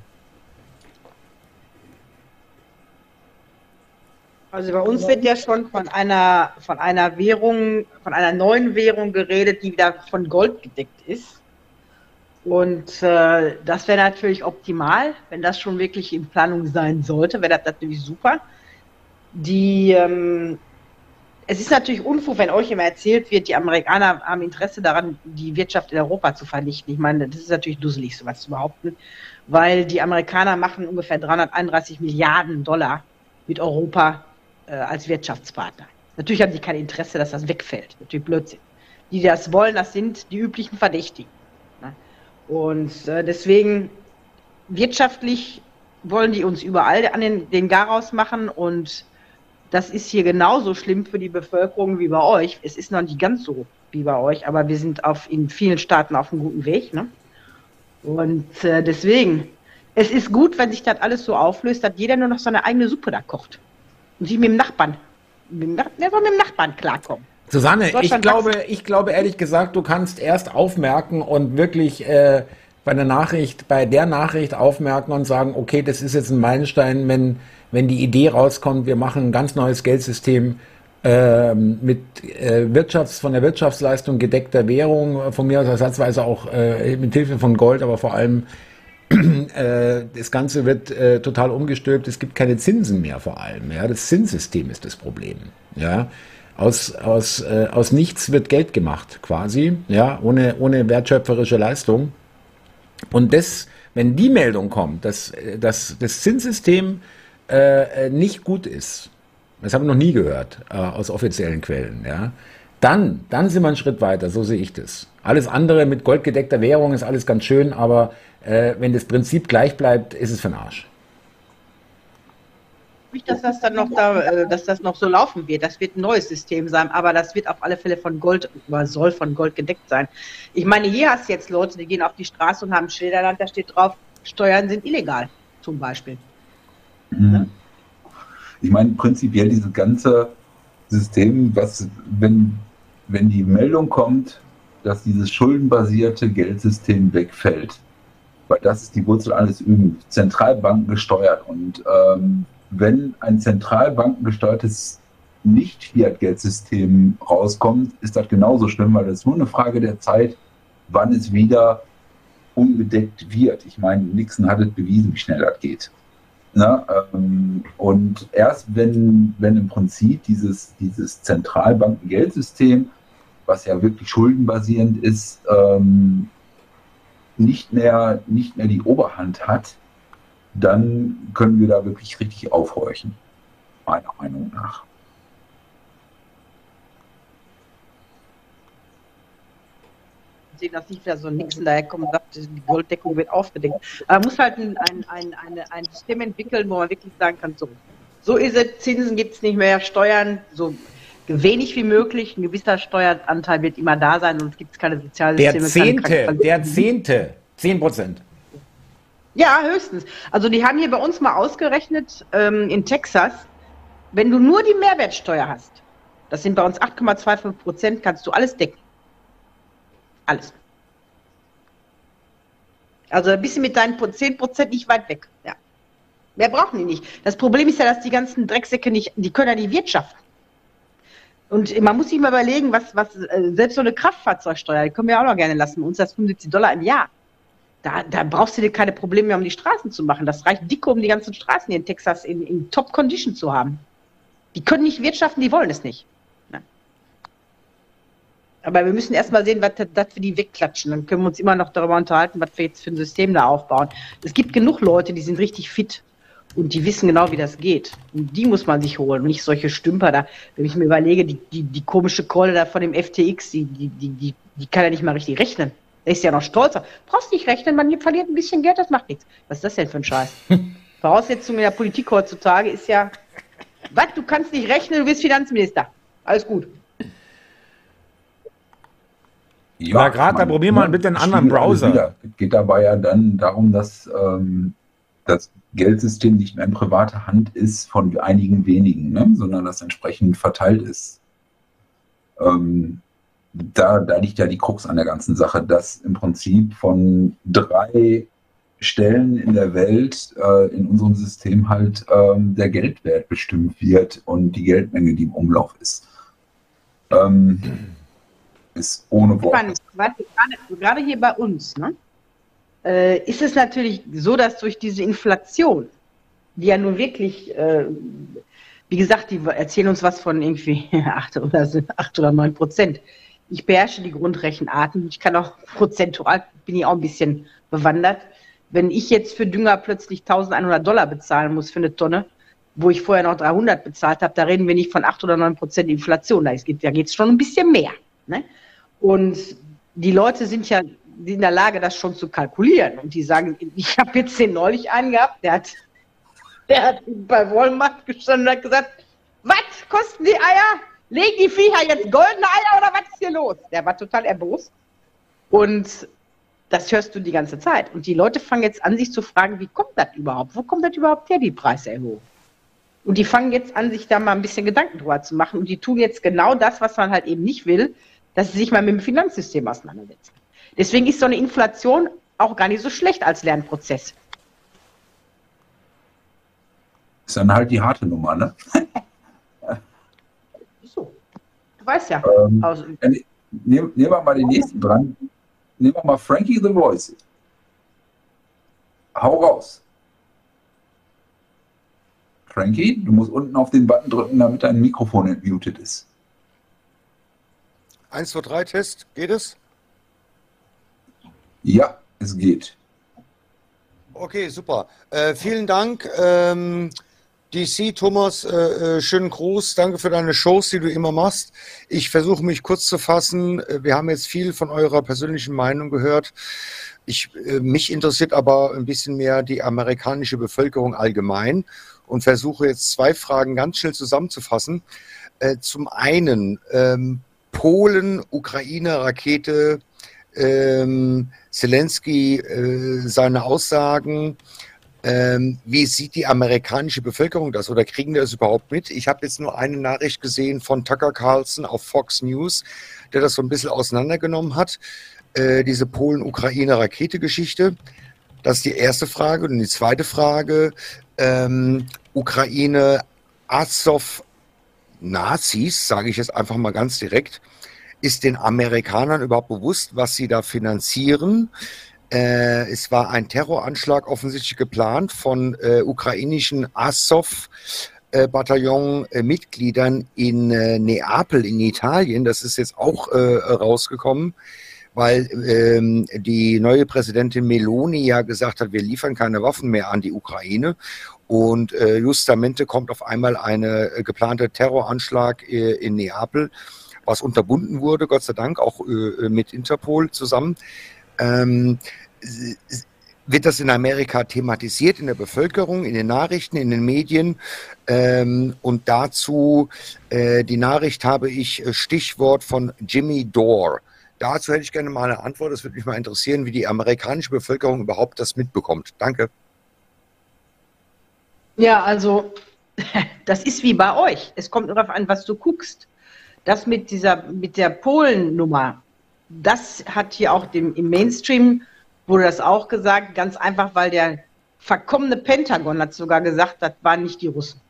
Also bei uns wird ja schon von einer, von einer Währung, von einer neuen Währung geredet, die wieder von Gold gedeckt ist. Und äh, das wäre natürlich optimal, wenn das schon wirklich in Planung sein sollte, wäre das natürlich super. Die, ähm, es ist natürlich Unfug, wenn euch immer erzählt wird, die Amerikaner haben Interesse daran, die Wirtschaft in Europa zu vernichten. Ich meine, das ist natürlich dusselig, sowas zu behaupten, weil die Amerikaner machen ungefähr 331 Milliarden Dollar mit Europa äh, als Wirtschaftspartner. Natürlich haben die kein Interesse, dass das wegfällt. Natürlich Blödsinn. Die, die das wollen, das sind die üblichen Verdächtigen. Ne? Und äh, deswegen wirtschaftlich wollen die uns überall an den, den Garaus machen und das ist hier genauso schlimm für die Bevölkerung wie bei euch. Es ist noch nicht ganz so wie bei euch, aber wir sind auf, in vielen Staaten auf einem guten Weg. Ne? Und äh, deswegen, es ist gut, wenn sich das alles so auflöst, dass jeder nur noch seine eigene Suppe da kocht. Und sie mit dem Nachbarn. Mit dem, der soll mit dem Nachbarn klarkommen. Susanne, ich glaube, ich glaube ehrlich gesagt, du kannst erst aufmerken und wirklich äh, bei der Nachricht, bei der Nachricht aufmerken und sagen, okay, das ist jetzt ein Meilenstein, wenn, wenn die Idee rauskommt, wir machen ein ganz neues Geldsystem äh, mit äh, Wirtschafts, von der Wirtschaftsleistung gedeckter Währung, von mir aus ersatzweise auch äh, mit Hilfe von Gold, aber vor allem *clears throat* äh, das Ganze wird äh, total umgestülpt. Es gibt keine Zinsen mehr vor allem. Ja, das Zinssystem ist das Problem. Ja, aus aus äh, aus nichts wird Geld gemacht quasi. Ja, ohne ohne wertschöpferische Leistung. Und das, wenn die Meldung kommt, dass, dass das Zinssystem äh, nicht gut ist, das habe ich noch nie gehört äh, aus offiziellen Quellen, ja, dann, dann sind wir einen Schritt weiter, so sehe ich das. Alles andere mit goldgedeckter Währung ist alles ganz schön, aber äh, wenn das Prinzip gleich bleibt, ist es für den Arsch. Nicht, dass das dann noch da, äh, dass das noch so laufen wird. Das wird ein neues System sein, aber das wird auf alle Fälle von Gold, oder soll von Gold gedeckt sein. Ich meine, hier hast du jetzt Leute, die gehen auf die Straße und haben Schilderland, da steht drauf, Steuern sind illegal, zum Beispiel. Mhm. Ich meine, prinzipiell dieses ganze System, was, wenn, wenn die Meldung kommt, dass dieses schuldenbasierte Geldsystem wegfällt, weil das ist die Wurzel alles Üben, Zentralbanken gesteuert. Und ähm, wenn ein zentralbankengesteuertes Nicht-Fiat-Geldsystem rauskommt, ist das genauso schlimm, weil das ist nur eine Frage der Zeit, wann es wieder unbedeckt wird. Ich meine, Nixon hat es bewiesen, wie schnell das geht. Na, ähm, und erst wenn, wenn im Prinzip dieses, dieses Zentralbankengeldsystem, was ja wirklich schuldenbasierend ist, ähm, nicht, mehr, nicht mehr die Oberhand hat, dann können wir da wirklich richtig aufhorchen, meiner Meinung nach. Sehen, dass nicht wieder so ein Nixon daherkommt und sagt, die Golddeckung wird aufgedeckt. Aber man muss halt ein, ein, ein, eine, ein System entwickeln, wo man wirklich sagen kann, so, so ist es, Zinsen gibt es nicht mehr, Steuern, so wenig wie möglich, ein gewisser Steueranteil wird immer da sein und es gibt keine Sozialsysteme. Der Zehnte, der Zehnte, zehn Prozent. Ja, höchstens. Also die haben hier bei uns mal ausgerechnet, ähm, in Texas, wenn du nur die Mehrwertsteuer hast, das sind bei uns 8,25 Prozent, kannst du alles decken. Alles. Also ein bisschen mit deinen 10 Prozent nicht weit weg. Ja. Mehr brauchen die nicht. Das Problem ist ja, dass die ganzen Drecksäcke nicht, die können ja die Wirtschaft. Und man muss sich mal überlegen, was, was, äh, selbst so eine Kraftfahrzeugsteuer, die können wir auch noch gerne lassen. Uns das 75 Dollar im Jahr. Da, da brauchst du dir keine Probleme mehr, um die Straßen zu machen. Das reicht dicke, um die ganzen Straßen hier in Texas in, in Top-Condition zu haben. Die können nicht wirtschaften, die wollen es nicht. Aber wir müssen erst mal sehen, was das für die wegklatschen. Dann können wir uns immer noch darüber unterhalten, was wir jetzt für ein System da aufbauen. Es gibt genug Leute, die sind richtig fit Und die wissen genau, wie das geht. Und die muss man sich holen und nicht solche Stümper da. Wenn ich mir überlege, die, die, die komische Keule da von dem FTX, die, die, die, die, die kann ja nicht mal richtig rechnen. Der ist ja noch stolzer. Brauchst nicht rechnen, man verliert ein bisschen Geld, das macht nichts. Was ist das denn für ein Scheiß? *laughs* Voraussetzung in der Politik heutzutage ist ja, was, du kannst nicht rechnen, du bist Finanzminister. Alles gut. Ja, gerade, da probier mal bitte einen anderen Browser. Es geht dabei ja dann darum, dass ähm, das Geldsystem nicht mehr in privater Hand ist von einigen wenigen, ne? sondern das entsprechend verteilt ist. Ähm, da, da liegt ja die Krux an der ganzen Sache, dass im Prinzip von drei Stellen in der Welt äh, in unserem System halt ähm, der Geldwert bestimmt wird und die Geldmenge, die im Umlauf ist. Ähm, ist ohne Worte. Gerade, gerade hier bei uns, ne? äh, ist es natürlich so, dass durch diese Inflation, die ja nun wirklich, äh, wie gesagt, die erzählen uns was von irgendwie *laughs* 8 oder, 8 oder 9 Prozent. Ich beherrsche die Grundrechenarten. Ich kann auch *laughs* prozentual, bin ich auch ein bisschen bewandert. Wenn ich jetzt für Dünger plötzlich 1100 Dollar bezahlen muss für eine Tonne, wo ich vorher noch 300 bezahlt habe, da reden wir nicht von 8 oder 9 Prozent Inflation. Da geht es schon ein bisschen mehr. Ne? Und die Leute sind ja in der Lage, das schon zu kalkulieren. Und die sagen, ich habe jetzt den neulich einen gehabt, der hat, der hat bei Walmart gestanden und hat gesagt, was kosten die Eier? Legen die Viecher jetzt goldene Eier oder was ist hier los? Der war total erbost. Und das hörst du die ganze Zeit. Und die Leute fangen jetzt an, sich zu fragen, wie kommt das überhaupt? Wo kommt das überhaupt her, die Preiserhöhung? Und die fangen jetzt an, sich da mal ein bisschen Gedanken drüber zu machen. Und die tun jetzt genau das, was man halt eben nicht will, dass sie sich mal mit dem Finanzsystem auseinandersetzen. Deswegen ist so eine Inflation auch gar nicht so schlecht als Lernprozess. Ist dann halt die harte Nummer, ne? *laughs* so. Du weißt ja. Ähm, also, nehmen, nehmen wir mal den nächsten dran. Nehmen wir mal Frankie the Voice. Hau raus. Frankie, du musst unten auf den Button drücken, damit dein Mikrofon entmutet ist. 1, 2, 3 Test, geht es? Ja, es geht. Okay, super. Äh, vielen Dank. Ähm, DC, Thomas, äh, äh, schönen Gruß. Danke für deine Shows, die du immer machst. Ich versuche mich kurz zu fassen. Äh, wir haben jetzt viel von eurer persönlichen Meinung gehört. Ich, äh, mich interessiert aber ein bisschen mehr die amerikanische Bevölkerung allgemein und versuche jetzt zwei Fragen ganz schnell zusammenzufassen. Äh, zum einen, ähm, Polen, Ukraine, Rakete, ähm, Zelensky äh, seine Aussagen. Ähm, wie sieht die amerikanische Bevölkerung das oder kriegen die das überhaupt mit? Ich habe jetzt nur eine Nachricht gesehen von Tucker Carlson auf Fox News, der das so ein bisschen auseinandergenommen hat, äh, diese Polen-Ukraine-Rakete-Geschichte. Das ist die erste Frage. Und die zweite Frage, ähm, Ukraine, Azov, Nazis, sage ich jetzt einfach mal ganz direkt, ist den Amerikanern überhaupt bewusst, was sie da finanzieren? Äh, es war ein Terroranschlag offensichtlich geplant von äh, ukrainischen Azov. Äh, Bataillon-Mitgliedern in äh, Neapel in Italien. Das ist jetzt auch äh, rausgekommen, weil ähm, die neue Präsidentin Meloni ja gesagt hat, wir liefern keine Waffen mehr an die Ukraine. Und äh, justamente kommt auf einmal ein äh, geplanter Terroranschlag äh, in Neapel was unterbunden wurde, Gott sei Dank, auch äh, mit Interpol zusammen. Ähm, wird das in Amerika thematisiert, in der Bevölkerung, in den Nachrichten, in den Medien. Ähm, und dazu äh, die Nachricht habe ich äh, Stichwort von Jimmy Dore. Dazu hätte ich gerne mal eine Antwort. Es würde mich mal interessieren, wie die amerikanische Bevölkerung überhaupt das mitbekommt. Danke. Ja, also *laughs* das ist wie bei euch. Es kommt darauf an, was du guckst das mit dieser, mit der Polen-Nummer, das hat hier auch dem, im Mainstream wurde das auch gesagt, ganz einfach, weil der verkommene Pentagon hat sogar gesagt, das waren nicht die Russen.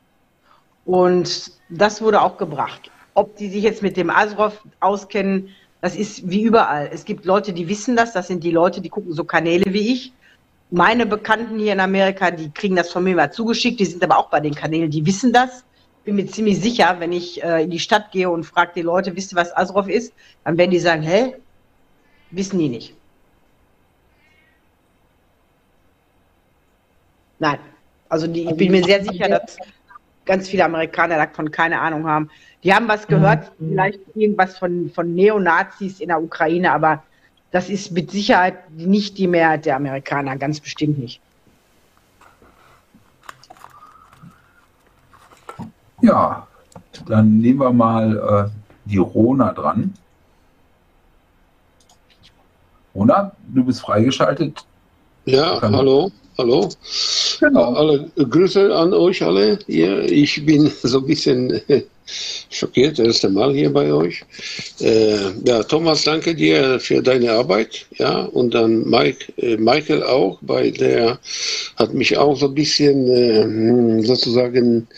Und das wurde auch gebracht. Ob die sich jetzt mit dem Azrov auskennen, das ist wie überall. Es gibt Leute, die wissen das, das sind die Leute, die gucken so Kanäle wie ich. Meine Bekannten hier in Amerika, die kriegen das von mir mal zugeschickt, die sind aber auch bei den Kanälen, die wissen das bin mir ziemlich sicher, wenn ich äh, in die Stadt gehe und frage die Leute, wisst ihr, was Azrov ist? Dann werden die sagen, hä? Wissen die nicht. Nein. Also die, ich bin mir sehr sicher, dass ganz viele Amerikaner davon keine Ahnung haben. Die haben was gehört, vielleicht irgendwas von, von Neonazis in der Ukraine, aber das ist mit Sicherheit nicht die Mehrheit der Amerikaner, ganz bestimmt nicht. Ja, dann nehmen wir mal äh, die Rona dran. Rona, du bist freigeschaltet. Ja, Kann- hallo, hallo. Genau. Alle Grüße an euch alle. Hier. Ich bin *laughs* so ein bisschen äh, schockiert, das erste Mal hier bei euch. Äh, ja, Thomas, danke dir für deine Arbeit. Ja, und dann Mike, äh, Michael auch, weil der hat mich auch so ein bisschen äh, hm, sozusagen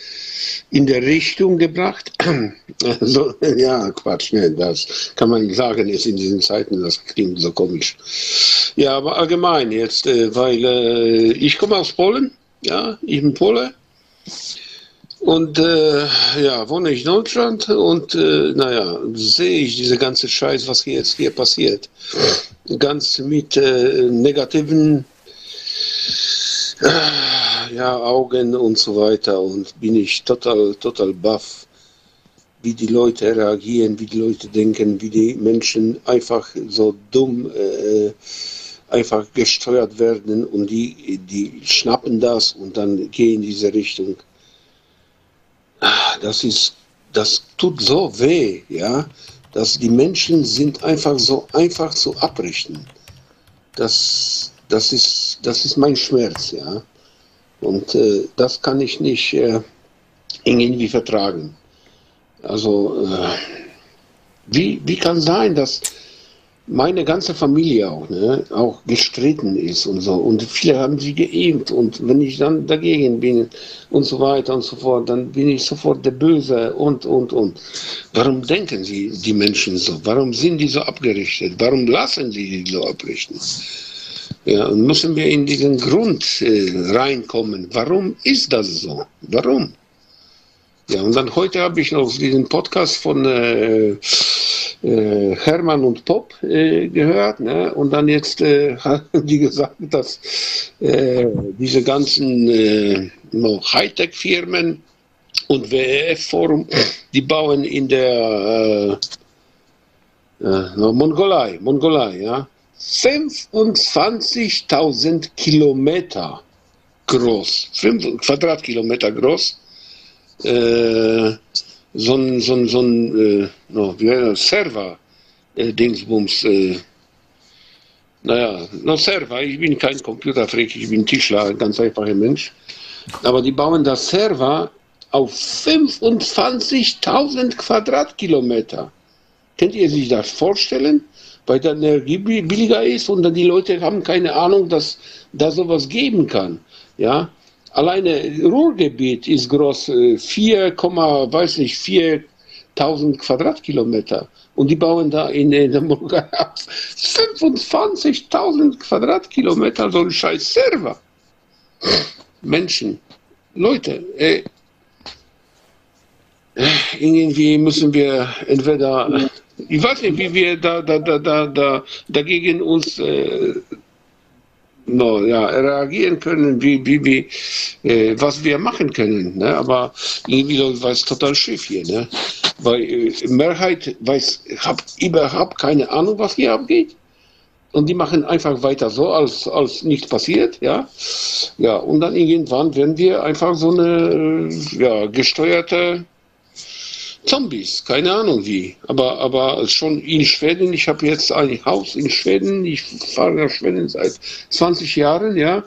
in der Richtung gebracht. *clears throat* Also, ja, Quatsch, ne, das kann man sagen jetzt in diesen Zeiten, das klingt so komisch. Ja, aber allgemein jetzt, äh, weil äh, ich komme aus Polen, ja, ich bin Pole und äh, ja, wohne ich in Deutschland und äh, naja, sehe ich diese ganze Scheiß, was hier jetzt hier passiert. Ganz mit äh, negativen ja, Augen und so weiter und bin ich total, total baff, wie die Leute reagieren, wie die Leute denken, wie die Menschen einfach so dumm äh, einfach gesteuert werden und die, die schnappen das und dann gehen in diese Richtung. Ah, Das ist, das tut so weh, ja, dass die Menschen sind einfach so einfach zu abrichten. Das, das ist, das ist mein Schmerz, ja. Und äh, das kann ich nicht äh, irgendwie vertragen. Also, äh, wie, wie kann sein, dass meine ganze Familie auch, ne, auch gestritten ist und so. Und viele haben sie geimpft. Und wenn ich dann dagegen bin und so weiter und so fort, dann bin ich sofort der Böse und, und, und. Warum denken sie, die Menschen so? Warum sind die so abgerichtet? Warum lassen sie die so abrichten? Ja, und müssen wir in diesen Grund äh, reinkommen. Warum ist das so? Warum? Ja, und dann heute habe ich noch diesen Podcast von äh, äh, Hermann und Pop äh, gehört. Ne? Und dann jetzt äh, *laughs* haben die gesagt, dass äh, diese ganzen äh, Hightech-Firmen und WEF-Forum, die bauen in der Mongolei, Mongolei, ja, 25.000 Kilometer groß, 5 Quadratkilometer groß äh, so ein, so ein, so ein äh, no, wie heißt das, Server, äh, äh, naja, no Server, ich bin kein Computerfreak, ich bin Tischler, ein ganz einfacher Mensch. Aber die bauen das Server auf 25.000 Quadratkilometer. Könnt ihr sich das vorstellen? Weil dann Energie bi- billiger ist und dann die Leute haben keine Ahnung, dass da sowas geben kann. Ja, Alleine Ruhrgebiet ist groß, äh, 4, weiß nicht, 4000 Quadratkilometer. Und die bauen da in, Mongolei 25.000 Quadratkilometer so ein scheiß Server. Menschen, Leute, äh, äh, irgendwie müssen wir entweder, ich weiß nicht, wie wir da, da, da, da, da dagegen uns äh, no, ja, reagieren können, wie, wie, wie, äh, was wir machen können. Ne? Aber irgendwie läuft es total schief hier. Ne? Weil äh, Mehrheit weiß, hat überhaupt keine Ahnung, was hier abgeht. Und die machen einfach weiter so, als, als nichts passiert, ja. Ja, und dann irgendwann werden wir einfach so eine, ja, gesteuerte Zombies, keine Ahnung wie. Aber, aber schon in Schweden, ich habe jetzt ein Haus in Schweden, ich fahre nach Schweden seit 20 Jahren, ja.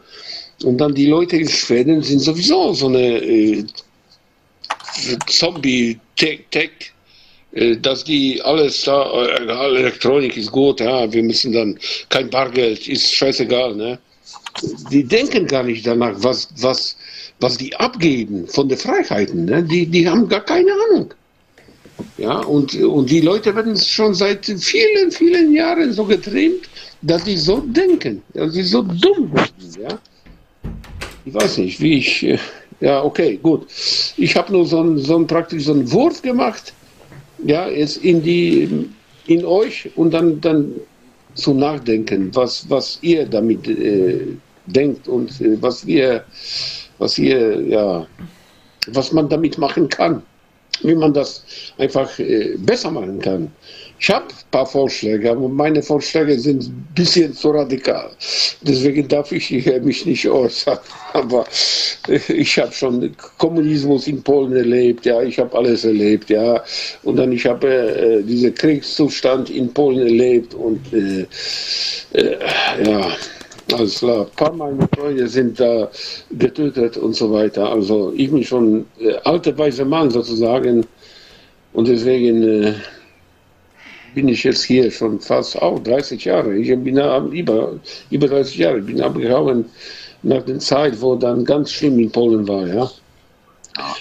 Und dann die Leute in Schweden sind sowieso so eine äh, Zombie-Tech, äh, dass die alles da, äh, alle Elektronik ist gut, ja, wir müssen dann kein Bargeld, ist scheißegal, ne? Die denken gar nicht danach, was, was, was die abgeben von den Freiheiten, ne? Die, die haben gar keine Ahnung. Ja, und, und die Leute werden schon seit vielen, vielen Jahren so getrimmt, dass sie so denken, dass sie so dumm werden, ja. Ich weiß nicht, wie ich, äh, ja, okay, gut. Ich habe nur so einen, so einen praktisch so einen Wurf gemacht, ja, jetzt in die, in euch und dann, dann zu nachdenken, was, was ihr damit äh, denkt und äh, was wir was hier, ja, was man damit machen kann, wie man das einfach äh, besser machen kann. Ich habe ein paar Vorschläge, aber meine Vorschläge sind ein bisschen zu radikal. Deswegen darf ich mich nicht äußern. *laughs* Aber äh, ich habe schon Kommunismus in Polen erlebt, ja, ich habe alles erlebt, ja. Und dann ich habe äh, diesen Kriegszustand in Polen erlebt und äh, äh, ja, alles klar. Ein paar meiner Freunde sind da getötet und so weiter. Also ich bin schon äh, alter weißer Mann sozusagen und deswegen äh, bin ich jetzt hier schon fast auch 30 Jahre. Ich bin da über, über 30 Jahre. Ich bin abgehauen nach der Zeit, wo dann ganz schlimm in Polen war, ja.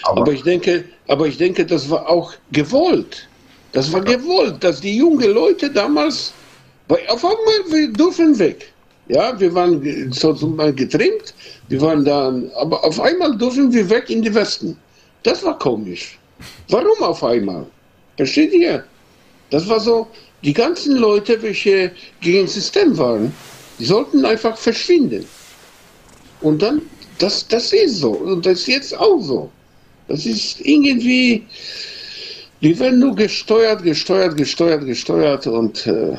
Aber, aber ich denke, aber ich denke, das war auch gewollt. Das war gewollt, dass die jungen Leute damals, weil auf einmal wir dürfen weg. Ja, wir waren so zum Beispiel getrimmt, wir waren dann, aber auf einmal dürfen wir weg in den Westen. Das war komisch. Warum auf einmal? Versteht ihr? Das war so, die ganzen Leute, welche gegen das System waren, die sollten einfach verschwinden. Und dann, das, das ist so. Und das ist jetzt auch so. Das ist irgendwie, die werden nur gesteuert, gesteuert, gesteuert, gesteuert und, äh,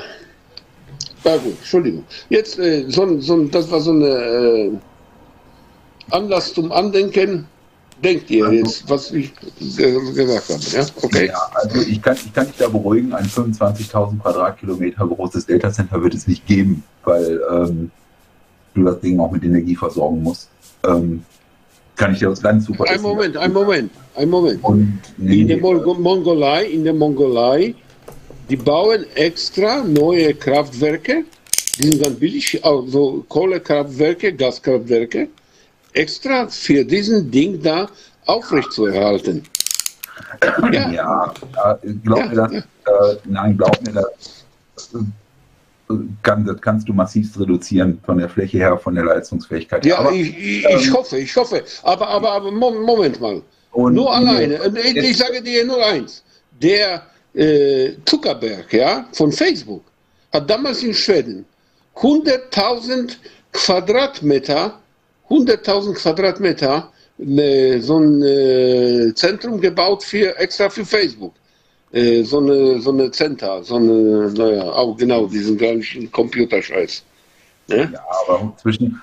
ja gut, Entschuldigung. Jetzt, äh, so, so, das war so eine äh, Anlass zum Andenken denkt ihr jetzt, was ich gesagt habe. Ja, okay. Ja, also ich kann, ich kann dich da beruhigen, ein 25.000 Quadratkilometer großes Datacenter wird es nicht geben, weil ähm, du das Ding auch mit Energie versorgen musst. Ähm, kann ich dir aus ganz super Ein Moment, ein Moment, ein Moment. Und, nee, in der Mong Mongolei, in der Mongolei, die bauen extra neue Kraftwerke, die sind dann billig, also Kohlekraftwerke, Gaskraftwerke extra für diesen Ding da aufrechtzuerhalten. Ja, ja glaub ja, mir das, ja. äh, nein, glaub mir das, äh, kann, das kannst du massiv reduzieren von der Fläche her, von der Leistungsfähigkeit. Ja, aber, ich, ich, ähm, ich, hoffe, ich hoffe. Aber, aber, aber Moment mal. nur alleine. Ich, ich, sage dir nur eins. Der äh, Zuckerberg ja, von Facebook hat damals in Schweden 100.000 Quadratmeter 100.000 Quadratmeter ne, so ein äh, Zentrum gebaut für extra für Facebook. Äh, so eine so eine Center, so eine, naja, auch genau diesen ganzen Computerscheiß. Ne? Ja, aber zwischen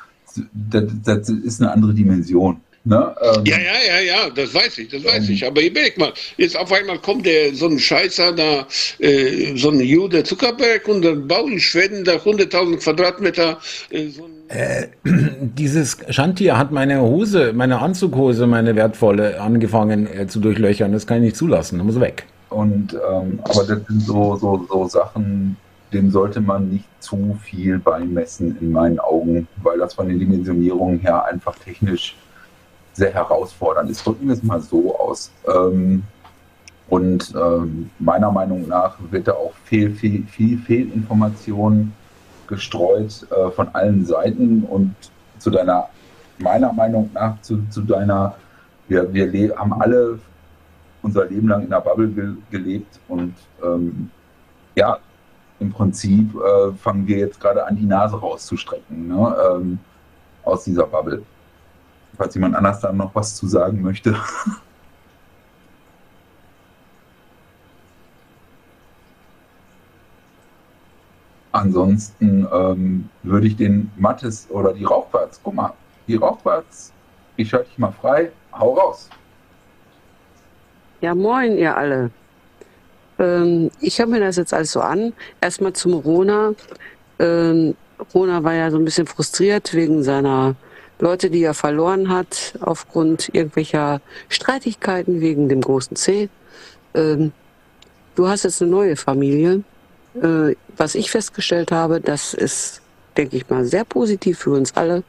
das, das ist eine andere Dimension. Ne? Ähm, ja, ja, ja, ja, das weiß ich, das weiß ähm, ich. Aber überleg mal, jetzt auf einmal kommt der so ein Scheißer da, äh, so ein Jude Zuckerberg und dann baut in Schweden da 100.000 Quadratmeter äh, so äh, *clears throat* dieses Schandtier hat meine Hose, meine Anzughose, meine wertvolle angefangen äh, zu durchlöchern. Das kann ich nicht zulassen. Da muss weg. Und ähm, aber das sind so, so, so Sachen, dem sollte man nicht zu viel beimessen in meinen Augen, weil das von den Dimensionierungen her einfach technisch sehr herausfordernd ist. Drücken wir es mal so aus. Ähm, und ähm, meiner Meinung nach wird da auch viel, viel, viel Fehlinformation gestreut äh, von allen Seiten und zu deiner, meiner Meinung nach, zu, zu deiner, wir, wir haben alle unser Leben lang in der Bubble ge gelebt und ähm, ja, im Prinzip äh, fangen wir jetzt gerade an, die Nase rauszustrecken ne, ähm, aus dieser Bubble falls jemand anders da noch was zu sagen möchte. Ansonsten ähm, würde ich den Mattes oder die Rauchwarts, guck mal, die Rauchwarts, ich schalte dich mal frei, hau raus. Ja, moin, ihr alle. Ähm, ich höre mir das jetzt alles so an. Erstmal zum Rona. Ähm, Rona war ja so ein bisschen frustriert wegen seiner Leute, die er verloren hat aufgrund irgendwelcher Streitigkeiten wegen dem großen C. Ähm, du hast jetzt eine neue Familie. Äh, was ich festgestellt habe, das ist, denke ich mal, sehr positiv für uns alle.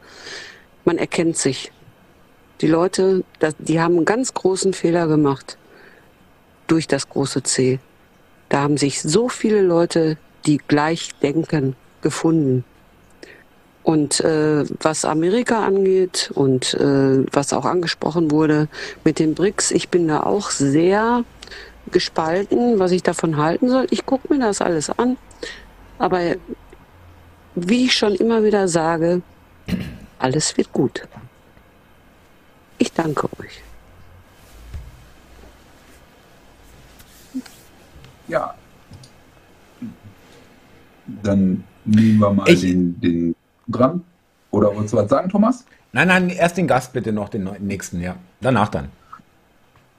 Man erkennt sich. Die Leute, die haben einen ganz großen Fehler gemacht durch das große C. Da haben sich so viele Leute, die gleich denken, gefunden. Und äh, was Amerika angeht und äh, was auch angesprochen wurde mit den BRICS, ich bin da auch sehr gespalten, was ich davon halten soll. Ich gucke mir das alles an. Aber wie ich schon immer wieder sage, alles wird gut. Ich danke euch. Ja. Dann nehmen wir mal Ich- den, den dran. Oder wolltest du was sagen, Thomas? Nein, nein, erst den Gast bitte noch, den nächsten, ja. Danach dann.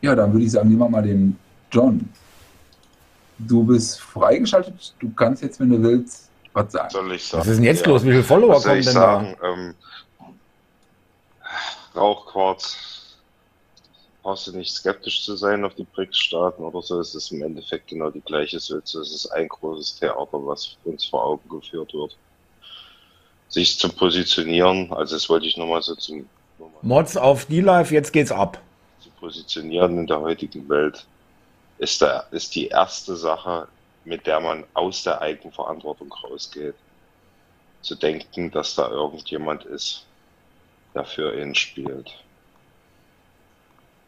Ja, dann würde ich sagen, nehmen wir mal den John. Du bist freigeschaltet. Du kannst jetzt, wenn du willst, was sagen. Soll ich sagen? Was ist denn jetzt los? Wie viele Follower Was kommen ich denn sagen? Ähm, Rauchquarz, brauchst du nicht skeptisch zu sein auf die BRICS-Staaten oder so. Es ist im Endeffekt genau die gleiche Sülze. Es ist ein großes Theater, was uns vor Augen geführt wird. Sich zu positionieren, also das wollte ich nochmal so zum da? Mods auf D-Live, jetzt geht's ab. zu positionieren in der heutigen Welt, ist, der, ist die erste Sache, mit der man aus der Eigenverantwortung rausgeht. Zu denken, dass da irgendjemand ist, der für ihn spielt.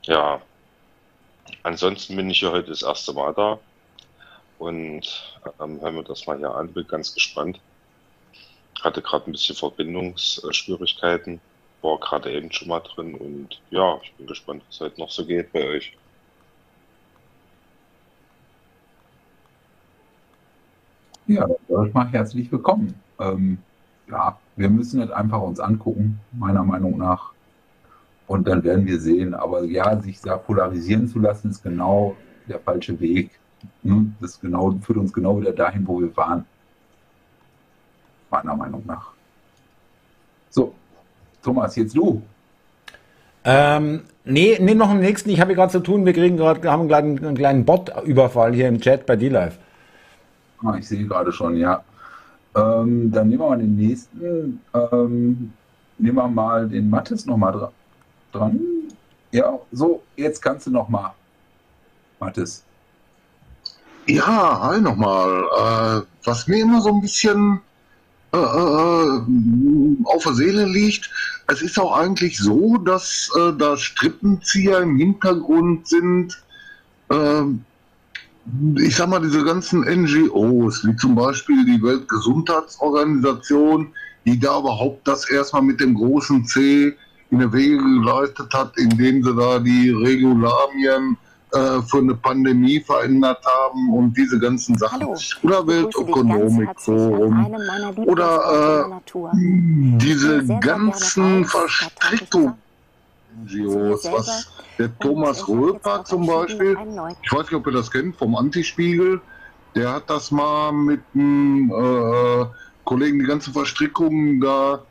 Ja, ansonsten bin ich hier heute das erste Mal da und ähm, hören wir das mal hier an, bin ganz gespannt. Hatte gerade ein bisschen Verbindungsschwierigkeiten, war gerade eben schon mal drin und ja, ich bin gespannt, was heute noch so geht bei euch. Ja, dann sag ich mal herzlich willkommen. Ähm, ja, wir müssen es einfach uns angucken, meiner Meinung nach. Und dann werden wir sehen. Aber ja, sich da polarisieren zu lassen, ist genau der falsche Weg. Ne? Das genau, führt uns genau wieder dahin, wo wir waren. Meiner Meinung nach. So, Thomas, jetzt du. Ähm, nee, nee, noch im nächsten. Ich habe hier gerade zu tun. Wir kriegen gerade, haben gerade einen, einen kleinen Bot-Überfall hier im Chat bei D-Live. Ah, ich sehe gerade schon, ja. Ähm, dann nehmen wir mal den nächsten. Ähm, nehmen wir mal den Mattes nochmal dra dran. Ja, so, jetzt kannst du nochmal. Mattes. Ja, hi nochmal. Äh, was mir immer so ein bisschen äh, äh, auf der Seele liegt, es ist auch eigentlich so, dass äh, da Strippenzieher im Hintergrund sind. ähm, ich sag mal, diese ganzen NGOs, wie zum Beispiel die Weltgesundheitsorganisation, die da überhaupt das erstmal mit dem großen C in der Wege geleistet hat, indem sie da die Regularien äh, für eine Pandemie verändert haben und diese ganzen Sachen. Oder Weltökonomikforum. Oder äh, diese ganzen Verstrickungen. NGOs, was der Thomas Röper zum Beispiel, ich weiß nicht, ob ihr das kennt, vom Antispiegel, der hat das mal mit einem äh, Kollegen, die ganzen Verstrickungen da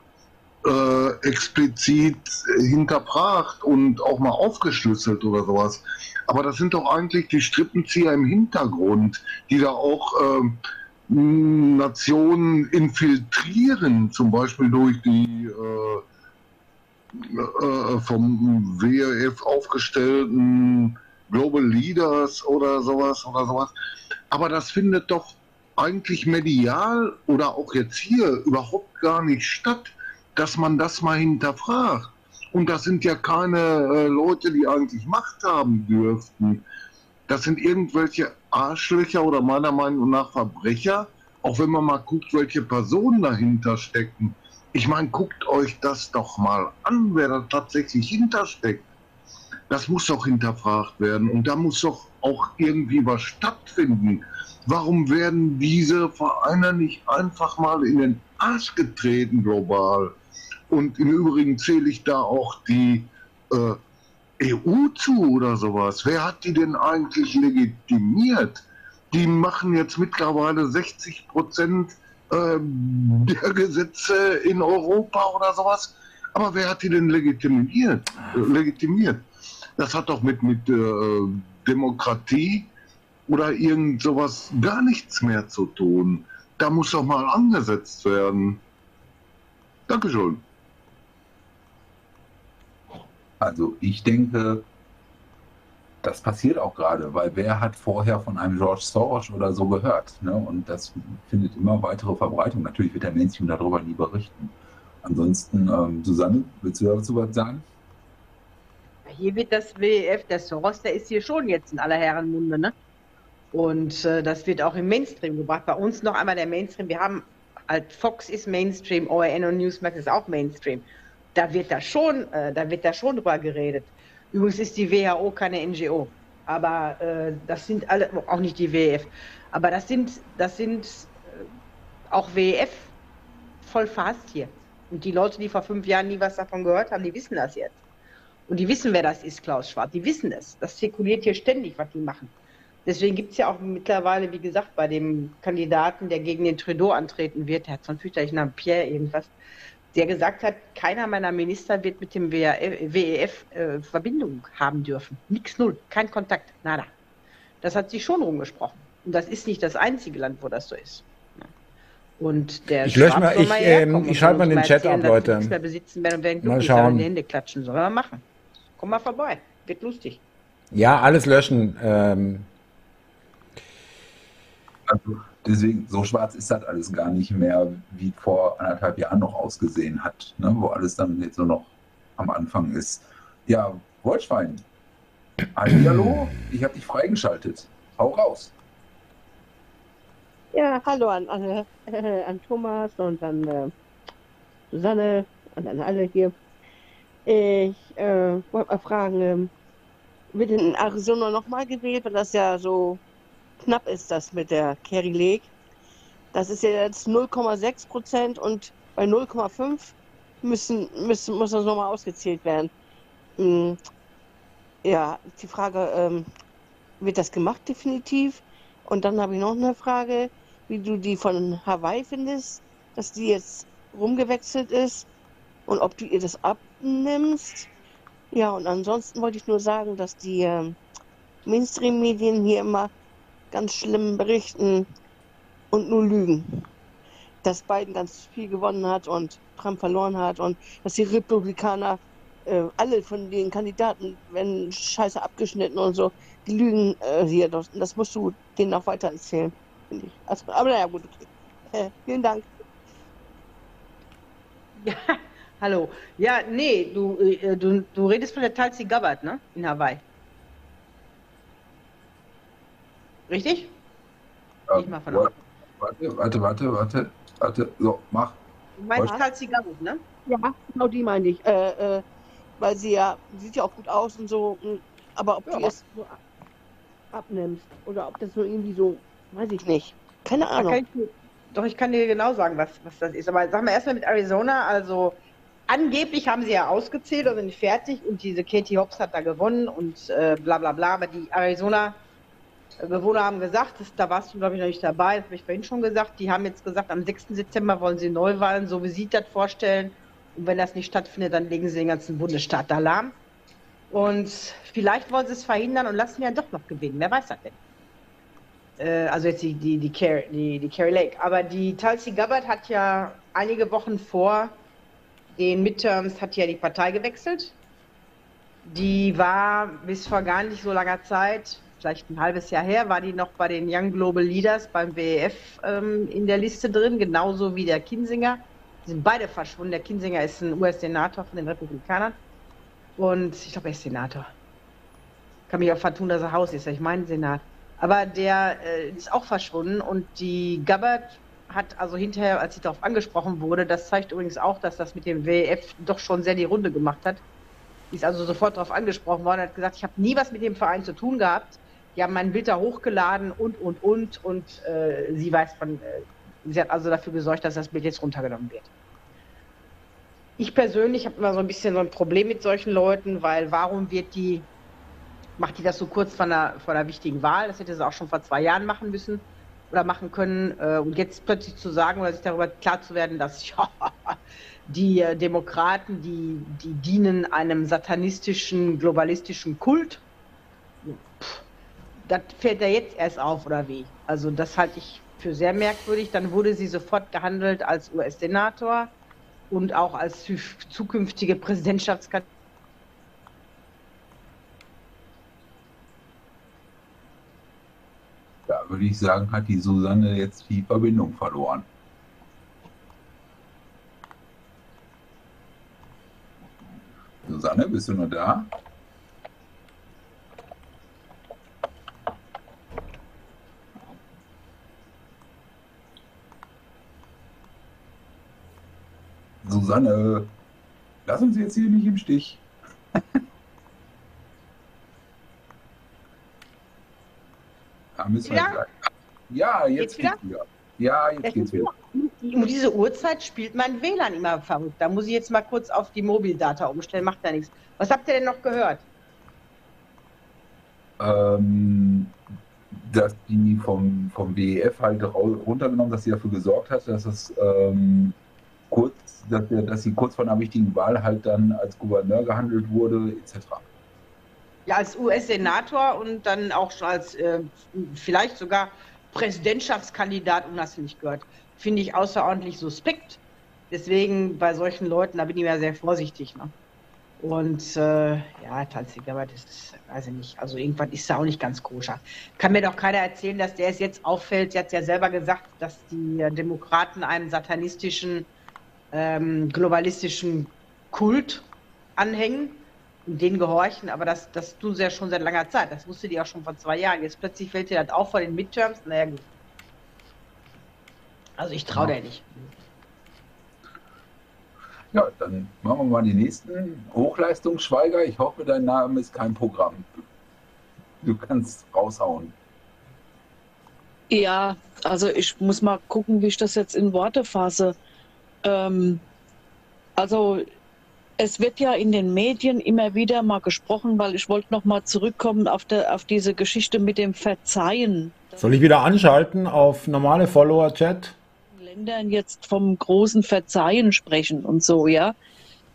äh, explizit hinterfragt und auch mal aufgeschlüsselt oder sowas. Aber das sind doch eigentlich die Strippenzieher im Hintergrund, die da auch ähm, Nationen infiltrieren, zum Beispiel durch die äh, äh, vom WEF aufgestellten Global Leaders oder sowas oder sowas. Aber das findet doch eigentlich medial oder auch jetzt hier überhaupt gar nicht statt, dass man das mal hinterfragt. Und das sind ja keine äh, Leute, die eigentlich Macht haben dürften. Das sind irgendwelche Arschlöcher oder meiner Meinung nach Verbrecher, auch wenn man mal guckt, welche Personen dahinter stecken. Ich meine, guckt euch das doch mal an, wer da tatsächlich hintersteckt. Das muss doch hinterfragt werden und da muss doch auch irgendwie was stattfinden. Warum werden diese Vereine nicht einfach mal in den Arsch getreten global? Und im Übrigen zähle ich da auch die äh, EU zu oder sowas. Wer hat die denn eigentlich legitimiert? Die machen jetzt mittlerweile 60 Prozent ähm, der Gesetze in Europa oder sowas. Aber wer hat die denn legitimiert? Äh, legitimiert? Das hat doch mit, mit äh, Demokratie oder irgend sowas gar nichts mehr zu tun. Da muss doch mal angesetzt werden. Dankeschön. Also ich denke, das passiert auch gerade, weil wer hat vorher von einem George Soros oder so gehört? Ne? Und das findet immer weitere Verbreitung. Natürlich wird der Mainstream darüber nie berichten. Ansonsten, ähm, Susanne, willst du dazu was sagen? Hier wird das WEF, der Soros, der ist hier schon jetzt in aller Herren Munde, ne? Und äh, das wird auch im Mainstream gebracht. Bei uns noch einmal der Mainstream. Wir haben halt Fox ist Mainstream, ORN und Newsmax ist auch Mainstream. Da wird da schon, äh, da wird da schon drüber geredet. Übrigens ist die WHO keine NGO, aber äh, das sind alle, auch nicht die WEF, aber das sind, das sind äh, auch WEF voll verhasst hier. Und die Leute, die vor fünf Jahren nie was davon gehört haben, die wissen das jetzt. Und die wissen, wer das ist, Klaus Schwarz. Die wissen es. Das zirkuliert hier ständig, was die machen. Deswegen gibt es ja auch mittlerweile, wie gesagt, bei dem Kandidaten, der gegen den Trudeau antreten wird, der hat so einen fürchterlichen Namen, Pierre irgendwas, der gesagt hat, keiner meiner Minister wird mit dem WEF äh, Verbindung haben dürfen. Nix, null, kein Kontakt, nada. Das hat sich schon rumgesprochen. Und das ist nicht das einzige Land, wo das so ist. Und der ich lösche mal, ich, ähm, ich schalte mal den Chat ab, Leute. Nichts mehr besitzen werden und werden Mal schauen. die Hände klatschen. Sollen wir mal machen. Komm mal vorbei. Wird lustig. Ja, alles löschen. Ähm, Also deswegen, so schwarz ist das alles gar nicht mehr, wie vor anderthalb Jahren noch ausgesehen hat, ne? wo alles dann jetzt so noch am Anfang ist. Ja, Wollschwein, hallo, ich habe dich freigeschaltet. Hau raus. Ja, hallo an alle, äh, *laughs* an Thomas und an äh, Susanne und an alle hier. Ich äh, wollte mal fragen, ähm, wird in Arizona nochmal gewählt, weil das ja so knapp ist, das mit der Kerry Lake. Das ist ja jetzt 0,6 Prozent und bei 0,5 müssen, müssen, muss das nochmal ausgezählt werden. Hm, ja, die Frage, ähm, wird das gemacht definitiv? Und dann habe ich noch eine Frage, wie du die von Hawaii findest, dass die jetzt rumgewechselt ist und ob du ihr das abnimmst. Ja, und ansonsten wollte ich nur sagen, dass die ähm, Mainstream-Medien hier immer ganz schlimm berichten und nur lügen. Dass Biden ganz viel gewonnen hat und Trump verloren hat und dass die Republikaner, äh, alle von den Kandidaten werden scheiße abgeschnitten und so. Die lügen äh, hier. Das, das musst du denen auch weiter erzählen, finde ich. Also, aber naja, gut, okay. Äh, vielen Dank. Ja, *laughs* hallo. Ja, nee, du, äh, du, du redest von der Tulsi Gabbard, ne? In Hawaii. Richtig? Ja, Ich mal von warte, warte, warte, warte, warte. So, mach. Du meinst? Tulsi Gabbard, ne? Ja, genau die meine ich. Äh, äh, weil sie ja, sieht ja auch gut aus und so. Aber ob du es so ab- abnimmst oder ob das nur irgendwie so, weiß ich nicht. Keine Ahnung. kann ich, doch, ich kann dir genau sagen, was, was das ist. Aber sagen wir erstmal mit Arizona. Also, angeblich haben sie ja ausgezählt und sind fertig und diese Katie Hobbs hat da gewonnen und äh, bla bla bla. Aber die Arizona-Bewohner haben gesagt, das, da warst du, glaube ich, noch nicht dabei, das habe ich vorhin schon gesagt. Die haben jetzt gesagt, am 6. Dezember wollen sie Neuwahlen, so wie sie das vorstellen. Und wenn das nicht stattfindet, dann legen sie den ganzen Bundesstaat da lahm. Und vielleicht wollen sie es verhindern und lassen ja doch noch gewinnen. Wer weiß das denn? Äh, also jetzt die, die, die, Car die, die Carrie Lake. Aber die Tulsi Gabbard hat ja einige Wochen vor den Midterms hat ja die Partei gewechselt. Die war bis vor gar nicht so langer Zeit, vielleicht ein halbes Jahr her, war die noch bei den Young Global Leaders beim WEF ähm, in der Liste drin, genauso wie der Kinsinger. Die sind beide verschwunden. Der Kinsinger ist ein US-Senator von den Republikanern. Und ich glaube, er ist Senator. Kann mich auch vertun, dass er Haus ist. Ich meine Senat. Aber der äh, ist auch verschwunden und die Gabbard hat also hinterher, als sie darauf angesprochen wurde, das zeigt übrigens auch, dass das mit dem WEF doch schon sehr die Runde gemacht hat. Die ist also sofort darauf angesprochen worden, hat gesagt, ich habe nie was mit dem Verein zu tun gehabt. Die haben mein Bild da hochgeladen und, und, und. Und äh, sie weiß von, äh, sie hat also dafür gesorgt, dass das Bild jetzt runtergenommen wird. Ich persönlich habe immer so ein bisschen so ein Problem mit solchen Leuten, weil warum wird die, macht die das so kurz vor einer, vor einer wichtigen Wahl? Das hätte sie auch schon vor zwei Jahren machen müssen oder machen können. Äh, und jetzt plötzlich zu sagen oder sich darüber klar zu werden, dass *laughs* ja, die äh, Demokraten, die, die dienen einem satanistischen, globalistischen Kult. Das fällt ja jetzt erst auf, oder wie? Also das halte ich für sehr merkwürdig. Dann wurde sie sofort gehandelt als US-Senator und auch als zukünftige Präsidentschaftskandidatin. Da würde ich sagen, hat die Susanne jetzt die Verbindung verloren. Susanne, bist du noch da? Susanne, Lass uns jetzt hier nicht im Stich. *laughs* da müssen wir Ja? sagen. Ja, jetzt Geht's wieder? geht's wieder. Ja, jetzt Das geht's wieder. Um diese Uhrzeit spielt mein WLAN immer verrückt. Da muss ich jetzt mal kurz auf die Mobildata umstellen, macht ja nichts. Was habt ihr denn noch gehört? ähm, dass die vom, vom WEF halt runtergenommen, dass sie dafür gesorgt hat, dass es ähm, kurz, dass, der, dass sie kurz vor einer wichtigen Wahl halt dann als Gouverneur gehandelt wurde, etc. Ja, als US-Senator und dann auch schon als äh, vielleicht sogar Präsidentschaftskandidat, hast du nicht gehört, finde ich außerordentlich suspekt. Deswegen bei solchen Leuten, da bin ich ja sehr vorsichtig. Ne? Und äh, ja, aber das ist, weiß ich nicht, also irgendwann ist da auch nicht ganz koscher. Kann mir doch keiner erzählen, dass der es jetzt auffällt. Sie hat ja selber gesagt, dass die Demokraten einem satanistischen, ähm, globalistischen Kult anhängen und denen gehorchen, aber das, das tun sie ja schon seit langer Zeit. Das wusste die auch schon vor zwei Jahren. Jetzt plötzlich fällt dir das auf vor den Midterms. Naja, gut. Also ich traue der nicht. Ja, dann machen wir mal die nächsten. Hochleistungsschweiger, ich hoffe, dein Name ist kein Programm. Du kannst raushauen. Ja, also ich muss mal gucken, wie ich das jetzt in Worte fasse. Ähm, also es wird ja in den Medien immer wieder mal gesprochen, weil ich wollte noch mal zurückkommen auf, der, auf diese Geschichte mit dem Verzeihen. Soll ich wieder anschalten auf normale Follower-Chat? Ländern jetzt vom großen Verzeihen sprechen und so, ja.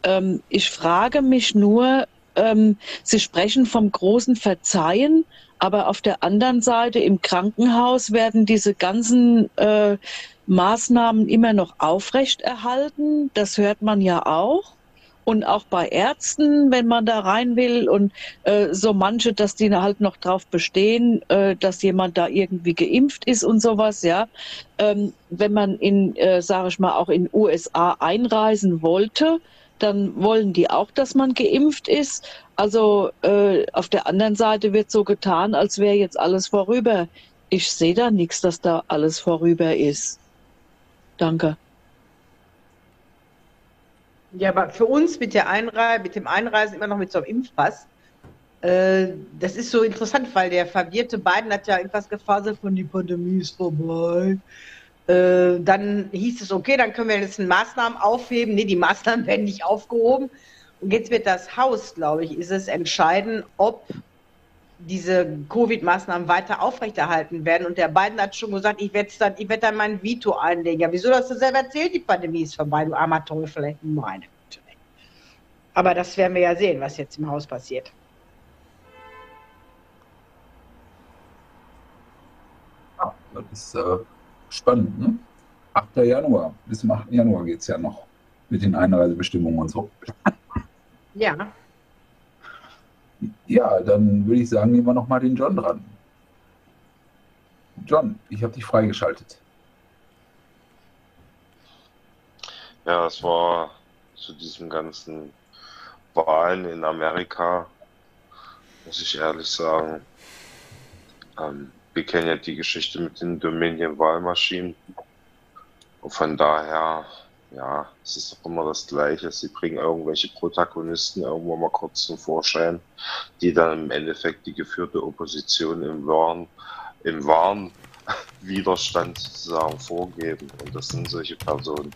Ähm, ich frage mich nur, ähm, Sie sprechen vom großen Verzeihen, aber auf der anderen Seite im Krankenhaus werden diese ganzen äh, Maßnahmen immer noch aufrechterhalten. Das hört man ja auch. Und auch bei Ärzten, wenn man da rein will und äh, so manche, dass die halt noch drauf bestehen, äh, dass jemand da irgendwie geimpft ist und sowas, ja. Ähm, wenn man in, äh, sage ich mal, auch in USA einreisen wollte, dann wollen die auch, dass man geimpft ist. Also äh, auf der anderen Seite wird so getan, als wäre jetzt alles vorüber. Ich sehe da nichts, dass da alles vorüber ist. Danke. Ja, aber für uns mit der Einreise, mit dem Einreisen immer noch mit so einem Impfpass, äh, das ist so interessant, weil der verwirrte Biden hat ja irgendwas gefaselt von die Pandemie ist vorbei. Äh, dann hieß es, okay, dann können wir jetzt Maßnahmen aufheben. Nee, die Maßnahmen werden nicht aufgehoben. Und jetzt wird das Haus, glaube ich, ist es entscheiden, ob diese Covid-Maßnahmen weiter aufrechterhalten werden. Und der Biden hat schon gesagt, ich werde dann, ich werd dann mein Veto einlegen. Ja, wieso hast du selber erzählt, die Pandemie ist vorbei, du armer Teufel? Meine Güte. Aber das werden wir ja sehen, was jetzt im Haus passiert. Ja, das ist äh, spannend, ne? 8. Januar. Bis zum 8. Januar geht es ja noch mit den Einreisebestimmungen und so. Ja. Ja, dann würde ich sagen, nehmen wir nochmal den John dran. John, ich habe dich freigeschaltet. Ja, es war zu diesem ganzen Wahlen in Amerika, muss ich ehrlich sagen. Ähm, wir kennen ja die Geschichte mit den Dominion-Wahlmaschinen. Von daher, ja, es ist doch immer das Gleiche. Sie bringen irgendwelche Protagonisten irgendwo mal kurz zum Vorschein, die dann im Endeffekt die geführte Opposition im wahren, im wahren Widerstand sozusagen vorgeben. Und das sind solche Personen.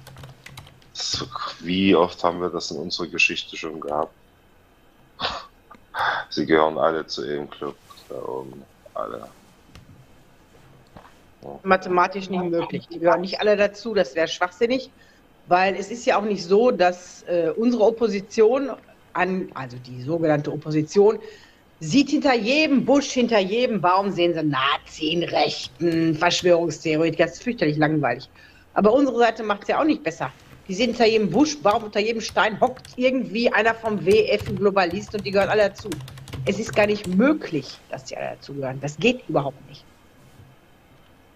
So, wie oft haben wir das in unserer Geschichte schon gehabt? *laughs* Sie gehören alle zu ihrem Club da oben. Alle. mathematisch nicht möglich. Die gehören nicht alle dazu, das wäre schwachsinnig, weil es ist ja auch nicht so, dass äh, unsere Opposition, an, also die sogenannte Opposition, sieht hinter jedem Busch, hinter jedem Baum, sehen sie Nazien, Rechten, Verschwörungstheoretiker, das ist fürchterlich langweilig. Aber unsere Seite macht es ja auch nicht besser. Die sehen hinter jedem Busch, Baum, unter jedem Stein hockt irgendwie einer vom WF, ein Globalist und die gehören alle dazu. Es ist gar nicht möglich, dass die alle dazugehören. Das geht überhaupt nicht.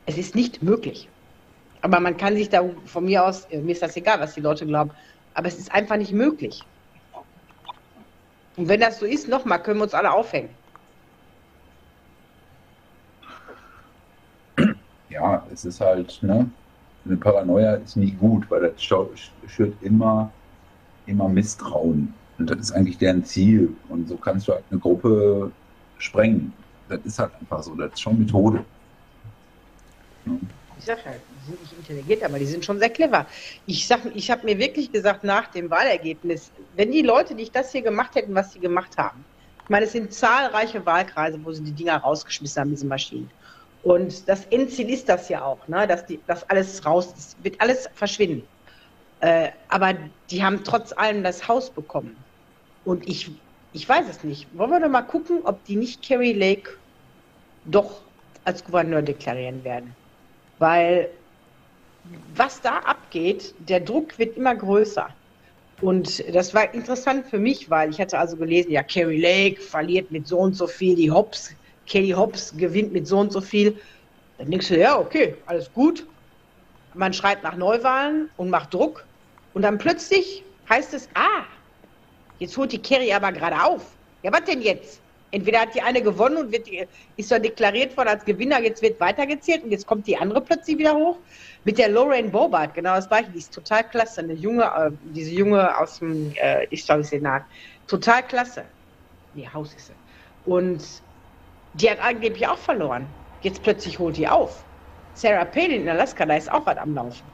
Es ist nicht möglich. Aber man kann sich da von mir aus, äh, mir ist das egal, was die Leute glauben, aber es ist einfach nicht möglich. Und wenn das so ist, nochmal, können wir uns alle aufhängen. Ja, es ist halt, ne? Eine Paranoia ist nie gut, weil das schürt immer immer Misstrauen. Und das ist eigentlich deren Ziel. Und so kannst du halt eine Gruppe sprengen. Das ist halt einfach so. Das ist schon Methode. Ich sag halt, die sind nicht intelligent, aber die sind schon sehr clever. Ich sag, ich habe mir wirklich gesagt nach dem Wahlergebnis, wenn die Leute nicht das hier gemacht hätten, was sie gemacht haben. Ich meine, es sind zahlreiche Wahlkreise, wo sie die Dinger rausgeschmissen haben, diese Maschinen. Und das Endziel ist das ja auch, ne? dass die, das alles raus ist, wird alles verschwinden. Äh, aber die haben trotz allem das Haus bekommen. Und ich, ich weiß es nicht. Wollen wir doch mal gucken, ob die nicht Kerry Lake doch als Gouverneur deklarieren werden. Weil was da abgeht, der Druck wird immer größer. Und das war interessant für mich, weil ich hatte also gelesen, ja, Kerry Lake verliert mit so und so viel, die Hobbs, Kelly Hobbs gewinnt mit so und so viel. Dann denkst du, ja, okay, alles gut. Man schreit nach Neuwahlen und macht Druck. Und dann plötzlich heißt es, ah, jetzt holt die Kerry aber gerade auf. Ja, was denn jetzt? Entweder hat die eine gewonnen und wird, ist dann deklariert worden als Gewinner, jetzt wird weitergezählt und jetzt kommt die andere plötzlich wieder hoch. Mit der Lorraine Bobart, genau das gleiche, die ist total klasse. Eine junge, äh, diese junge aus dem äh, ich glaube, Senat. Total klasse. Nee, Haus ist sie. Und die hat angeblich auch verloren. Jetzt plötzlich holt die auf. Sarah Palin in Alaska, da ist auch was am Laufen.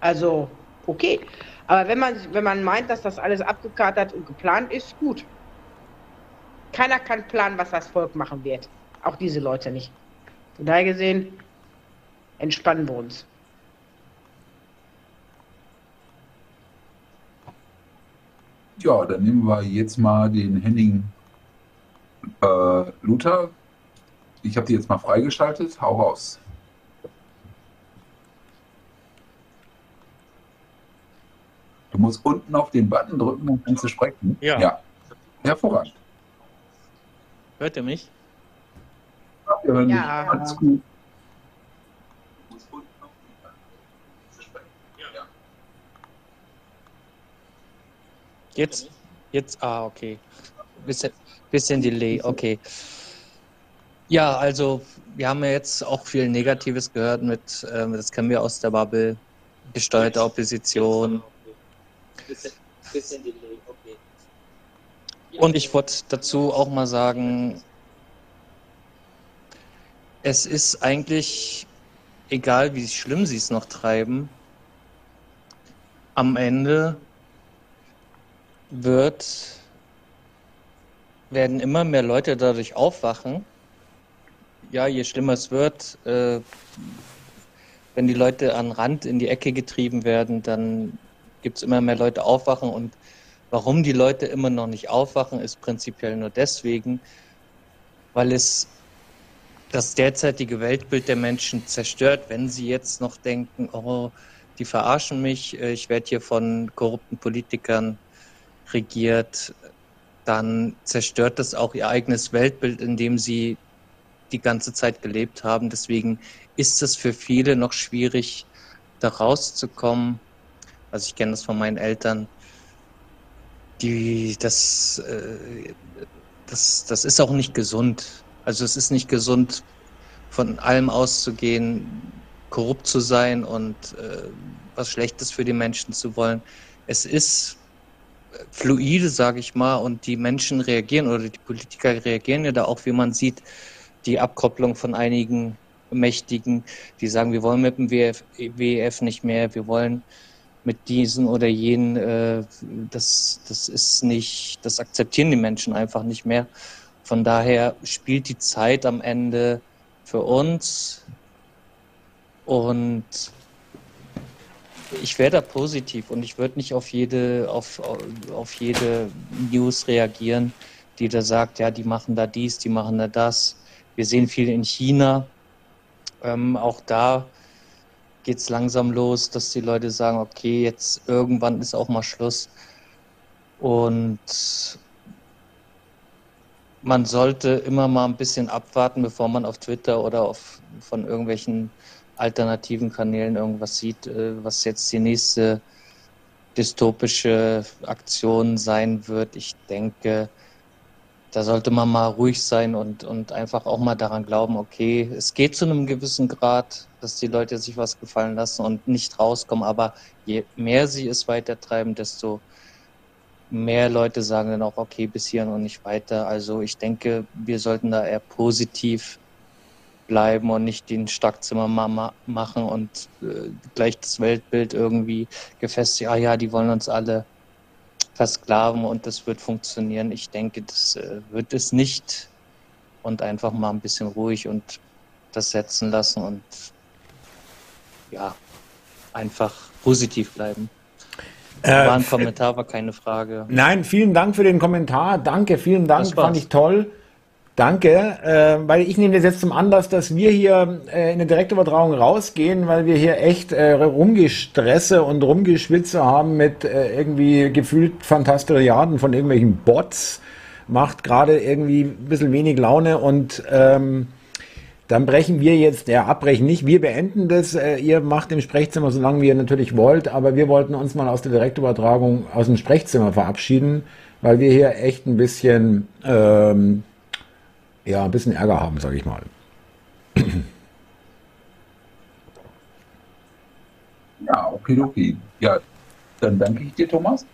Also, okay. Aber wenn man, wenn man meint, dass das alles abgekatert und geplant ist, gut. Keiner kann planen, was das Volk machen wird. Auch diese Leute nicht. Von daher gesehen, entspannen wir uns. Ja, dann nehmen wir jetzt mal den Henning äh, Luther. Ich habe die jetzt mal freigeschaltet. Hau raus. Du musst unten auf den Button drücken, um kannst du sprechen. Ja. ja. Hervorragend. Hört ihr mich? Ja, wir hören Ja. dich. Alles gut. Jetzt? Jetzt? Ah, okay. Bisschen, bisschen Delay, okay. Ja, also wir haben ja jetzt auch viel Negatives gehört mit, ähm, das kennen wir aus der Bubble, gesteuerte Opposition. Und ich wollte dazu auch mal sagen, es ist eigentlich egal, wie schlimm sie es noch treiben, am Ende wird, werden immer mehr Leute dadurch aufwachen. Ja, je schlimmer es wird, äh, wenn die Leute an Rand in die Ecke getrieben werden, dann gibt es immer mehr Leute aufwachen. Und warum die Leute immer noch nicht aufwachen, ist prinzipiell nur deswegen, weil es das derzeitige Weltbild der Menschen zerstört, wenn sie jetzt noch denken, oh, die verarschen mich, äh, ich werde hier von korrupten Politikern regiert, dann zerstört das auch ihr eigenes Weltbild, in dem sie die ganze Zeit gelebt haben. Deswegen ist es für viele noch schwierig, da rauszukommen. Also ich kenne das von meinen Eltern. Die, das, äh, das, das ist auch nicht gesund. Also es ist nicht gesund, von allem auszugehen, korrupt zu sein und äh, was Schlechtes für die Menschen zu wollen. Es ist fluide, sage ich mal, und die Menschen reagieren oder die Politiker reagieren ja da auch, wie man sieht, die Abkopplung von einigen Mächtigen, die sagen, wir wollen mit dem WF, WEF nicht mehr, wir wollen mit diesen oder jenen, äh, das, das ist nicht, das akzeptieren die Menschen einfach nicht mehr. Von daher spielt die Zeit am Ende für uns und ich wäre da positiv und ich würde nicht auf jede, auf, auf jede News reagieren, die da sagt, ja, die machen da dies, die machen da das. Wir sehen viel in China. Ähm, auch da geht es langsam los, dass die Leute sagen, okay, jetzt irgendwann ist auch mal Schluss. Und man sollte immer mal ein bisschen abwarten, bevor man auf Twitter oder auf, von irgendwelchen alternativen Kanälen irgendwas sieht, äh, was jetzt die nächste dystopische Aktion sein wird. Ich denke, da sollte man mal ruhig sein und, und einfach auch mal daran glauben, okay, es geht zu einem gewissen Grad, dass die Leute sich was gefallen lassen und nicht rauskommen, aber je mehr sie es weitertreiben, desto mehr Leute sagen dann auch, okay, bis hier und nicht weiter. Also ich denke, wir sollten da eher positiv bleiben und nicht den Starkzimmer ma machen und äh, gleich das Weltbild irgendwie gefestigt, ah ja, die wollen uns alle versklaven und das wird funktionieren. Ich denke, das äh, wird es nicht und einfach mal ein bisschen ruhig und das setzen lassen und ja, einfach positiv bleiben. Äh, war ein Kommentar, war keine Frage. Nein, vielen Dank für den Kommentar. Danke, vielen Dank, fand ich toll. Danke, äh, weil ich nehme das jetzt zum Anlass, dass wir hier äh, in der Direktübertragung rausgehen, weil wir hier echt äh, rumgestresse und rumgeschwitze haben mit äh, irgendwie gefühlt Fantasteriaden von irgendwelchen Bots. Macht gerade irgendwie ein bisschen wenig Laune und ähm, dann brechen wir jetzt, ja, abbrechen nicht, wir beenden das, äh, ihr macht im Sprechzimmer, solange ihr natürlich wollt, aber wir wollten uns mal aus der Direktübertragung aus dem Sprechzimmer verabschieden, weil wir hier echt ein bisschen, ähm, ja, ein bisschen Ärger haben, sage ich mal. *clears throat* Ja, okay, okay. Ja, dann danke ich dir, Thomas.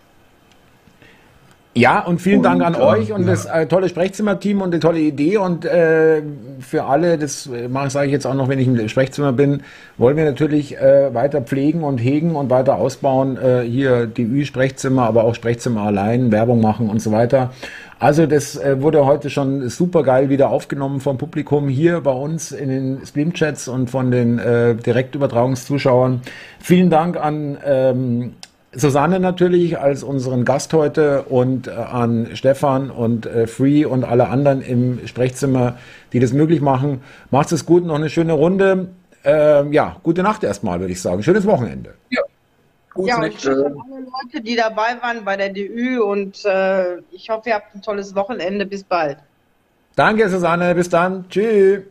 Ja, und vielen Und, Dank an äh, euch und ja. das äh, tolle Sprechzimmerteam und die tolle Idee. Und äh, für alle, das sage ich jetzt auch noch, wenn ich im Sprechzimmer bin, wollen wir natürlich äh, weiter pflegen und hegen und weiter ausbauen. Äh, hier die Ü-Sprechzimmer, aber auch Sprechzimmer allein, Werbung machen und so weiter. Also das äh, wurde heute schon super geil wieder aufgenommen vom Publikum hier bei uns in den Streamchats und von den äh, Direktübertragungszuschauern. Vielen Dank an ähm, Susanne natürlich als unseren Gast heute und äh, an Stefan und äh, Free und alle anderen im Sprechzimmer, die das möglich machen. Macht es gut, noch eine schöne Runde. Ähm, ja, gute Nacht erstmal, würde ich sagen. Schönes Wochenende. ja, und tschüss an alle Leute, die dabei waren bei der DÜ und äh, ich hoffe, ihr habt ein tolles Wochenende. Bis bald. Danke, Susanne. Bis dann. Tschüss.